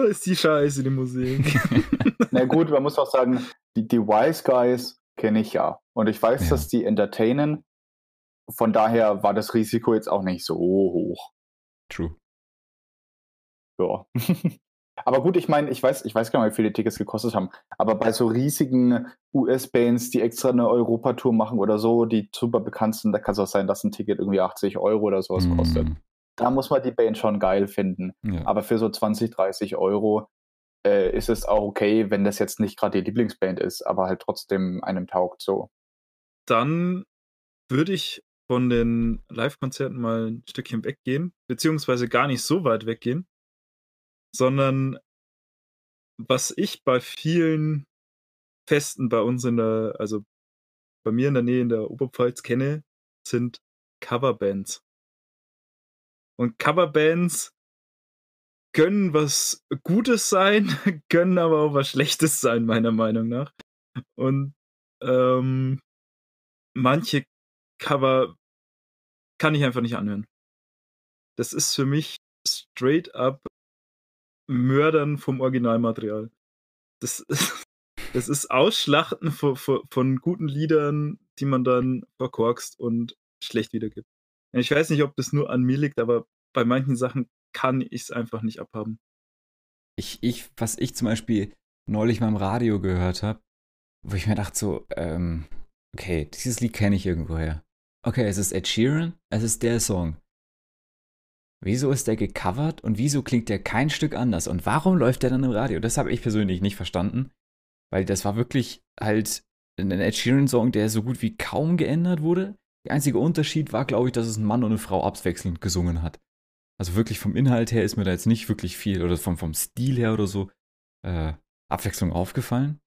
Ist die Scheiße, die Musik. Na gut, man muss auch sagen, die, die Wise Guys kenne ich ja. Und ich weiß, ja. dass die entertainen. Von daher war das Risiko jetzt auch nicht so hoch. True. Ja. aber gut, ich meine, ich weiß, ich weiß gar nicht, wie viele Tickets gekostet haben. Aber bei so riesigen US-Bands, die extra eine Europatour machen oder so, die super bekannt sind, da kann es auch sein, dass ein Ticket irgendwie 80 Euro oder sowas mm. kostet. Da muss man die Band schon geil finden. Ja. Aber für so 20, 30 Euro äh, ist es auch okay, wenn das jetzt nicht gerade die Lieblingsband ist, aber halt trotzdem einem taugt so. Dann würde ich von den Live-Konzerten mal ein Stückchen weggehen, beziehungsweise gar nicht so weit weggehen, sondern was ich bei vielen Festen bei uns in der, also bei mir in der Nähe in der Oberpfalz kenne, sind Coverbands. Und Coverbands können was Gutes sein, können aber auch was Schlechtes sein, meiner Meinung nach. Und ähm, manche Cover kann ich einfach nicht anhören. Das ist für mich straight up Mördern vom Originalmaterial. Das ist, das ist Ausschlachten von, von, von guten Liedern, die man dann verkorkst und schlecht wiedergibt. Ich weiß nicht, ob das nur an mir liegt, aber bei manchen Sachen kann ich es einfach nicht abhaben. Ich, ich, was ich zum Beispiel neulich mal im Radio gehört habe, wo ich mir dachte so, ähm, okay, dieses Lied kenne ich irgendwoher. Okay, es ist Ed Sheeran, es ist der Song. Wieso ist der gecovert und wieso klingt der kein Stück anders? Und warum läuft der dann im Radio? Das habe ich persönlich nicht verstanden, weil das war wirklich halt ein Ed Sheeran-Song, der so gut wie kaum geändert wurde. Der einzige Unterschied war, glaube ich, dass es ein Mann und eine Frau abwechselnd gesungen hat. Also wirklich vom Inhalt her ist mir da jetzt nicht wirklich viel oder vom, vom Stil her oder so äh, Abwechslung aufgefallen.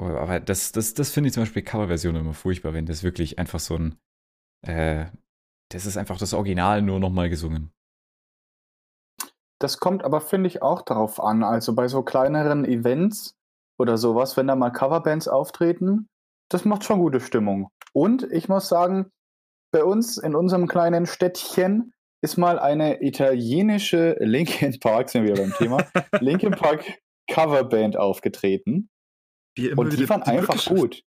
Oh, aber das, das, das finde ich zum Beispiel Coverversionen immer furchtbar, wenn das wirklich einfach so ein, äh, das ist einfach das Original nur nochmal gesungen. Das kommt aber, finde ich, auch darauf an. Also bei so kleineren Events oder sowas, wenn da mal Coverbands auftreten, das macht schon gute Stimmung. Und ich muss sagen, bei uns in unserem kleinen Städtchen ist mal eine italienische Linkin Park, sind wir beim Thema, Linkin Park Coverband aufgetreten. Und die waren einfach gut.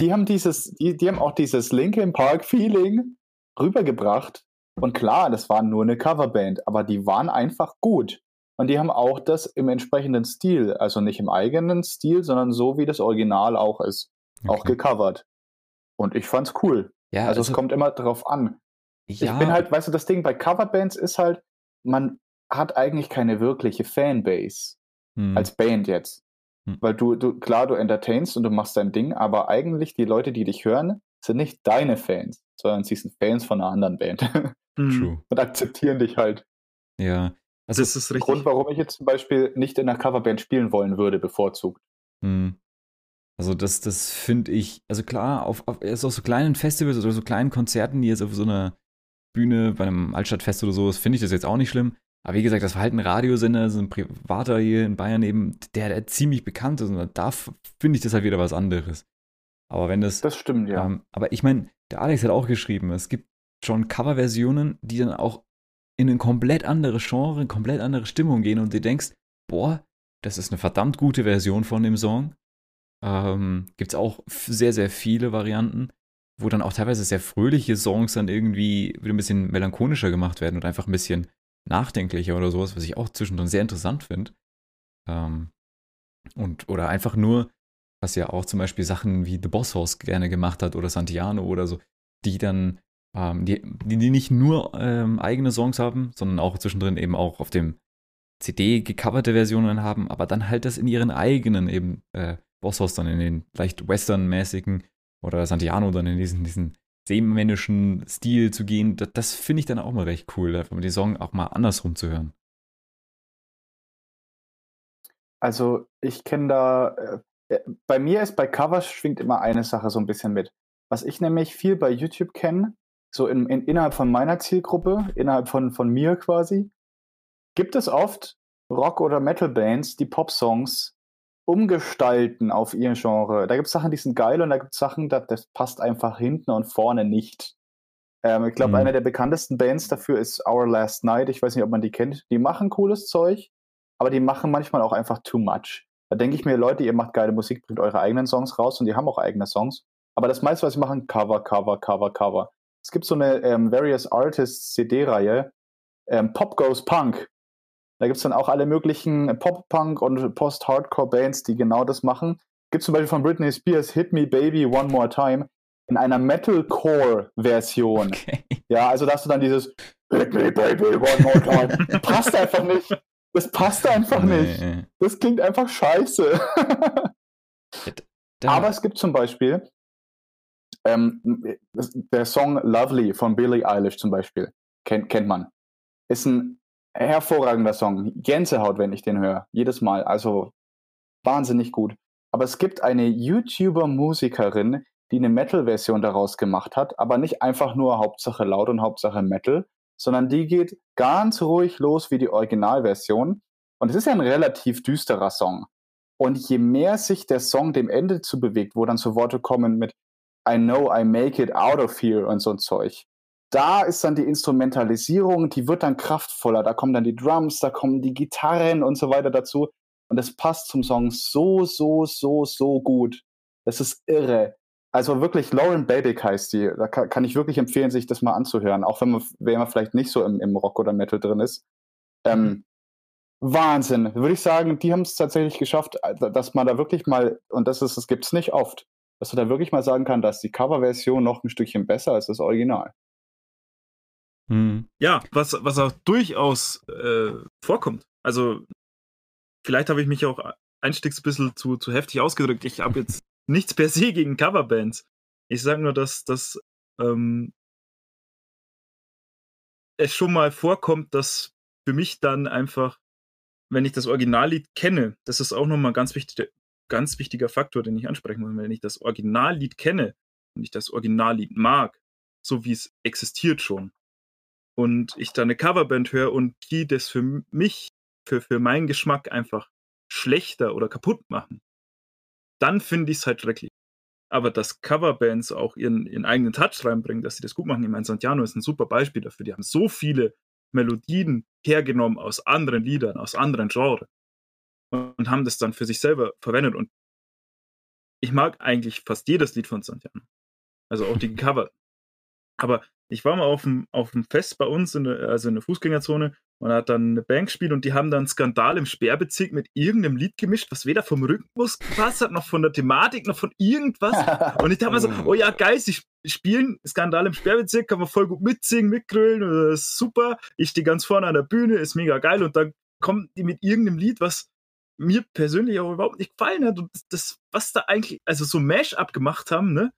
die haben dieses, die, die haben auch dieses Linkin Park Feeling rübergebracht. Und klar, das war nur eine Coverband, aber die waren einfach gut. Und die haben auch das im entsprechenden Stil, also nicht im eigenen Stil, sondern so wie das Original auch ist, okay. auch gecovert. Und ich fand's cool. Ja, also, also es kommt immer drauf an. Ja. Ich bin halt, weißt du, das Ding bei Coverbands ist halt, man hat eigentlich keine wirkliche Fanbase hm. als Band jetzt. Hm. Weil du, du, klar, du entertainst und du machst dein Ding, aber eigentlich die Leute, die dich hören, sind nicht deine Fans, sondern sie sind Fans von einer anderen Band. Hm. True. und akzeptieren dich halt. Ja. Also das ist richtig. Grund, warum ich jetzt zum Beispiel nicht in einer Coverband spielen wollen würde, bevorzugt. Hm. Also das, das finde ich, also klar, auf, auf, also auf so kleinen Festivals oder so kleinen Konzerten, die jetzt auf so einer Bühne bei einem Altstadtfest oder so, finde ich das jetzt auch nicht schlimm. Aber wie gesagt, das war halt ein Radiosender, so ein privater hier in Bayern eben, der, der ziemlich bekannt ist. Und da finde ich das halt wieder was anderes. Aber wenn das. Das stimmt, ja. Ähm, aber ich meine, der Alex hat auch geschrieben, es gibt schon Coverversionen, die dann auch in ein komplett anderes Genre, eine komplett andere Stimmung gehen und du denkst, boah, das ist eine verdammt gute Version von dem Song. Ähm, Gibt es auch sehr, sehr viele Varianten, wo dann auch teilweise sehr fröhliche Songs dann irgendwie wieder ein bisschen melancholischer gemacht werden und einfach ein bisschen nachdenklicher oder sowas, was ich auch zwischendrin sehr interessant finde. Ähm, und, oder einfach nur, was ja auch zum Beispiel Sachen wie The Boss House gerne gemacht hat oder Santiano oder so, die dann, ähm, die, die nicht nur ähm, eigene Songs haben, sondern auch zwischendrin eben auch auf dem CD gecoverte Versionen haben, aber dann halt das in ihren eigenen eben äh, Bosshaus dann in den leicht westernmäßigen oder Santiano dann in diesen, diesen seemännischen Stil zu gehen, das, das finde ich dann auch mal recht cool, einfach die Song auch mal andersrum zu hören. Also ich kenne da, äh, äh, bei mir ist bei Covers schwingt immer eine Sache so ein bisschen mit. Was ich nämlich viel bei YouTube kenne, so in, in, innerhalb von meiner Zielgruppe, innerhalb von, von mir quasi, gibt es oft Rock- oder Metal-Bands, die Pop-Songs umgestalten auf ihr Genre. Da gibt es Sachen, die sind geil und da gibt es Sachen, das, das passt einfach hinten und vorne nicht. Ähm, ich glaube, mhm. eine der bekanntesten Bands dafür ist Our Last Night. Ich weiß nicht, ob man die kennt. Die machen cooles Zeug, aber die machen manchmal auch einfach too much. Da denke ich mir, Leute, ihr macht geile Musik, bringt eure eigenen Songs raus und die haben auch eigene Songs. Aber das meiste, was sie machen, Cover, Cover, Cover, Cover. Es gibt so eine ähm, Various Artists CD-Reihe, ähm, Pop Goes Punk. Da gibt es dann auch alle möglichen Pop-Punk und Post-Hardcore-Bands, die genau das machen. Gibt zum Beispiel von Britney Spears Hit Me Baby One More Time in einer Metalcore-Version. Okay. Ja, also da hast du dann dieses Hit Me Baby One More Time. passt einfach nicht. Das passt einfach nee. nicht. Das klingt einfach scheiße. Aber es gibt zum Beispiel ähm, der Song Lovely von Billie Eilish zum Beispiel. Kennt, kennt man. Ist ein hervorragender Song. Gänsehaut, wenn ich den höre. Jedes Mal. Also wahnsinnig gut. Aber es gibt eine YouTuber-Musikerin, die eine Metal-Version daraus gemacht hat, aber nicht einfach nur Hauptsache laut und Hauptsache Metal, sondern die geht ganz ruhig los wie die Originalversion. Und es ist ja ein relativ düsterer Song. Und je mehr sich der Song dem Ende zu bewegt, wo dann so Worte kommen mit I know I make it out of here und so ein Zeug, da ist dann die Instrumentalisierung, die wird dann kraftvoller. Da kommen dann die Drums, da kommen die Gitarren und so weiter dazu. Und das passt zum Song so, so, so, so gut. Das ist irre. Also wirklich, Lauren Babick heißt die. Da kann, kann, ich wirklich empfehlen, sich das mal anzuhören. Auch wenn man, wenn man vielleicht nicht so im, im Rock oder Metal drin ist. Ähm, mhm. Wahnsinn. Würde ich sagen, die haben es tatsächlich geschafft, äh, dass man da wirklich mal, und das ist, das gibt es nicht oft, dass man da wirklich mal sagen kann, dass die Coverversion noch ein Stückchen besser ist als das Original. Hm. Ja, was, was auch durchaus äh, vorkommt. Also, vielleicht habe ich mich auch einstiegs ein bisschen zu, zu heftig ausgedrückt. Ich habe jetzt nichts per se gegen Coverbands. Ich sage nur, dass, dass ähm, es schon mal vorkommt, dass für mich dann einfach, wenn ich das Originallied kenne, das ist auch nochmal ein ganz wichtig, ganz wichtiger Faktor, den ich ansprechen muss. Wenn ich das Originallied kenne und ich das Originallied mag, so wie es existiert schon, und ich da eine Coverband höre und die das für mich, für, für meinen Geschmack einfach schlechter oder kaputt machen, dann finde ich es halt schrecklich. Aber dass Coverbands auch ihren, ihren eigenen Touch reinbringen, dass sie das gut machen. Ich meine, Santiano ist ein super Beispiel dafür. Die haben so viele Melodien hergenommen aus anderen Liedern, aus anderen Genres und haben das dann für sich selber verwendet. Und ich mag eigentlich fast jedes Lied von Santiano. Also auch die Cover. Aber ich war mal auf dem, auf dem Fest bei uns, in der, also in der Fußgängerzone, und hat dann eine Band gespielt und die haben dann Skandal im Sperrbezirk mit irgendeinem Lied gemischt, was weder vom Rhythmus gepasst hat, noch von der Thematik, noch von irgendwas. Und ich dachte mir so, oh ja, geil, sie spielen Skandal im Sperrbezirk, kann man voll gut mitsingen, mitgrölen, das ist super. Ich stehe ganz vorne an der Bühne, ist mega geil. Und dann kommen die mit irgendeinem Lied, was mir persönlich auch überhaupt nicht gefallen hat. Und das, was da eigentlich, also so Mash-up gemacht haben, ne?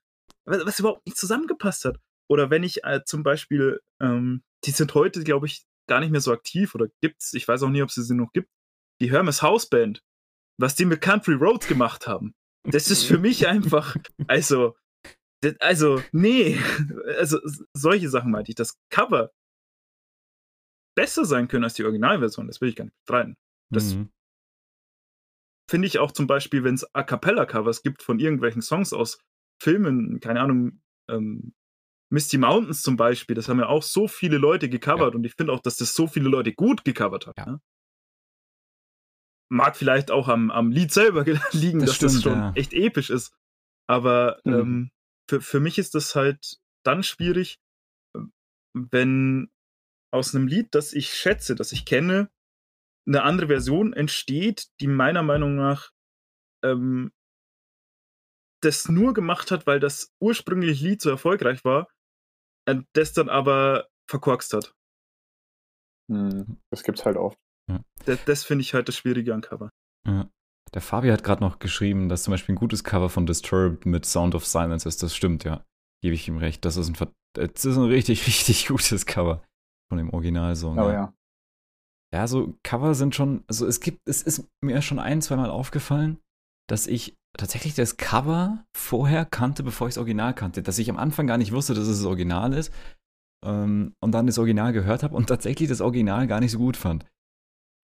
Was, was überhaupt nicht zusammengepasst hat. Oder wenn ich äh, zum Beispiel, ähm, die sind heute, glaube ich, gar nicht mehr so aktiv oder gibt's, ich weiß auch nie, ob es sie noch gibt, die Hermes House Band, was die mit Country Roads gemacht haben. Das ist für mich einfach, also, also, nee, also solche Sachen meinte ich. Das Cover besser sein können als die Originalversion, das will ich gar nicht bestreiten. Das mhm. finde ich auch zum Beispiel, wenn es A Cappella-Covers gibt von irgendwelchen Songs aus Filmen, keine Ahnung, ähm, Misty Mountains zum Beispiel, das haben ja auch so viele Leute gecovert ja. und ich finde auch, dass das so viele Leute gut gecovert haben. Ja. Ne? Mag vielleicht auch am, am Lied selber liegen, das dass stimmt, das schon ja. echt episch ist. Aber mhm. ähm, für, für mich ist das halt dann schwierig, wenn aus einem Lied, das ich schätze, das ich kenne, eine andere Version entsteht, die meiner Meinung nach ähm, das nur gemacht hat, weil das ursprüngliche Lied so erfolgreich war äh, das dann aber verkorkst hat. Hm, das gibt's halt oft. Ja. Das, das finde ich halt das Schwierige an Cover. Ja. Der Fabi hat gerade noch geschrieben, dass zum Beispiel ein gutes Cover von Disturbed mit Sound of Silence ist. Das stimmt, ja. Gebe ich ihm recht. Das ist ein, das ist ein richtig, richtig gutes Cover von dem Originalsong. Oh ja. ja. Ja, so Cover sind schon, also es gibt, es ist mir schon ein, zweimal aufgefallen, dass ich tatsächlich das Cover vorher kannte, bevor ich das Original kannte. Dass ich am Anfang gar nicht wusste, dass es das Original ist. Ähm, und dann das Original gehört habe und tatsächlich das Original gar nicht so gut fand.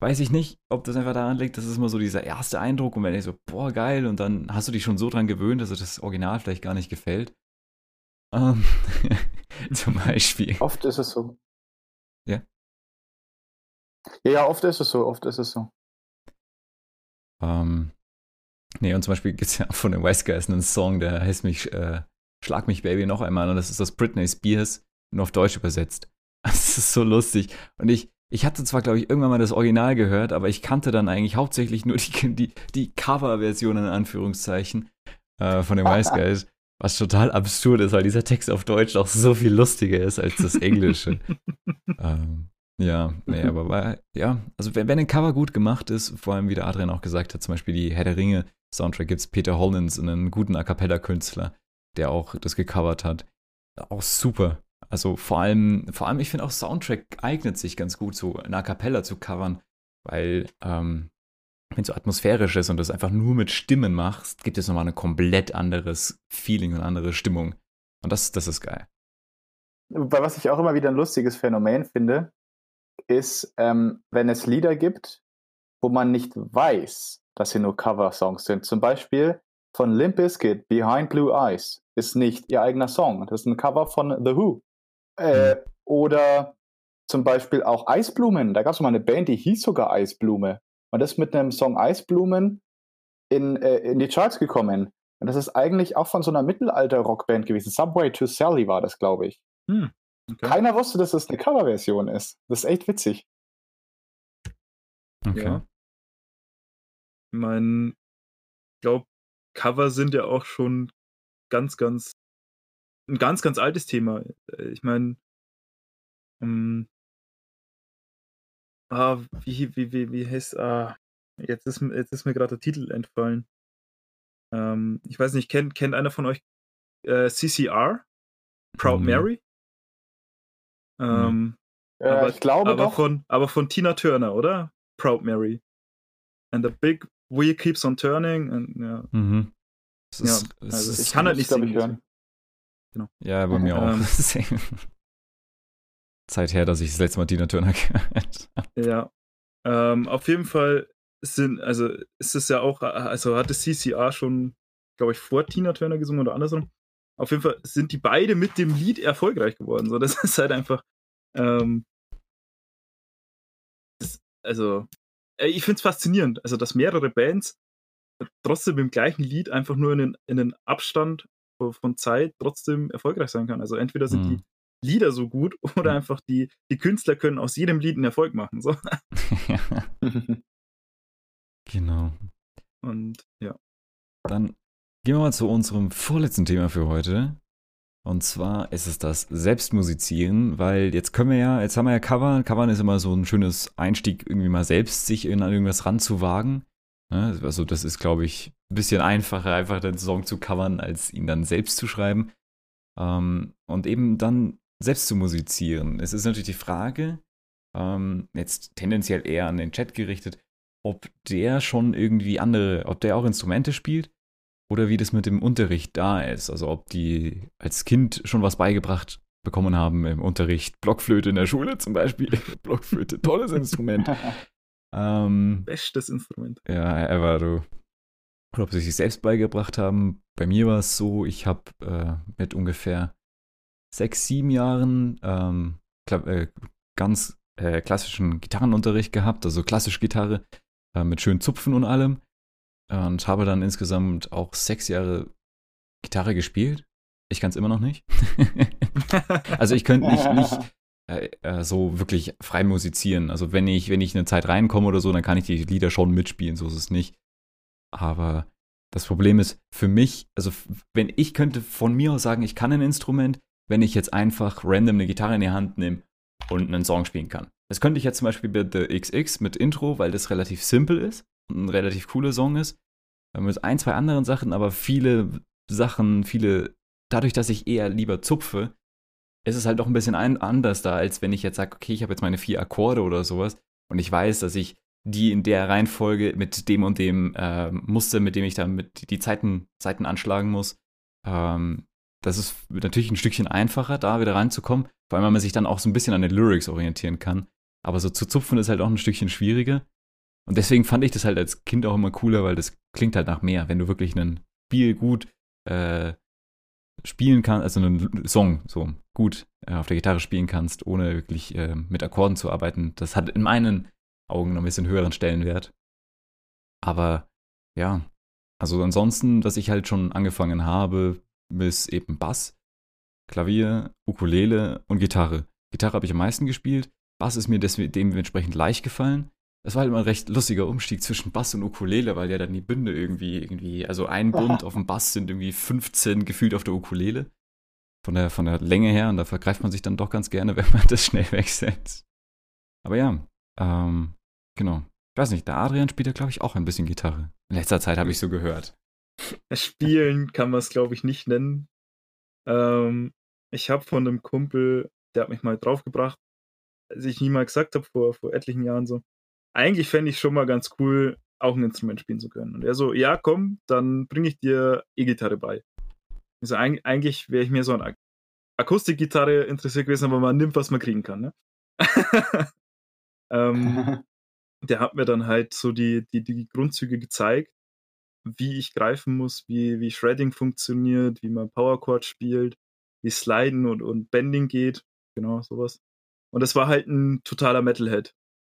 Weiß ich nicht, ob das einfach daran liegt, das ist immer so dieser erste Eindruck und wenn ich so, boah, geil, und dann hast du dich schon so dran gewöhnt, dass dir das Original vielleicht gar nicht gefällt. Ähm, zum Beispiel. Oft ist es so. Ja? Ja, ja, oft ist es so, oft ist es so. Ähm, Nee, und zum Beispiel gibt es ja von den Wise Guys einen Song, der heißt mich, äh, Schlag mich Baby noch einmal. Und das ist das Britney Spears, nur auf Deutsch übersetzt. Das ist so lustig. Und ich, ich hatte zwar, glaube ich, irgendwann mal das Original gehört, aber ich kannte dann eigentlich hauptsächlich nur die, die, die Cover-Version in Anführungszeichen äh, von den Wise Guys. Was total absurd ist, weil dieser Text auf Deutsch auch so viel lustiger ist als das Englische. ähm, ja, nee, aber war, ja, also wenn, wenn ein Cover gut gemacht ist, vor allem wie der Adrian auch gesagt hat, zum Beispiel die Herr der Ringe Soundtrack gibt es Peter Hollins, einen guten A Cappella-Künstler, der auch das gecovert hat. Auch super. Also vor allem, vor allem, ich finde auch Soundtrack eignet sich ganz gut, so eine A Cappella zu covern, weil ähm, wenn es so atmosphärisch ist und das einfach nur mit Stimmen machst, gibt es nochmal ein komplett anderes Feeling und andere Stimmung. Und das, das ist geil. Was ich auch immer wieder ein lustiges Phänomen finde, ist, ähm, wenn es Lieder gibt, wo man nicht weiß, dass sie nur Cover-Songs sind. Zum Beispiel von Limp Bizkit, Behind Blue Eyes, ist nicht ihr eigener Song. Das ist ein Cover von The Who. Äh, mhm. Oder zum Beispiel auch Eisblumen. Da gab es mal eine Band, die hieß sogar Eisblume. Und das ist mit einem Song Eisblumen in, äh, in die Charts gekommen. Und das ist eigentlich auch von so einer Mittelalter-Rockband gewesen. Subway to Sally war das, glaube ich. Hm, okay. Keiner wusste, dass das eine Coverversion ist. Das ist echt witzig. Okay. Ja. Ich meine, ich glaube, Cover sind ja auch schon ganz, ganz, ein ganz, ganz altes Thema. Äh, ich meine, ähm, ah, wie, wie, wie, wie heißt, ah, jetzt ist, jetzt ist mir gerade der Titel entfallen. Ähm, ich weiß nicht, kennt, kennt einer von euch äh, CCR? Proud mhm. Mary? Ähm, äh, aber, ich glaube aber doch. Von, aber von Tina Turner, oder? Proud Mary. And a big Wheel Keeps on Turning. Und, ja. Mhm. Ja, ist, also ich kann halt nicht ich, singen. hören. Ja, bei mir auch. Ähm. Zeit her, dass ich das letzte Mal Tina Turner gehört habe. Ja. Ähm, auf jeden Fall sind, also ist es ja auch, also hatte CCR schon, glaube ich, vor Tina Turner gesungen oder andersrum. Auf jeden Fall sind die beide mit dem Lied erfolgreich geworden. So, das ist halt einfach, ähm, das, also, äh, ich finde es faszinierend, also dass mehrere Bands trotzdem mit dem gleichen Lied einfach nur in den, in den Abstand von- Zeit trotzdem erfolgreich sein kann. Also entweder sind Mhm. die Lieder so gut oder Mhm. einfach die, die Künstler können aus jedem Lied einen Erfolg machen. So. genau. Und ja. Dann gehen wir mal zu unserem vorletzten Thema für heute. Und zwar ist es das Selbstmusizieren, weil jetzt können wir ja, jetzt haben wir ja Cover. Covern ist immer so ein schönes Einstieg, irgendwie mal selbst sich in irgendwas ranzuwagen. Ne? Also das ist, glaube ich, ein bisschen einfacher, einfach den Song zu covern, als ihn dann selbst zu schreiben. Ähm, und eben dann selbst zu musizieren. Es ist natürlich die Frage, ähm, jetzt tendenziell eher an den Chat gerichtet, ob der schon irgendwie andere, ob der auch Instrumente spielt oder wie das mit dem Unterricht da ist. Also ob die als Kind schon was beigebracht bekommen haben im Unterricht. Blockflöte in der Schule zum Beispiel. Blockflöte, tolles Instrument. ähm, Bestes Instrument. ja, ever, du. Oder ob sie sich selbst beigebracht haben. Bei mir war es so, ich habe äh, mit ungefähr sechs, sieben Jahren ähm, äh, ganz äh, klassischen Gitarrenunterricht gehabt, also klassisch Gitarre äh, mit schönen Zupfen und allem. Und habe dann insgesamt auch sechs Jahre Gitarre gespielt. Ich kann es immer noch nicht. also ich könnte nicht, nicht äh, äh, so wirklich frei musizieren. Also wenn ich, wenn ich eine Zeit reinkomme oder so, dann kann ich die Lieder schon mitspielen, so ist es nicht. Aber das Problem ist für mich, also wenn ich könnte von mir aus sagen, ich kann ein Instrument, wenn ich jetzt einfach random eine Gitarre in die Hand nehme und einen Song spielen kann. Das könnte ich jetzt zum Beispiel bei The XX mit Intro, weil das relativ simpel ist ein relativ cooler Song ist. Mit ein, zwei anderen Sachen, aber viele Sachen, viele, dadurch, dass ich eher lieber zupfe, ist es halt doch ein bisschen ein, anders da, als wenn ich jetzt sage, okay, ich habe jetzt meine vier Akkorde oder sowas und ich weiß, dass ich die in der Reihenfolge mit dem und dem äh, Muster, mit dem ich dann mit die Zeiten, Zeiten anschlagen muss. Ähm, das ist natürlich ein Stückchen einfacher, da wieder reinzukommen, vor allem, weil man sich dann auch so ein bisschen an den Lyrics orientieren kann. Aber so zu zupfen ist halt auch ein Stückchen schwieriger. Und deswegen fand ich das halt als Kind auch immer cooler, weil das klingt halt nach mehr, wenn du wirklich einen Spiel gut äh, spielen kannst, also einen Song so gut äh, auf der Gitarre spielen kannst, ohne wirklich äh, mit Akkorden zu arbeiten. Das hat in meinen Augen noch ein bisschen höheren Stellenwert. Aber ja, also ansonsten, dass ich halt schon angefangen habe, bis eben Bass, Klavier, Ukulele und Gitarre. Gitarre habe ich am meisten gespielt. Bass ist mir dementsprechend leicht gefallen. Das war halt immer ein recht lustiger Umstieg zwischen Bass und Ukulele, weil ja dann die Bünde irgendwie, irgendwie, also ein Bund auf dem Bass sind irgendwie 15 gefühlt auf der Ukulele. Von der, von der Länge her, und da vergreift man sich dann doch ganz gerne, wenn man das schnell wegsetzt. Aber ja, ähm, genau. Ich weiß nicht, der Adrian spielt ja, glaube ich, auch ein bisschen Gitarre. In letzter Zeit habe ich so gehört. Spielen kann man es, glaube ich, nicht nennen. Ähm, ich habe von einem Kumpel, der hat mich mal draufgebracht, als ich ihm mal gesagt habe, vor, vor etlichen Jahren so, eigentlich fände ich schon mal ganz cool, auch ein Instrument spielen zu können. Und er so, ja, komm, dann bringe ich dir E-Gitarre bei. Also eig eigentlich wäre ich mehr so an Ak Akustikgitarre interessiert gewesen, aber man nimmt, was man kriegen kann. Ne? ähm, der hat mir dann halt so die, die, die Grundzüge gezeigt, wie ich greifen muss, wie, wie Shredding funktioniert, wie man Powerchord spielt, wie Sliden und, und Bending geht. Genau, sowas. Und das war halt ein totaler Metalhead,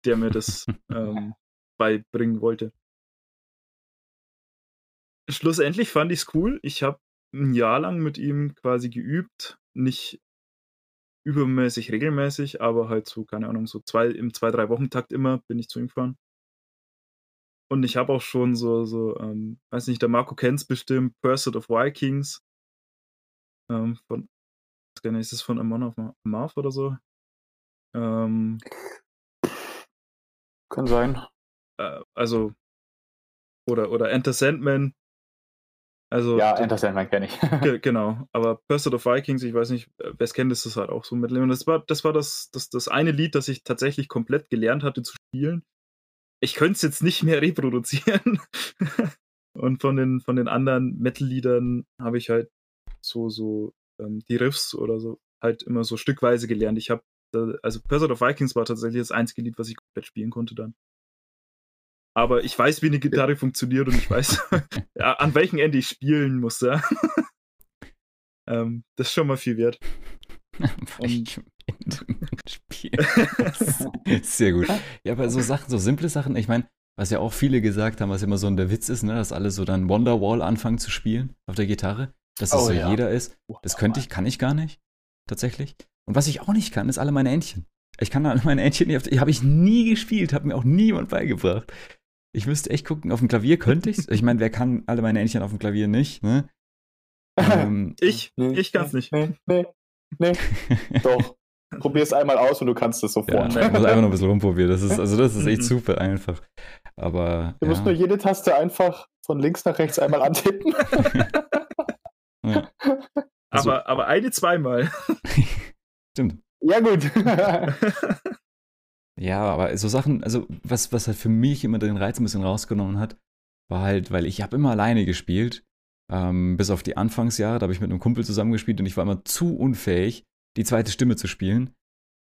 der mir das ähm, beibringen wollte. Schlussendlich fand ich es cool. Ich habe ein Jahr lang mit ihm quasi geübt. Nicht übermäßig regelmäßig, aber halt so, keine Ahnung, so zwei, im zwei, drei Wochen-Takt immer bin ich zu ihm gefahren. Und ich habe auch schon so, so, ähm, weiß nicht, der Marco kennt's bestimmt, Pursuit of Vikings. Ähm, von, weiß gar nicht, ist das von Amon of Marv oder so? Ähm, Kann sein. äh, also, oder, oder Enter Sandman. Also, Ja, Enter Sandman kenne ich. Ge genau, aber Pursuit of Vikings, ich weiß nicht, wer es kennt, ist das halt auch so mit Und das war das, war das, das, das eine Lied, das ich tatsächlich komplett gelernt hatte zu spielen. ich könnte es jetzt nicht mehr reproduzieren. Und von den, von den anderen Metal-Liedern habe ich halt so, so ähm, die Riffs oder so halt immer so stückweise gelernt. Ich habe, also Pursuit of Vikings war tatsächlich das einzige Lied, was ich komplett spielen konnte dann. Aber ich weiß, wie eine Gitarre funktioniert und ich weiß, ja, an welchem Ende ich spielen muss. Ja. ähm, das ist schon mal viel wert. Und. Sehr gut. Ja, aber so Sachen, so simple Sachen, ich meine, was ja auch viele gesagt haben, was immer so der Witz ist, ne, dass alle so dann Wonderwall anfangen zu spielen auf der Gitarre, dass das oh, so ja. jeder ist. Das könnte ich, kann ich gar nicht, tatsächlich. Und was ich auch nicht kann, ist alle meine Entchen. Ich kann alle meine Entchen nicht, habe ich nie gespielt, habe mir auch niemand beigebracht. Ich müsste echt gucken, auf dem Klavier könnte ich's. Ich meine, wer kann alle meine Entchen auf dem Klavier nicht, ne? Ähm, ich, ich kann's nicht. Nee, nee, nee. Doch. Probier es einmal aus und du kannst es sofort. Ja, ich muss einfach noch ein bisschen rumprobieren. Das ist, also das ist echt super einfach. Aber. Du ja. musst nur jede Taste einfach von links nach rechts einmal antippen. ja. also, aber, aber eine zweimal. Stimmt. Ja, gut. ja, aber so Sachen, also was, was halt für mich immer den Reiz ein bisschen rausgenommen hat, war halt, weil ich habe immer alleine gespielt. Ähm, bis auf die Anfangsjahre, da habe ich mit einem Kumpel zusammengespielt und ich war immer zu unfähig, die zweite Stimme zu spielen.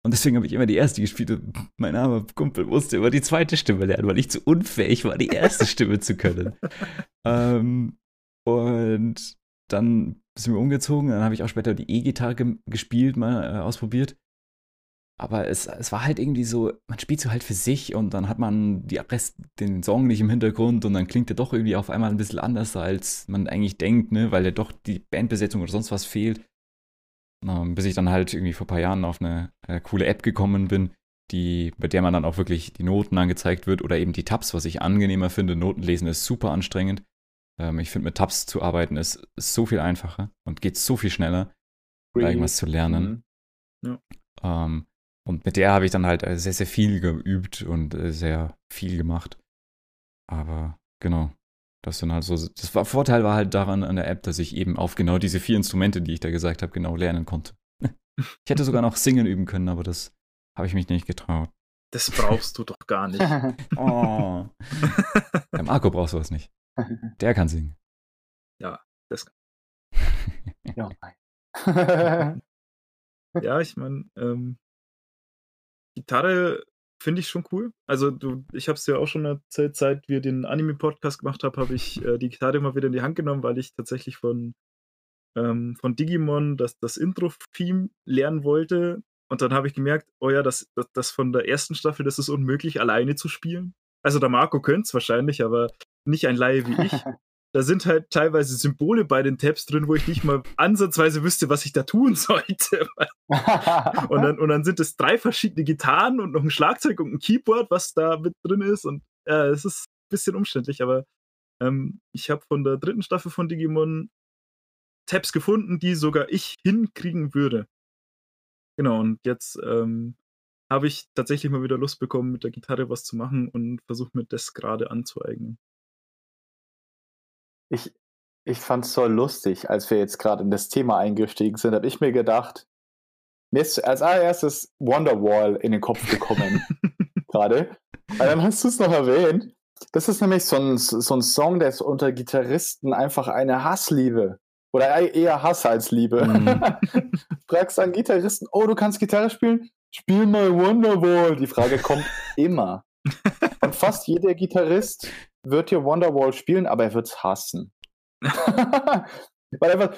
Und deswegen habe ich immer die erste gespielt und mein armer Kumpel musste immer die zweite Stimme lernen, weil ich zu unfähig war, die erste Stimme zu können. ähm, und dann sind wir umgezogen, dann habe ich auch später die E-Gitarre ge gespielt, mal äh, ausprobiert. Aber es, es war halt irgendwie so, man spielt so halt für sich und dann hat man die Rest, den Song nicht im Hintergrund und dann klingt der doch irgendwie auf einmal ein bisschen anders, als man eigentlich denkt, ne, weil ja doch die Bandbesetzung oder sonst was fehlt. Ähm, bis ich dann halt irgendwie vor ein paar Jahren auf eine äh, coole App gekommen bin, die, bei der man dann auch wirklich die Noten angezeigt wird oder eben die Tabs, was ich angenehmer finde. Noten lesen ist super anstrengend. Ähm, ich finde, mit Tabs zu arbeiten ist, ist, so viel einfacher und geht so viel schneller, da irgendwas zu lernen. Mhm. Ja. Ähm, und mit der habe ich dann halt äh, sehr, sehr viel geübt und äh, sehr viel gemacht. Aber genau, das dann halt so, das war, Vorteil war halt daran an der App, dass ich eben auf genau diese vier Instrumente, die ich da gesagt habe, genau lernen konnte. Ich hätte sogar noch singen üben können, aber das habe ich mich nicht getraut. Das brauchst du doch gar nicht. oh. Der Marco braucht sowas nicht. Der kann singen. Ja, das kann. ja, ja, ich meine, ähm, Gitarre finde ich schon cool. Also du, ich habe es ja auch schon erzählt, seit wir den Anime-Podcast gemacht haben, habe ich äh, die Gitarre mal wieder in die Hand genommen, weil ich tatsächlich von, ähm, von Digimon das, das Intro-Theme lernen wollte. Und dann habe ich gemerkt, oh ja, das, das, das von der ersten Staffel, das ist unmöglich, alleine zu spielen. Also der Marco könnte es wahrscheinlich, aber nicht ein Laie wie ich. da sind halt teilweise Symbole bei den Tabs drin, wo ich nicht mal ansatzweise wüsste, was ich da tun sollte. und, dann, und dann sind es drei verschiedene Gitarren und noch ein Schlagzeug und ein Keyboard, was da mit drin ist. Und ja, es ist ein bisschen umständlich, aber ähm, ich habe von der dritten Staffel von Digimon Tabs gefunden, die sogar ich hinkriegen würde. Genau, und jetzt ähm, habe ich tatsächlich mal wieder Lust bekommen, mit der Gitarre was zu machen und versuche mir das gerade anzueignen. Ich, ich fand es so lustig, als wir jetzt gerade in das Thema eingestiegen sind, habe ich mir gedacht, mir ist als allererstes Wonderwall in den Kopf gekommen. gerade. Weil dann hast du es noch erwähnt. Das ist nämlich so ein, so ein Song, der ist unter Gitarristen einfach eine Hassliebe. Oder e-, eher Hass als Liebe. Mhm. Fragst einen Gitarristen, oh, du kannst Gitarre spielen? Spiel mal Wonderwall. Die Frage kommt immer. Fast jeder Gitarrist wird hier Wonderwall spielen, aber er wird es hassen. Weil einfach,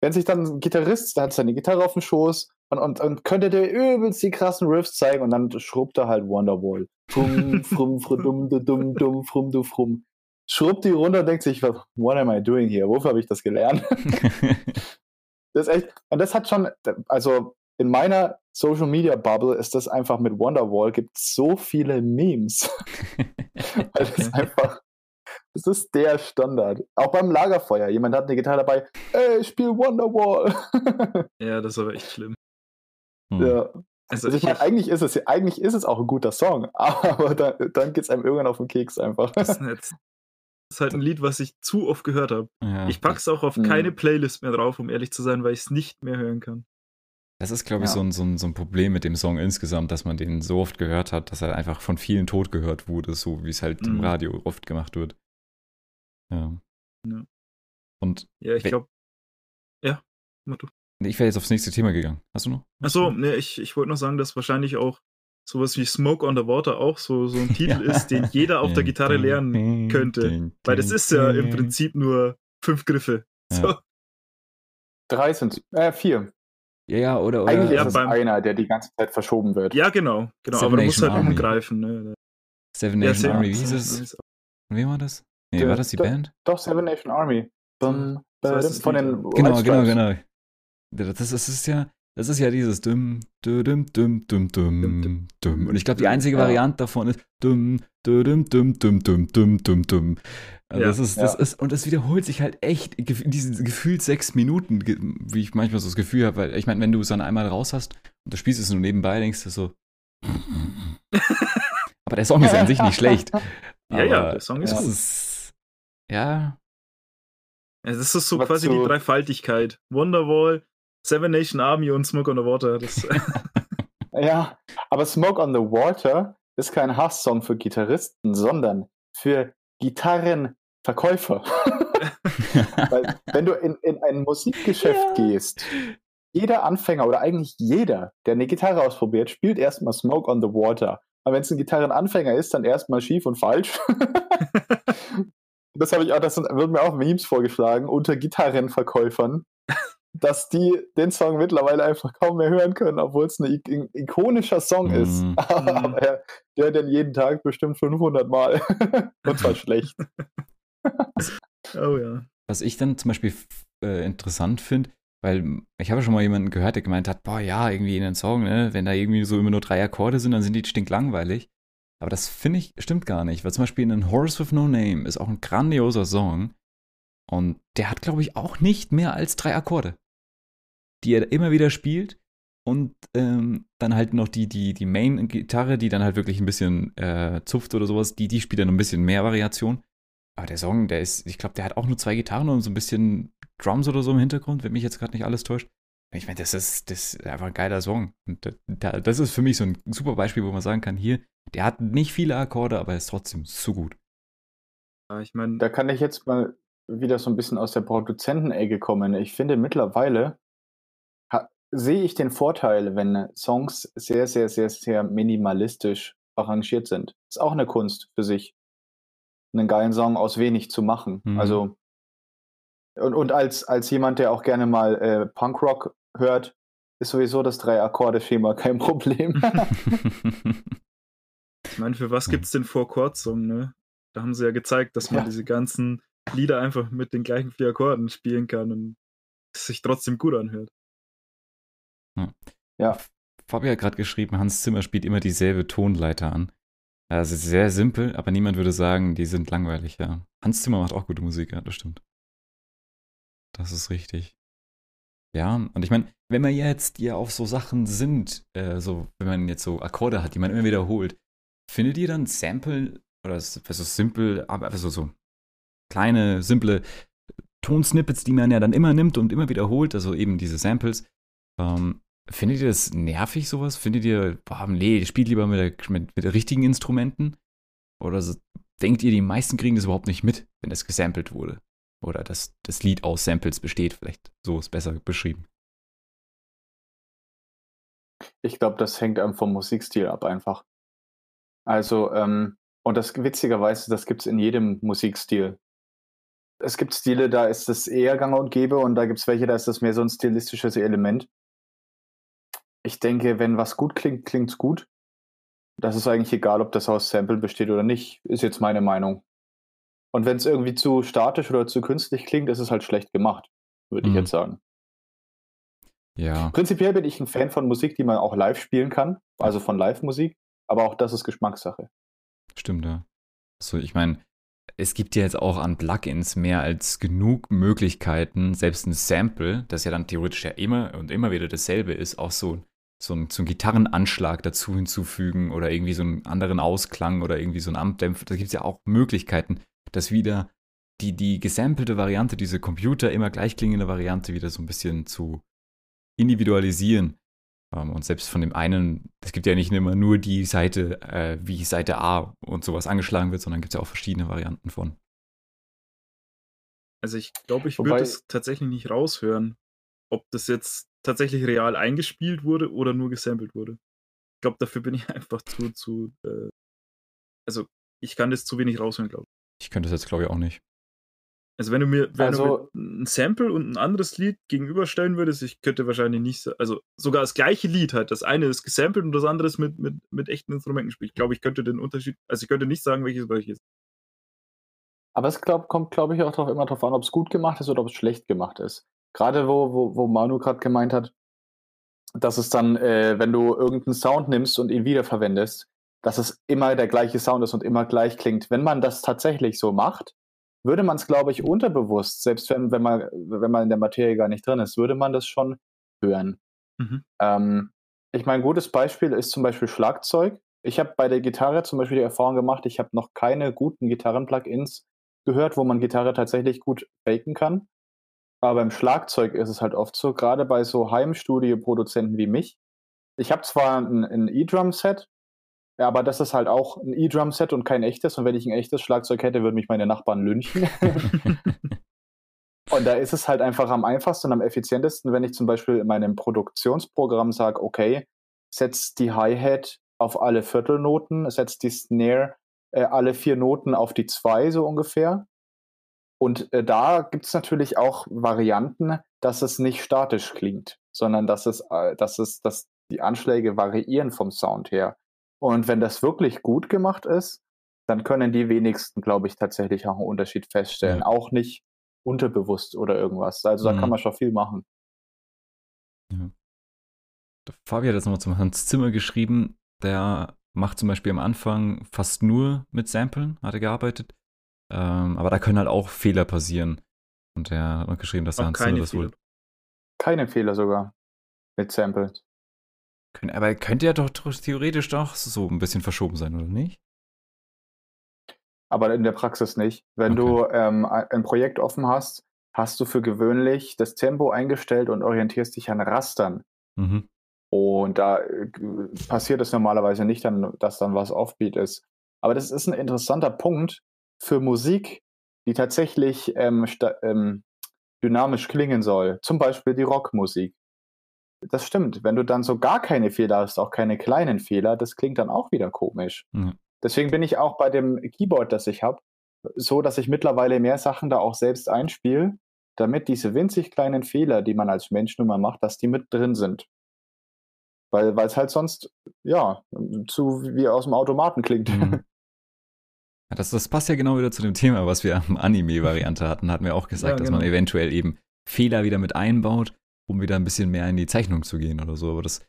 wenn sich dann ein Gitarrist, der hat seine Gitarre auf dem Schoß und, und, und könnte der übelst die krassen Riffs zeigen und dann schrubbt er halt Wonderwall. Frum, frum, frum, dumm, dumm, dumm, frum, du, frum. Schrubbt die runter und denkt sich, what am I doing here? Wofür habe ich das gelernt? das ist echt, und das hat schon, also in meiner Social Media Bubble ist das einfach mit Wonderwall gibt so viele Memes. Weil das einfach, das ist der Standard. Auch beim Lagerfeuer. Jemand hat eine Gitarre dabei, ey, ich spiel Wonderwall. ja, das ist aber echt schlimm. Hm. Ja. Also, also ich meine, eigentlich ist es, eigentlich ist es auch ein guter Song, aber dann, dann geht es einem irgendwann auf den Keks einfach. Das ist, jetzt, das ist halt ein Lied, was ich zu oft gehört habe. Ja, ich pack's auch auf keine Playlist mehr drauf, um ehrlich zu sein, weil ich es nicht mehr hören kann. Das ist, glaube ich, ja. so, ein, so, ein, so ein Problem mit dem Song insgesamt, dass man den so oft gehört hat, dass er einfach von vielen tot gehört wurde, so wie es halt mhm. im Radio oft gemacht wird. Ja. ja. Und ja, ich glaube. Ja, mach du. Ich wäre jetzt aufs nächste Thema gegangen. Hast du noch? Achso, ne, ich, ich wollte noch sagen, dass wahrscheinlich auch sowas wie Smoke on the Water auch so, so ein Titel ja. ist, den jeder auf der Gitarre lernen könnte. Weil das ist ja im Prinzip nur fünf Griffe. Ja. So. Drei sind äh, vier. Ja, ja, oder, oder Eigentlich ist es einer, der die ganze Zeit verschoben wird. Ja, genau. genau aber du musst halt umgreifen. Ne? Seven Nation ja, Army, wie hieß es? Wie war das? Nee, der, war das die der, Band? Doch, Seven Nation Army. Bum, das von den Genau, genau, genau. Das, das ist ja, das ist ja dieses dum, dum, dum, dum, dum, dum, dum. Und ich glaube, die einzige Variante davon ist dum, dum, dum, dum, dum, dum, dum, dum. Also das ist, das ist, und das wiederholt sich halt echt, diese gefühlt sechs Minuten, wie ich manchmal so das Gefühl habe, weil ich meine, wenn du es dann einmal raus hast und du spielst es nur nebenbei, denkst du so. aber der Song ist an sich nicht schlecht. Ja, ja, der Song ist gut. Ja. Es ist so quasi die Dreifaltigkeit. Wonderwall, Seven Nation Army und Smoke on the Water. ja, aber Smoke on the Water ist kein Hasssong für Gitarristen, sondern für Gitarrenverkäufer. Weil, wenn du in, in ein Musikgeschäft ja. gehst, jeder Anfänger oder eigentlich jeder, der eine Gitarre ausprobiert, spielt erstmal Smoke on the Water. Aber wenn es ein Gitarrenanfänger ist, dann erstmal schief und falsch. das habe ich auch, das wird mir auch Memes vorgeschlagen unter Gitarrenverkäufern, dass die den Song mittlerweile einfach kaum mehr hören können, obwohl es ein ikonischer Song ist. Mhm. Aber er, der denn jeden Tag bestimmt 500 Mal. Und zwar schlecht. oh ja. Was ich dann zum Beispiel äh, interessant finde, weil ich habe schon mal jemanden gehört, der gemeint hat, boah, ja, irgendwie in den Song, ne, wenn da irgendwie so immer nur drei Akkorde sind, dann sind die stinklangweilig. Aber das finde ich, stimmt gar nicht, weil zum Beispiel in Horse with No Name ist auch ein grandioser Song und der hat, glaube ich, auch nicht mehr als drei Akkorde die er immer wieder spielt. Und ähm, dann halt noch die, die, die Main-Gitarre, die dann halt wirklich ein bisschen äh, zupft oder sowas, die, die spielt dann ein bisschen mehr Variation. Aber der Song, der ist, ich glaube, der hat auch nur zwei Gitarren und so ein bisschen Drums oder so im Hintergrund, wenn mich jetzt gerade nicht alles täuscht. Ich meine, das ist, das ist einfach ein geiler Song. Und da, das ist für mich so ein super Beispiel, wo man sagen kann, hier, der hat nicht viele Akkorde, aber er ist trotzdem so gut. Ich meine, da kann ich jetzt mal wieder so ein bisschen aus der Produzentenecke kommen. Ich finde mittlerweile sehe ich den Vorteil, wenn Songs sehr, sehr, sehr, sehr minimalistisch arrangiert sind. Ist auch eine Kunst für sich, einen geilen Song aus wenig zu machen. Mhm. Also und, und als, als jemand, der auch gerne mal äh, Punkrock hört, ist sowieso das Drei-Akkorde-Schema kein Problem. ich meine, für was gibt es den Four-Chord-Song, ne? Da haben sie ja gezeigt, dass man ja. diese ganzen Lieder einfach mit den gleichen vier Akkorden spielen kann und es sich trotzdem gut anhört. Ja. ja. Fabi hat gerade geschrieben, Hans Zimmer spielt immer dieselbe Tonleiter an. Also sehr simpel, aber niemand würde sagen, die sind langweilig, ja. Hans Zimmer macht auch gute Musik, ja, das stimmt. Das ist richtig. Ja, und ich meine, wenn man jetzt ja auf so Sachen sind, äh, so, wenn man jetzt so Akkorde hat, die man immer wiederholt, findet ihr dann Sample oder also simpel, aber also so kleine, simple Tonsnippets, die man ja dann immer nimmt und immer wiederholt, also eben diese Samples, ähm, Findet ihr das nervig, sowas? Findet ihr, boah, nee, spielt lieber mit, mit, mit richtigen Instrumenten? Oder so, denkt ihr, die meisten kriegen das überhaupt nicht mit, wenn das gesampelt wurde? Oder dass das Lied aus Samples besteht, vielleicht so ist besser beschrieben. Ich glaube, das hängt einem vom Musikstil ab einfach. Also, ähm, und das witzigerweise, das gibt es in jedem Musikstil. Es gibt Stile, da ist das eher gang und gäbe und da gibt es welche, da ist das mehr so ein stilistisches Element ich denke, wenn was gut klingt, klingt es gut. Das ist eigentlich egal, ob das aus Sample besteht oder nicht, ist jetzt meine Meinung. Und wenn es irgendwie zu statisch oder zu künstlich klingt, ist es halt schlecht gemacht, würde mhm. ich jetzt sagen. Ja. Prinzipiell bin ich ein Fan von Musik, die man auch live spielen kann, also von Live-Musik, aber auch das ist Geschmackssache. Stimmt, ja. So, ich meine, es gibt ja jetzt auch an Plugins mehr als genug Möglichkeiten, selbst ein Sample, das ja dann theoretisch ja immer und immer wieder dasselbe ist, auch so so einen, so einen Gitarrenanschlag dazu hinzufügen oder irgendwie so einen anderen Ausklang oder irgendwie so einen Ampdämpfer. Da gibt es ja auch Möglichkeiten, dass wieder die, die gesampelte Variante, diese Computer immer gleich klingende Variante wieder so ein bisschen zu individualisieren. Ähm, und selbst von dem einen, es gibt ja nicht immer nur die Seite, äh, wie Seite A und sowas angeschlagen wird, sondern gibt es ja auch verschiedene Varianten von. Also ich glaube, ich würde es tatsächlich nicht raushören, ob das jetzt tatsächlich real eingespielt wurde oder nur gesampelt wurde. Ich glaube, dafür bin ich einfach zu, zu, äh, also ich kann das zu wenig raushören, glaube ich. Ich könnte das jetzt, glaube ich, auch nicht. Also wenn du mir, wenn also, du mir ein Sample und ein anderes Lied gegenüberstellen würdest, ich könnte wahrscheinlich nicht, also sogar das gleiche Lied halt, das eine ist gesampelt und das andere ist mit, mit, mit echten Instrumenten gespielt. Ich glaube, ich könnte den Unterschied, also ich könnte nicht sagen, welches welches. Aber es glaub, kommt, glaube ich, auch drauf, immer darauf an, ob es gut gemacht ist oder ob es schlecht gemacht ist. Gerade wo, wo, wo Manu gerade gemeint hat, dass es dann, äh, wenn du irgendeinen Sound nimmst und ihn wiederverwendest, dass es immer der gleiche Sound ist und immer gleich klingt. Wenn man das tatsächlich so macht, würde man es, glaube ich, unterbewusst, selbst wenn, wenn, man, wenn man in der Materie gar nicht drin ist, würde man das schon hören. Mhm. Ähm, ich meine, ein gutes Beispiel ist zum Beispiel Schlagzeug. Ich habe bei der Gitarre zum Beispiel die Erfahrung gemacht, ich habe noch keine guten Gitarren-Plugins gehört, wo man Gitarre tatsächlich gut faken kann. Aber beim Schlagzeug ist es halt oft so, gerade bei so Heimstudio-Produzenten wie mich. Ich habe zwar ein, ein E-Drum-Set, ja, aber das ist halt auch ein E-Drum-Set und kein echtes. Und wenn ich ein echtes Schlagzeug hätte, würden mich meine Nachbarn lynchen. und da ist es halt einfach am einfachsten und am effizientesten, wenn ich zum Beispiel in meinem Produktionsprogramm sage, okay, setzt die Hi-Hat auf alle Viertelnoten, setzt die Snare äh, alle vier Noten auf die zwei so ungefähr. Und äh, da gibt es natürlich auch Varianten, dass es nicht statisch klingt, sondern dass es, äh, dass es, dass die Anschläge variieren vom Sound her. Und wenn das wirklich gut gemacht ist, dann können die wenigsten, glaube ich, tatsächlich auch einen Unterschied feststellen. Ja. Auch nicht unterbewusst oder irgendwas. Also da mhm. kann man schon viel machen. Ja. Fabi hat jetzt nochmal zum Hans Zimmer geschrieben, der macht zum Beispiel am Anfang fast nur mit Samplen, hat er gearbeitet. Ähm, aber da können halt auch Fehler passieren. Und er hat geschrieben, dass der Hans Zimmer das wohl. Keine Fehler sogar mit Samples. Aber könnte ja doch theoretisch doch so ein bisschen verschoben sein, oder nicht? Aber in der Praxis nicht. Wenn okay. du ähm, ein Projekt offen hast, hast du für gewöhnlich das Tempo eingestellt und orientierst dich an Rastern. Mhm. Und da äh, passiert es normalerweise nicht, dann, dass dann was Offbeat ist. Aber das ist ein interessanter Punkt für Musik, die tatsächlich ähm, ähm, dynamisch klingen soll. Zum Beispiel die Rockmusik. Das stimmt. Wenn du dann so gar keine Fehler hast, auch keine kleinen Fehler, das klingt dann auch wieder komisch. Mhm. Deswegen bin ich auch bei dem Keyboard, das ich habe, so, dass ich mittlerweile mehr Sachen da auch selbst einspiele, damit diese winzig kleinen Fehler, die man als Mensch nun mal macht, dass die mit drin sind. Weil es halt sonst, ja, zu wie aus dem Automaten klingt. Mhm. Ja, das, das passt ja genau wieder zu dem Thema, was wir am Anime-Variante hatten. Hatten wir auch gesagt, ja, genau. dass man genau. eventuell eben Fehler wieder mit einbaut um wieder ein bisschen mehr in die Zeichnung zu gehen oder so. Aber das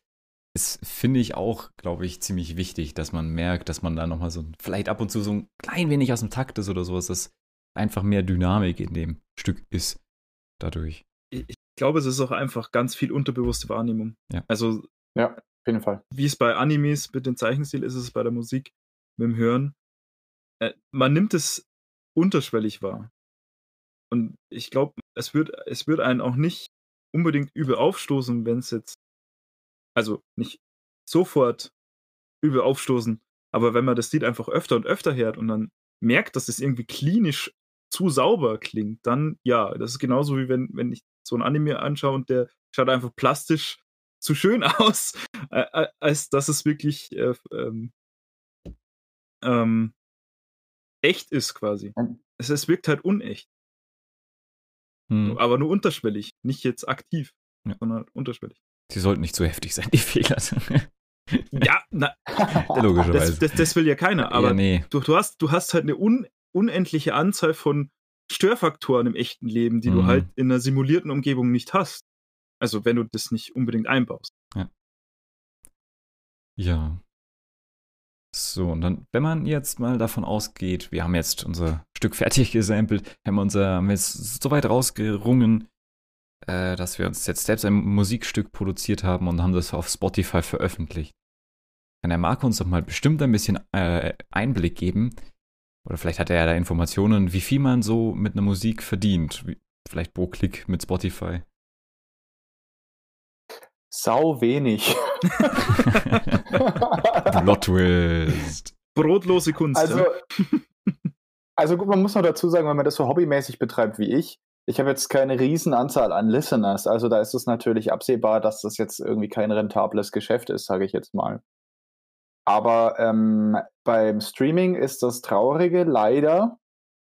ist, finde ich, auch, glaube ich, ziemlich wichtig, dass man merkt, dass man da nochmal so vielleicht ab und zu so ein klein wenig aus dem Takt ist oder sowas, dass einfach mehr Dynamik in dem Stück ist dadurch. Ich glaube, es ist auch einfach ganz viel unterbewusste Wahrnehmung. Ja. Also, ja, auf jeden Fall. Wie es bei Animes mit dem Zeichenstil ist, ist es bei der Musik mit dem Hören. Äh, man nimmt es unterschwellig wahr. Und ich glaube, es wird, es wird einen auch nicht unbedingt übel aufstoßen, wenn es jetzt, also nicht sofort übel aufstoßen, aber wenn man das Lied einfach öfter und öfter hört und dann merkt, dass es irgendwie klinisch zu sauber klingt, dann ja, das ist genauso wie wenn, wenn ich so ein Anime anschaue und der schaut einfach plastisch zu schön aus, äh, als dass es wirklich äh, ähm, ähm, echt ist quasi. Es, es wirkt halt unecht. Hm. Aber nur unterschwellig, nicht jetzt aktiv, ja. sondern unterschwellig. Sie sollten nicht so heftig sein, die Fehler. ja, na, logischerweise. Das, das, das, will ja keiner, aber ja, nee. du, du, hast, du hast halt eine un, unendliche Anzahl von Störfaktoren im echten Leben, die mhm. du halt in einer simulierten Umgebung nicht hast. Also wenn du das nicht unbedingt einbaust. Ja. Ja. So, und dann, wenn man jetzt mal davon ausgeht, wir haben jetzt unser Stück fertig gesampelt, haben wir, unser, haben wir jetzt so weit rausgerungen, äh, dass wir uns jetzt selbst ein Musikstück produziert haben und haben das auf Spotify veröffentlicht. Kann der Marco uns doch mal bestimmt ein bisschen äh, Einblick geben, oder vielleicht hat er ja da Informationen, wie viel man so mit einer Musik verdient, wie, vielleicht pro Klick mit Spotify. Sau wenig. Plot Twist. Brotlose Kunst. Also, also gut, man muss noch dazu sagen, wenn man das so hobbymäßig betreibt wie ich, ich habe jetzt keine Riesenanzahl an Listeners, also da ist es natürlich absehbar, dass das jetzt irgendwie kein rentables Geschäft ist, sage ich jetzt mal. Aber ähm, beim Streaming ist das Traurige leider,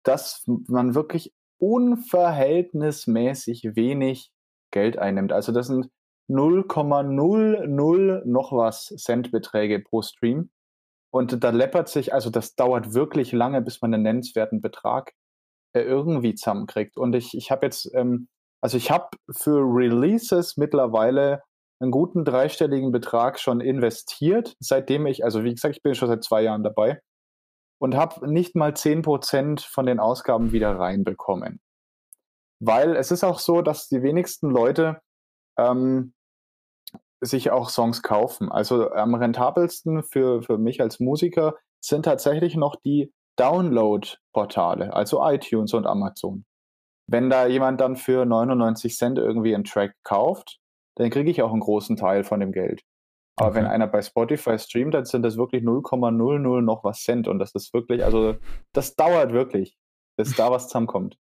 dass man wirklich unverhältnismäßig wenig Geld einnimmt. Also das sind 0,00 noch was Centbeträge pro Stream. Und da läppert sich, also das dauert wirklich lange, bis man einen nennenswerten Betrag äh, irgendwie zusammenkriegt. Und ich, ich habe jetzt, ähm, also ich habe für Releases mittlerweile einen guten dreistelligen Betrag schon investiert, seitdem ich, also wie gesagt, ich bin schon seit zwei Jahren dabei und habe nicht mal 10% von den Ausgaben wieder reinbekommen. Weil es ist auch so, dass die wenigsten Leute ähm, sich auch Songs kaufen. Also am rentabelsten für, für mich als Musiker sind tatsächlich noch die Download-Portale, also iTunes und Amazon. Wenn da jemand dann für 99 Cent irgendwie einen Track kauft, dann kriege ich auch einen großen Teil von dem Geld. Aber okay. wenn einer bei Spotify streamt, dann sind das wirklich 0,00 noch was Cent. Und das ist wirklich, also das dauert wirklich, bis da was zusammenkommt.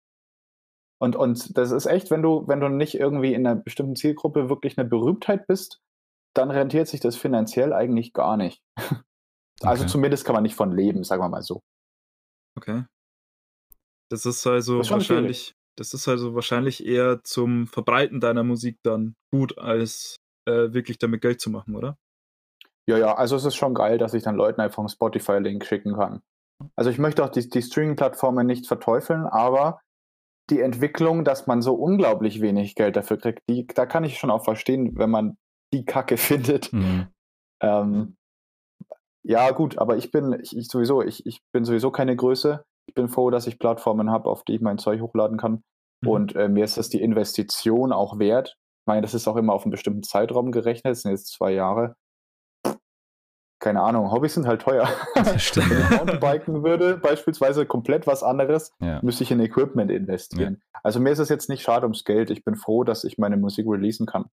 Und, und das ist echt, wenn du, wenn du nicht irgendwie in einer bestimmten Zielgruppe wirklich eine Berühmtheit bist, dann rentiert sich das finanziell eigentlich gar nicht. Also okay. zumindest kann man nicht von leben, sagen wir mal so. Okay. Das ist also das wahrscheinlich, schwierig. das ist also wahrscheinlich eher zum Verbreiten deiner Musik dann gut, als äh, wirklich damit Geld zu machen, oder? Ja, ja, also es ist schon geil, dass ich dann Leuten einfach einen Spotify-Link schicken kann. Also ich möchte auch die, die Streaming-Plattformen nicht verteufeln, aber die Entwicklung, dass man so unglaublich wenig Geld dafür kriegt, die, da kann ich schon auch verstehen, wenn man die Kacke findet. Mhm. Ähm, ja, gut, aber ich bin, ich, ich, sowieso, ich, ich bin sowieso keine Größe. Ich bin froh, dass ich Plattformen habe, auf die ich mein Zeug hochladen kann. Mhm. Und äh, mir ist das die Investition auch wert. Ich meine, das ist auch immer auf einen bestimmten Zeitraum gerechnet, das sind jetzt zwei Jahre. Keine Ahnung, Hobbys sind halt teuer. Stimmt. Wenn ich Mountainbiken würde, beispielsweise komplett was anderes, ja. müsste ich in Equipment investieren. Ja. Also mir ist es jetzt nicht schade ums Geld. Ich bin froh, dass ich meine Musik releasen kann.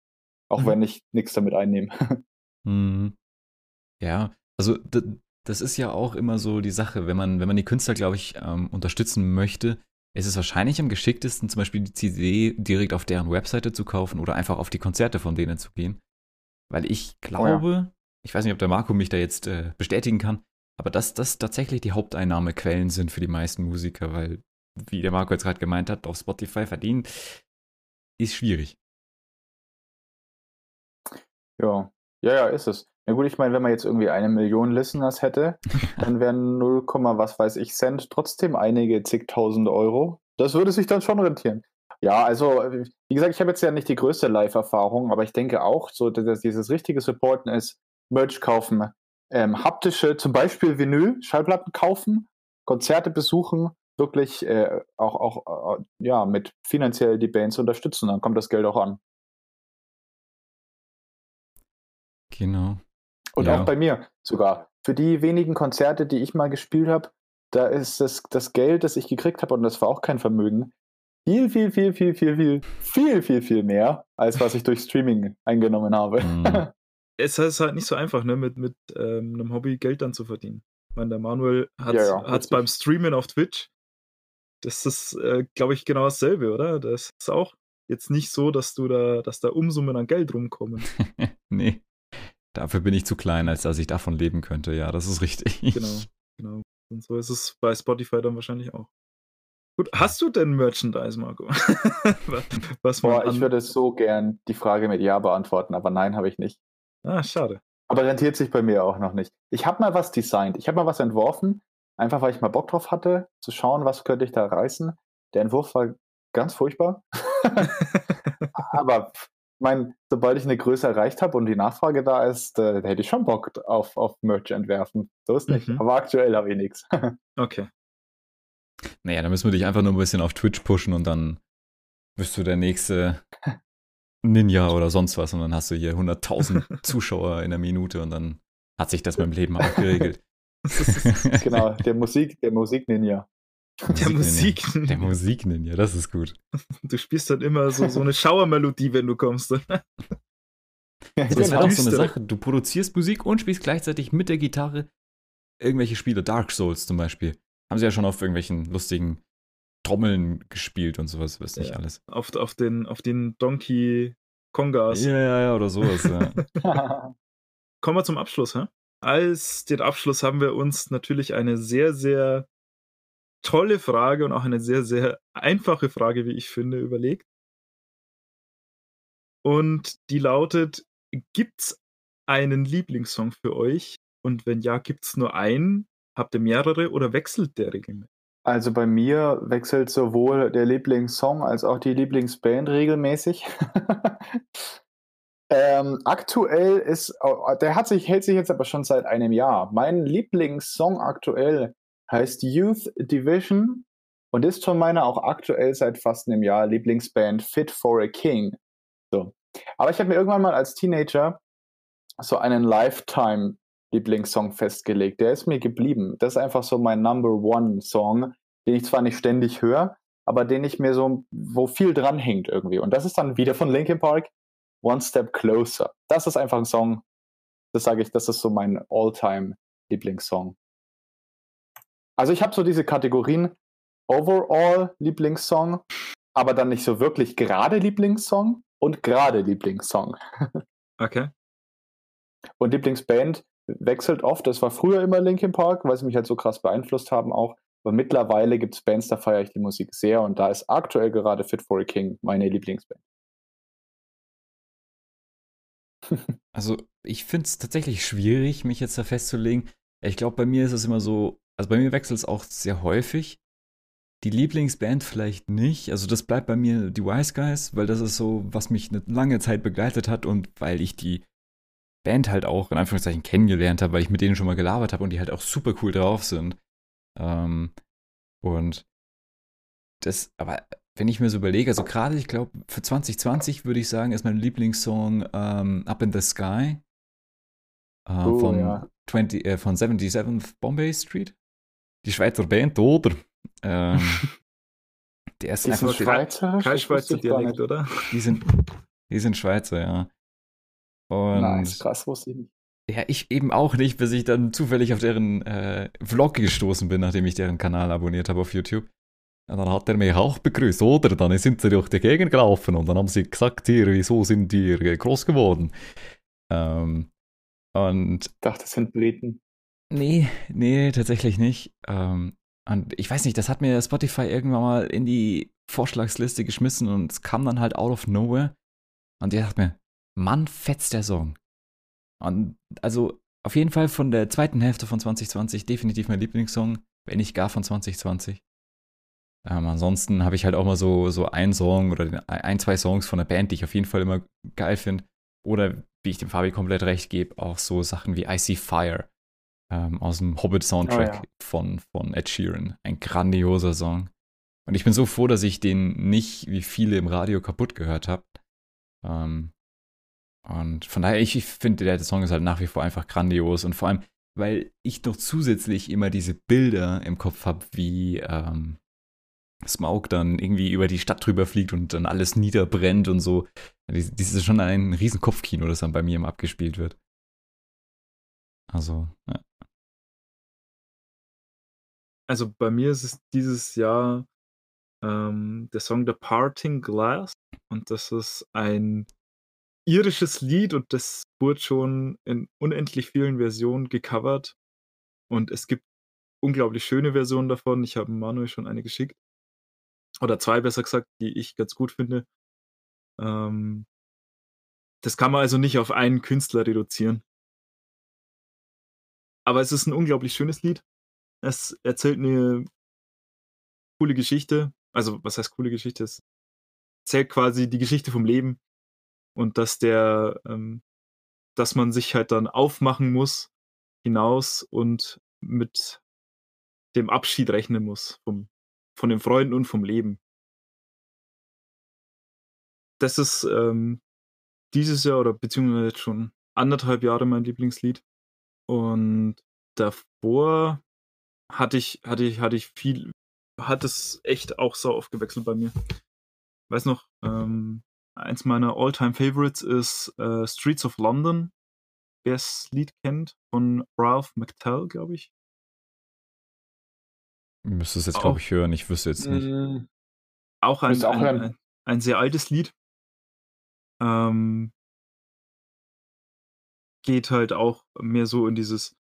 Auch mhm. wenn ich nichts damit einnehme. Mhm. Ja, also das ist ja auch immer so die Sache, wenn man, wenn man die Künstler, glaube ich, ähm, unterstützen möchte, ist es wahrscheinlich am geschicktesten, zum Beispiel die CD direkt auf deren Webseite zu kaufen oder einfach auf die Konzerte von denen zu gehen. Weil ich glaube, oh ja. ich weiß nicht, ob der Marco mich da jetzt äh, bestätigen kann, aber dass das tatsächlich die Haupteinnahmequellen sind für die meisten Musiker, weil, wie der Marco jetzt gerade gemeint hat, auf Spotify verdienen, ist schwierig. Ja, ja, ja, ist es. Ja gut, ich meine, wenn man jetzt irgendwie eine Million Listeners hätte, dann wären 0, was weiß ich Cent trotzdem einige zigtausend Euro. Das würde sich dann schon rentieren. Ja, also wie gesagt, ich habe jetzt ja nicht die größte Live-Erfahrung, aber ich denke auch, so dass dieses richtige Supporten ist, Merch kaufen, ähm, haptische, zum Beispiel Vinyl, Schallplatten kaufen, Konzerte besuchen, wirklich äh, auch, auch äh, ja, mit finanziell die Bands unterstützen, dann kommt das Geld auch an. Genau. Und ja. auch bei mir sogar. Für die wenigen Konzerte, die ich mal gespielt habe, da ist das, das Geld, das ich gekriegt habe, und das war auch kein Vermögen, viel, viel, viel, viel, viel, viel, viel, viel, viel mehr, als was ich durch Streaming eingenommen habe. Mhm. es ist halt nicht so einfach, ne, mit, mit ähm, einem Hobby Geld dann zu verdienen. Ich meine, der Manuel hat es ja, ja, beim Streamen auf Twitch. Das ist, äh, glaube ich, genau dasselbe, oder? Das ist auch jetzt nicht so, dass du da, dass da Umsummen an Geld rumkommen. nee. Dafür bin ich zu klein, als dass ich davon leben könnte. Ja, das ist richtig. Genau, genau. Und so ist es bei Spotify dann wahrscheinlich auch. Gut, hast du denn Merchandise, Marco? Was Boah, ich würde so gern die Frage mit Ja beantworten, aber nein, habe ich nicht. Ah, schade. Aber rentiert sich bei mir auch noch nicht. Ich habe mal was designt. Ich habe mal was entworfen, einfach weil ich mal Bock drauf hatte, zu schauen, was könnte ich da reißen. Der Entwurf war ganz furchtbar. aber meine, sobald ich eine Größe erreicht habe und die Nachfrage da ist, äh, hätte ich schon Bock auf, auf Merch entwerfen. So ist nicht. Mhm. Aber aktuell habe ich nichts. Okay. Naja, dann müssen wir dich einfach nur ein bisschen auf Twitch pushen und dann bist du der nächste Ninja oder sonst was und dann hast du hier 100.000 Zuschauer in der Minute und dann hat sich das mit dem Leben auch geregelt. genau, der Musik, der Musik-Ninja. Der Musik. Der Musik-Ninja, das ist gut. Du spielst dann immer so, so eine Schauermelodie, wenn du kommst. Ja, das wäre auch so eine Sache. Du produzierst Musik und spielst gleichzeitig mit der Gitarre irgendwelche Spiele. Dark Souls zum Beispiel. Haben sie ja schon auf irgendwelchen lustigen Trommeln gespielt und sowas, weiß ja, ich alles. Auf, auf, den, auf den Donkey Kongas. Ja, ja, ja, oder sowas, ja. Kommen wir zum Abschluss, hä? Als den Abschluss haben wir uns natürlich eine sehr, sehr tolle Frage und auch eine sehr, sehr einfache Frage, wie ich finde, überlegt. Und die lautet: Gibt's einen Lieblingssong für euch? Und wenn ja, gibt's nur einen? Habt ihr mehrere oder wechselt der regelmäßig? Also bei mir wechselt sowohl der Lieblingssong als auch die Lieblingsband regelmäßig. ähm, aktuell ist, der hat sich, hält sich jetzt aber schon seit einem Jahr. Mein Lieblingssong aktuell heißt Youth Division und ist von meiner auch aktuell seit fast einem Jahr Lieblingsband Fit for a King. So. Aber ich habe mir irgendwann mal als Teenager so einen Lifetime Lieblingssong festgelegt. Der ist mir geblieben. Das ist einfach so mein Number One Song, den ich zwar nicht ständig höre, aber den ich mir so, wo viel dran hängt irgendwie. Und das ist dann wieder von Linkin Park, One Step Closer. Das ist einfach ein Song, das sage ich, das ist so mein All-Time Lieblingssong. Also ich habe so diese Kategorien Overall Lieblingssong, aber dann nicht so wirklich gerade Lieblingssong und gerade Lieblingssong. Okay. Und Lieblingsband wechselt oft. Das war früher immer Linkin Park, weil sie mich halt so krass beeinflusst haben auch. Aber mittlerweile gibt es Bands, da feiere ich die Musik sehr und da ist aktuell gerade Fit for a King meine Lieblingsband. also ich finde es tatsächlich schwierig, mich jetzt da festzulegen. Ich glaube, bei mir ist es immer so, also bei mir wechselt es auch sehr häufig. Die Lieblingsband vielleicht nicht. Also das bleibt bei mir die Wise Guys, weil das ist so, was mich eine lange Zeit begleitet hat und weil ich die Band halt auch in Anführungszeichen kennengelernt habe, weil ich mit denen schon mal gelabert habe und die halt auch super cool drauf sind. Ähm, und das, aber wenn ich mir so überlege, also gerade, ich glaube, für 2020 würde ich sagen, ist mein Lieblingssong ähm, Up in the Sky äh, oh, von, ja. 20, äh, von 77 Bombay Street. Die Schweizer Band, oder? Ähm, der ist die einfach Schweizer. Kein Schweizer Dialekt, oder? Die sind, die sind Schweizer, ja. Und nice, krass, wusste ich nicht. Ja, ich eben auch nicht, bis ich dann zufällig auf deren äh, Vlog gestoßen bin, nachdem ich deren Kanal abonniert habe auf YouTube. Und dann hat er mich auch begrüßt, oder? Dann sind sie durch die Gegend gelaufen und dann haben sie gesagt, hier, wieso sind die groß geworden? Ähm, und. Ich dachte, das sind Briten. Nee, nee, tatsächlich nicht. Ähm, und ich weiß nicht, das hat mir Spotify irgendwann mal in die Vorschlagsliste geschmissen und es kam dann halt out of nowhere. Und ich dachte mir, Mann, fetzt der Song. Und also auf jeden Fall von der zweiten Hälfte von 2020 definitiv mein Lieblingssong, wenn nicht gar von 2020. Ähm, ansonsten habe ich halt auch mal so, so einen Song oder ein, zwei Songs von der Band, die ich auf jeden Fall immer geil finde. Oder wie ich dem Fabi komplett recht gebe, auch so Sachen wie I See Fire ähm, aus dem Hobbit-Soundtrack oh, ja. von, von Ed Sheeran. Ein grandioser Song. Und ich bin so froh, dass ich den nicht wie viele im Radio kaputt gehört habe. Ähm, und von daher, ich, ich finde, der Song ist halt nach wie vor einfach grandios. Und vor allem, weil ich noch zusätzlich immer diese Bilder im Kopf habe, wie ähm, Smoke dann irgendwie über die Stadt drüber fliegt und dann alles niederbrennt und so. Das ist schon ein riesen Kopfkino, das dann bei mir immer abgespielt wird. Also, ja. Also bei mir ist es dieses Jahr ähm, der Song The Parting Glass und das ist ein irisches Lied und das wurde schon in unendlich vielen Versionen gecovert. Und es gibt unglaublich schöne Versionen davon. Ich habe Manuel schon eine geschickt. Oder zwei besser gesagt, die ich ganz gut finde. Ähm, das kann man also nicht auf einen Künstler reduzieren. Aber es ist ein unglaublich schönes Lied. Es erzählt eine coole Geschichte. Also, was heißt coole Geschichte? Es erzählt quasi die Geschichte vom Leben und dass der, ähm, dass man sich halt dann aufmachen muss hinaus und mit dem Abschied rechnen muss vom, von den Freunden und vom Leben. Das ist ähm, dieses Jahr oder beziehungsweise jetzt schon anderthalb Jahre mein Lieblingslied. Und davor hatte ich, hatte ich, hatte ich viel, hat es echt auch so aufgewechselt bei mir. Weiß noch, ähm, eins meiner All-Time Favorites ist äh, Streets of London. Wer das Lied kennt, von Ralph McTell, glaube ich. Müsste es jetzt, glaube ich, hören. Ich wüsste jetzt nicht. Mm, auch ein, auch ein, ein, ein, sehr altes Lied. Ähm, geht halt auch mehr so in dieses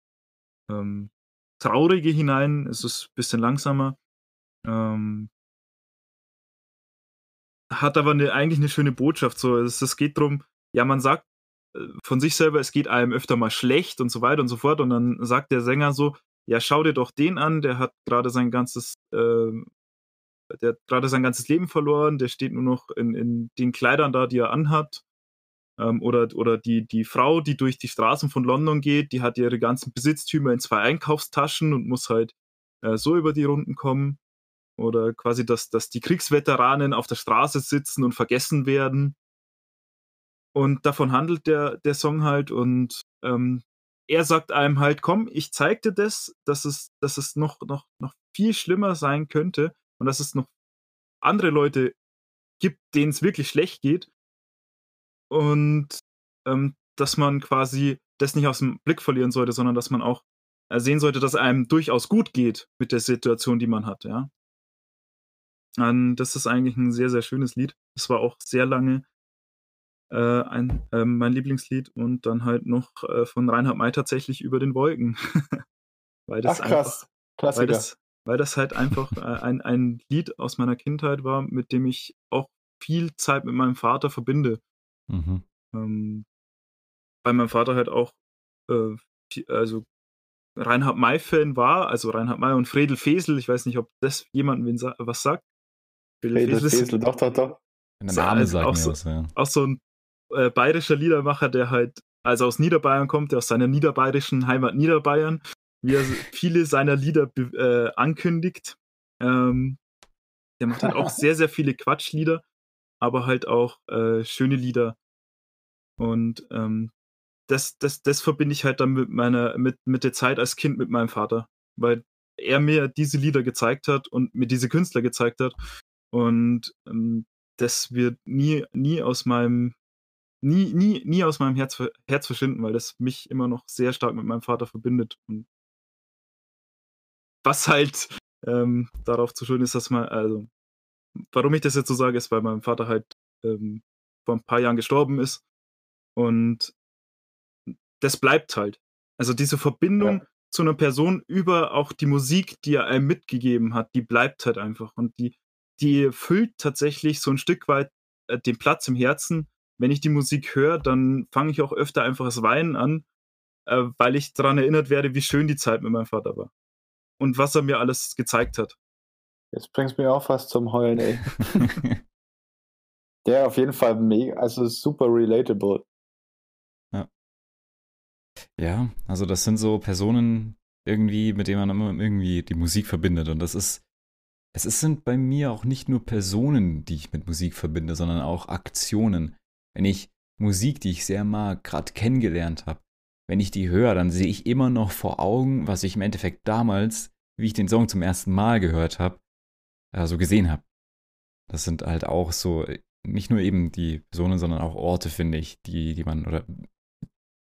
ähm, Traurige hinein. Es ist ein bisschen langsamer. Ähm, hat aber eine, eigentlich eine schöne Botschaft. So, es, es geht darum, ja, man sagt äh, von sich selber, es geht einem öfter mal schlecht und so weiter und so fort. Und dann sagt der Sänger so, ja, schau dir doch den an, der hat gerade sein ganzes, äh, der hat gerade sein ganzes Leben verloren, der steht nur noch in, in den Kleidern da, die er anhat. Ähm, oder oder die, die Frau, die durch die Straßen von London geht, die hat ihre ganzen Besitztümer in zwei Einkaufstaschen und muss halt äh, so über die Runden kommen. Oder quasi, dass, dass die Kriegsveteranen auf der Straße sitzen und vergessen werden. Und davon handelt der, der Song halt. Und ähm, er sagt einem halt, komm, ich zeig dir das, dass es, dass es noch, noch, noch viel schlimmer sein könnte und dass es noch andere Leute gibt, denen es wirklich schlecht geht. Und ähm, dass man quasi das nicht aus dem Blick verlieren sollte, sondern dass man auch sehen sollte, dass einem durchaus gut geht mit der Situation, die man hat, ja. Und das ist eigentlich ein sehr, sehr schönes Lied. Es war auch sehr lange äh, ein, äh, mein Lieblingslied und dann halt noch äh, von Reinhard May tatsächlich über den Wolken. weil das Ach krass, einfach, weil das, weil das halt einfach äh, ein, ein Lied aus meiner Kindheit war, mit dem ich auch viel Zeit mit meinem Vater verbinde. Mhm. Ähm, weil mein Vater halt auch äh, also Reinhard May-Fan war, also Reinhard May und Fredel Fesel, ich weiß nicht, ob das jemandem was sagt. Fredel Fesel, Fesel doch, doch, doch. Der Name sagt auch, mir was, ja. auch so ein äh, bayerischer Liedermacher, der halt also aus Niederbayern kommt, der aus seiner niederbayerischen Heimat Niederbayern, wie er viele seiner Lieder äh, ankündigt. Ähm, der macht halt auch sehr, sehr viele Quatschlieder, aber halt auch äh, schöne Lieder. Und ähm, das, das, das verbinde ich halt dann mit meiner, mit, mit der Zeit als Kind mit meinem Vater, weil er mir diese Lieder gezeigt hat und mir diese Künstler gezeigt hat. Und ähm, das wird nie, nie aus meinem nie, nie, nie aus meinem Herz, Herz verschwinden, weil das mich immer noch sehr stark mit meinem Vater verbindet. Und was halt ähm, darauf zu schön ist, dass man, also, warum ich das jetzt so sage, ist, weil mein Vater halt ähm, vor ein paar Jahren gestorben ist. Und das bleibt halt. Also diese Verbindung ja. zu einer Person über auch die Musik, die er einem mitgegeben hat, die bleibt halt einfach. Und die, die füllt tatsächlich so ein Stück weit äh, den Platz im Herzen, wenn ich die Musik höre, dann fange ich auch öfter einfach das Weinen an, äh, weil ich daran erinnert werde, wie schön die Zeit mit meinem Vater war. Und was er mir alles gezeigt hat. Jetzt bringst du mir auch fast zum Heulen, ey. Der auf jeden Fall mega, also super relatable. Ja. Also das sind so Personen irgendwie, mit denen man immer irgendwie die Musik verbindet. Und das ist, es sind bei mir auch nicht nur Personen, die ich mit Musik verbinde, sondern auch Aktionen wenn ich Musik, die ich sehr mag, gerade kennengelernt habe, wenn ich die höre, dann sehe ich immer noch vor Augen, was ich im Endeffekt damals, wie ich den Song zum ersten Mal gehört habe, äh, so gesehen habe. Das sind halt auch so, nicht nur eben die Personen, sondern auch Orte, finde ich, die, die man, oder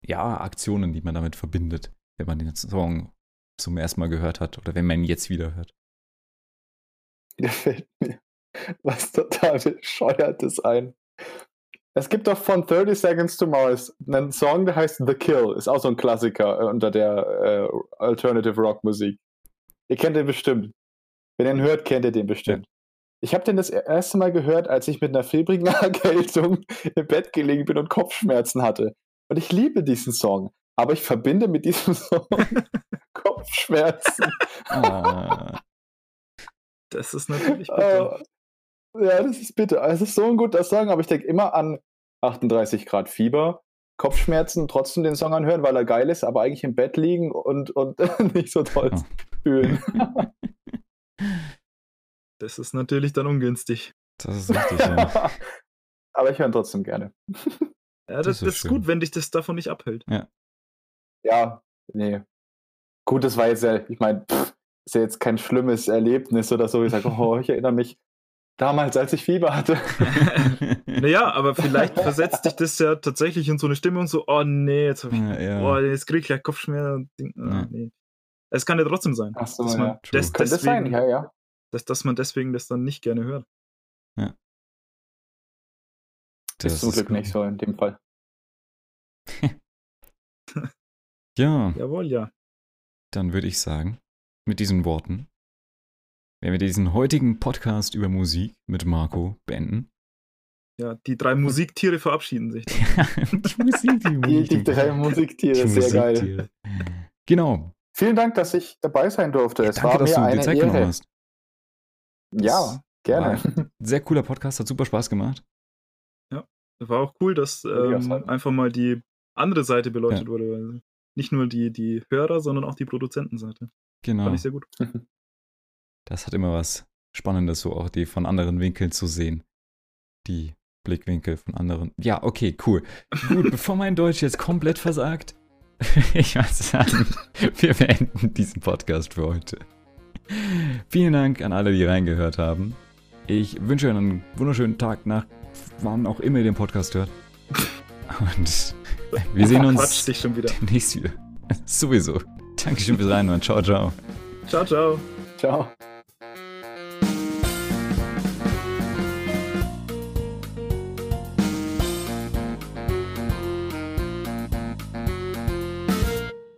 ja, Aktionen, die man damit verbindet, wenn man den Song zum ersten Mal gehört hat oder wenn man ihn jetzt wieder hört. Da fällt mir was total bescheuertes ein. Es gibt doch von 30 Seconds to Mars einen Song, der heißt The Kill. Ist auch so ein Klassiker äh, unter der äh, Alternative Rock Musik. Ihr kennt den bestimmt. Wenn ihr ihn hört, kennt ihr den bestimmt. Ich habe den das erste Mal gehört, als ich mit einer febrigen Erkältung im Bett gelegen bin und Kopfschmerzen hatte. Und ich liebe diesen Song. Aber ich verbinde mit diesem Song Kopfschmerzen. Ah. Das ist natürlich bitter. Oh, ja, das ist bitter. Es ist so ein guter Song, aber ich denke immer an 38 Grad Fieber, Kopfschmerzen, trotzdem den Song anhören, weil er geil ist, aber eigentlich im Bett liegen und, und nicht so toll fühlen. Das ist natürlich dann ungünstig. Das ist richtig, ja. aber ich höre ihn trotzdem gerne. Ja, das, das, ist, das ist gut, wenn dich das davon nicht abhält. Ja. Ja, nee. Gut, das war jetzt ja, ich meine, ist ja jetzt kein schlimmes Erlebnis oder so. Ich sage, oh, ich erinnere mich damals, als ich Fieber hatte. naja, aber vielleicht versetzt dich das ja tatsächlich in so eine Stimmung, so, oh nee, jetzt, hab ich, Ja, ja. oh, jetzt krieg ich gleich Kopfschmerzen. Ding, ah, Ja. nee. Es kann ja trotzdem sein, Ach so, dass, man ja. Könnte deswegen, sein, ja, ja. dass, dass man deswegen das dann nicht gerne hört. Das ist zum Glück gut. nicht so in dem Fall. Ja, Jawohl, ja. dann würde ich sagen, mit diesen Worten werden wir diesen heutigen Podcast über Musik mit Marco beenden. Ja, die drei Musiktiere verabschieden sich. die Musik, die Die, Musik. die drei Musiktiere, die sehr geil. Genau. Vielen Dank, dass ich dabei sein durfte. Es Danke, war dass mir du dir eine Zeit genommen Ehre. hast. Ja, gerne. Sehr cooler Podcast, hat super Spaß gemacht. War auch cool, dass ähm, einfach mal die andere Seite beleuchtet wurde. Weil nicht nur die, die Hörer, sondern auch die Produzentenseite. Genau. Fand ich sehr gut. Das hat immer was Spannendes, so auch die von anderen Winkeln zu sehen. Die Blickwinkel von anderen. Ja, okay, cool. Gut, bevor mein Deutsch jetzt komplett versagt, ich würde sagen, wir beenden diesen Podcast für heute. Vielen Dank an alle, die reingehört haben. Ich wünsche euch einen wunderschönen Tag nach, wann auch immer ihr den Podcast hört. Und wir sehen Quatsch uns dich schon wieder. demnächst wieder. Sowieso. Dankeschön fürs Reinhören. Ciao, ciao. Ciao, ciao. Ciao.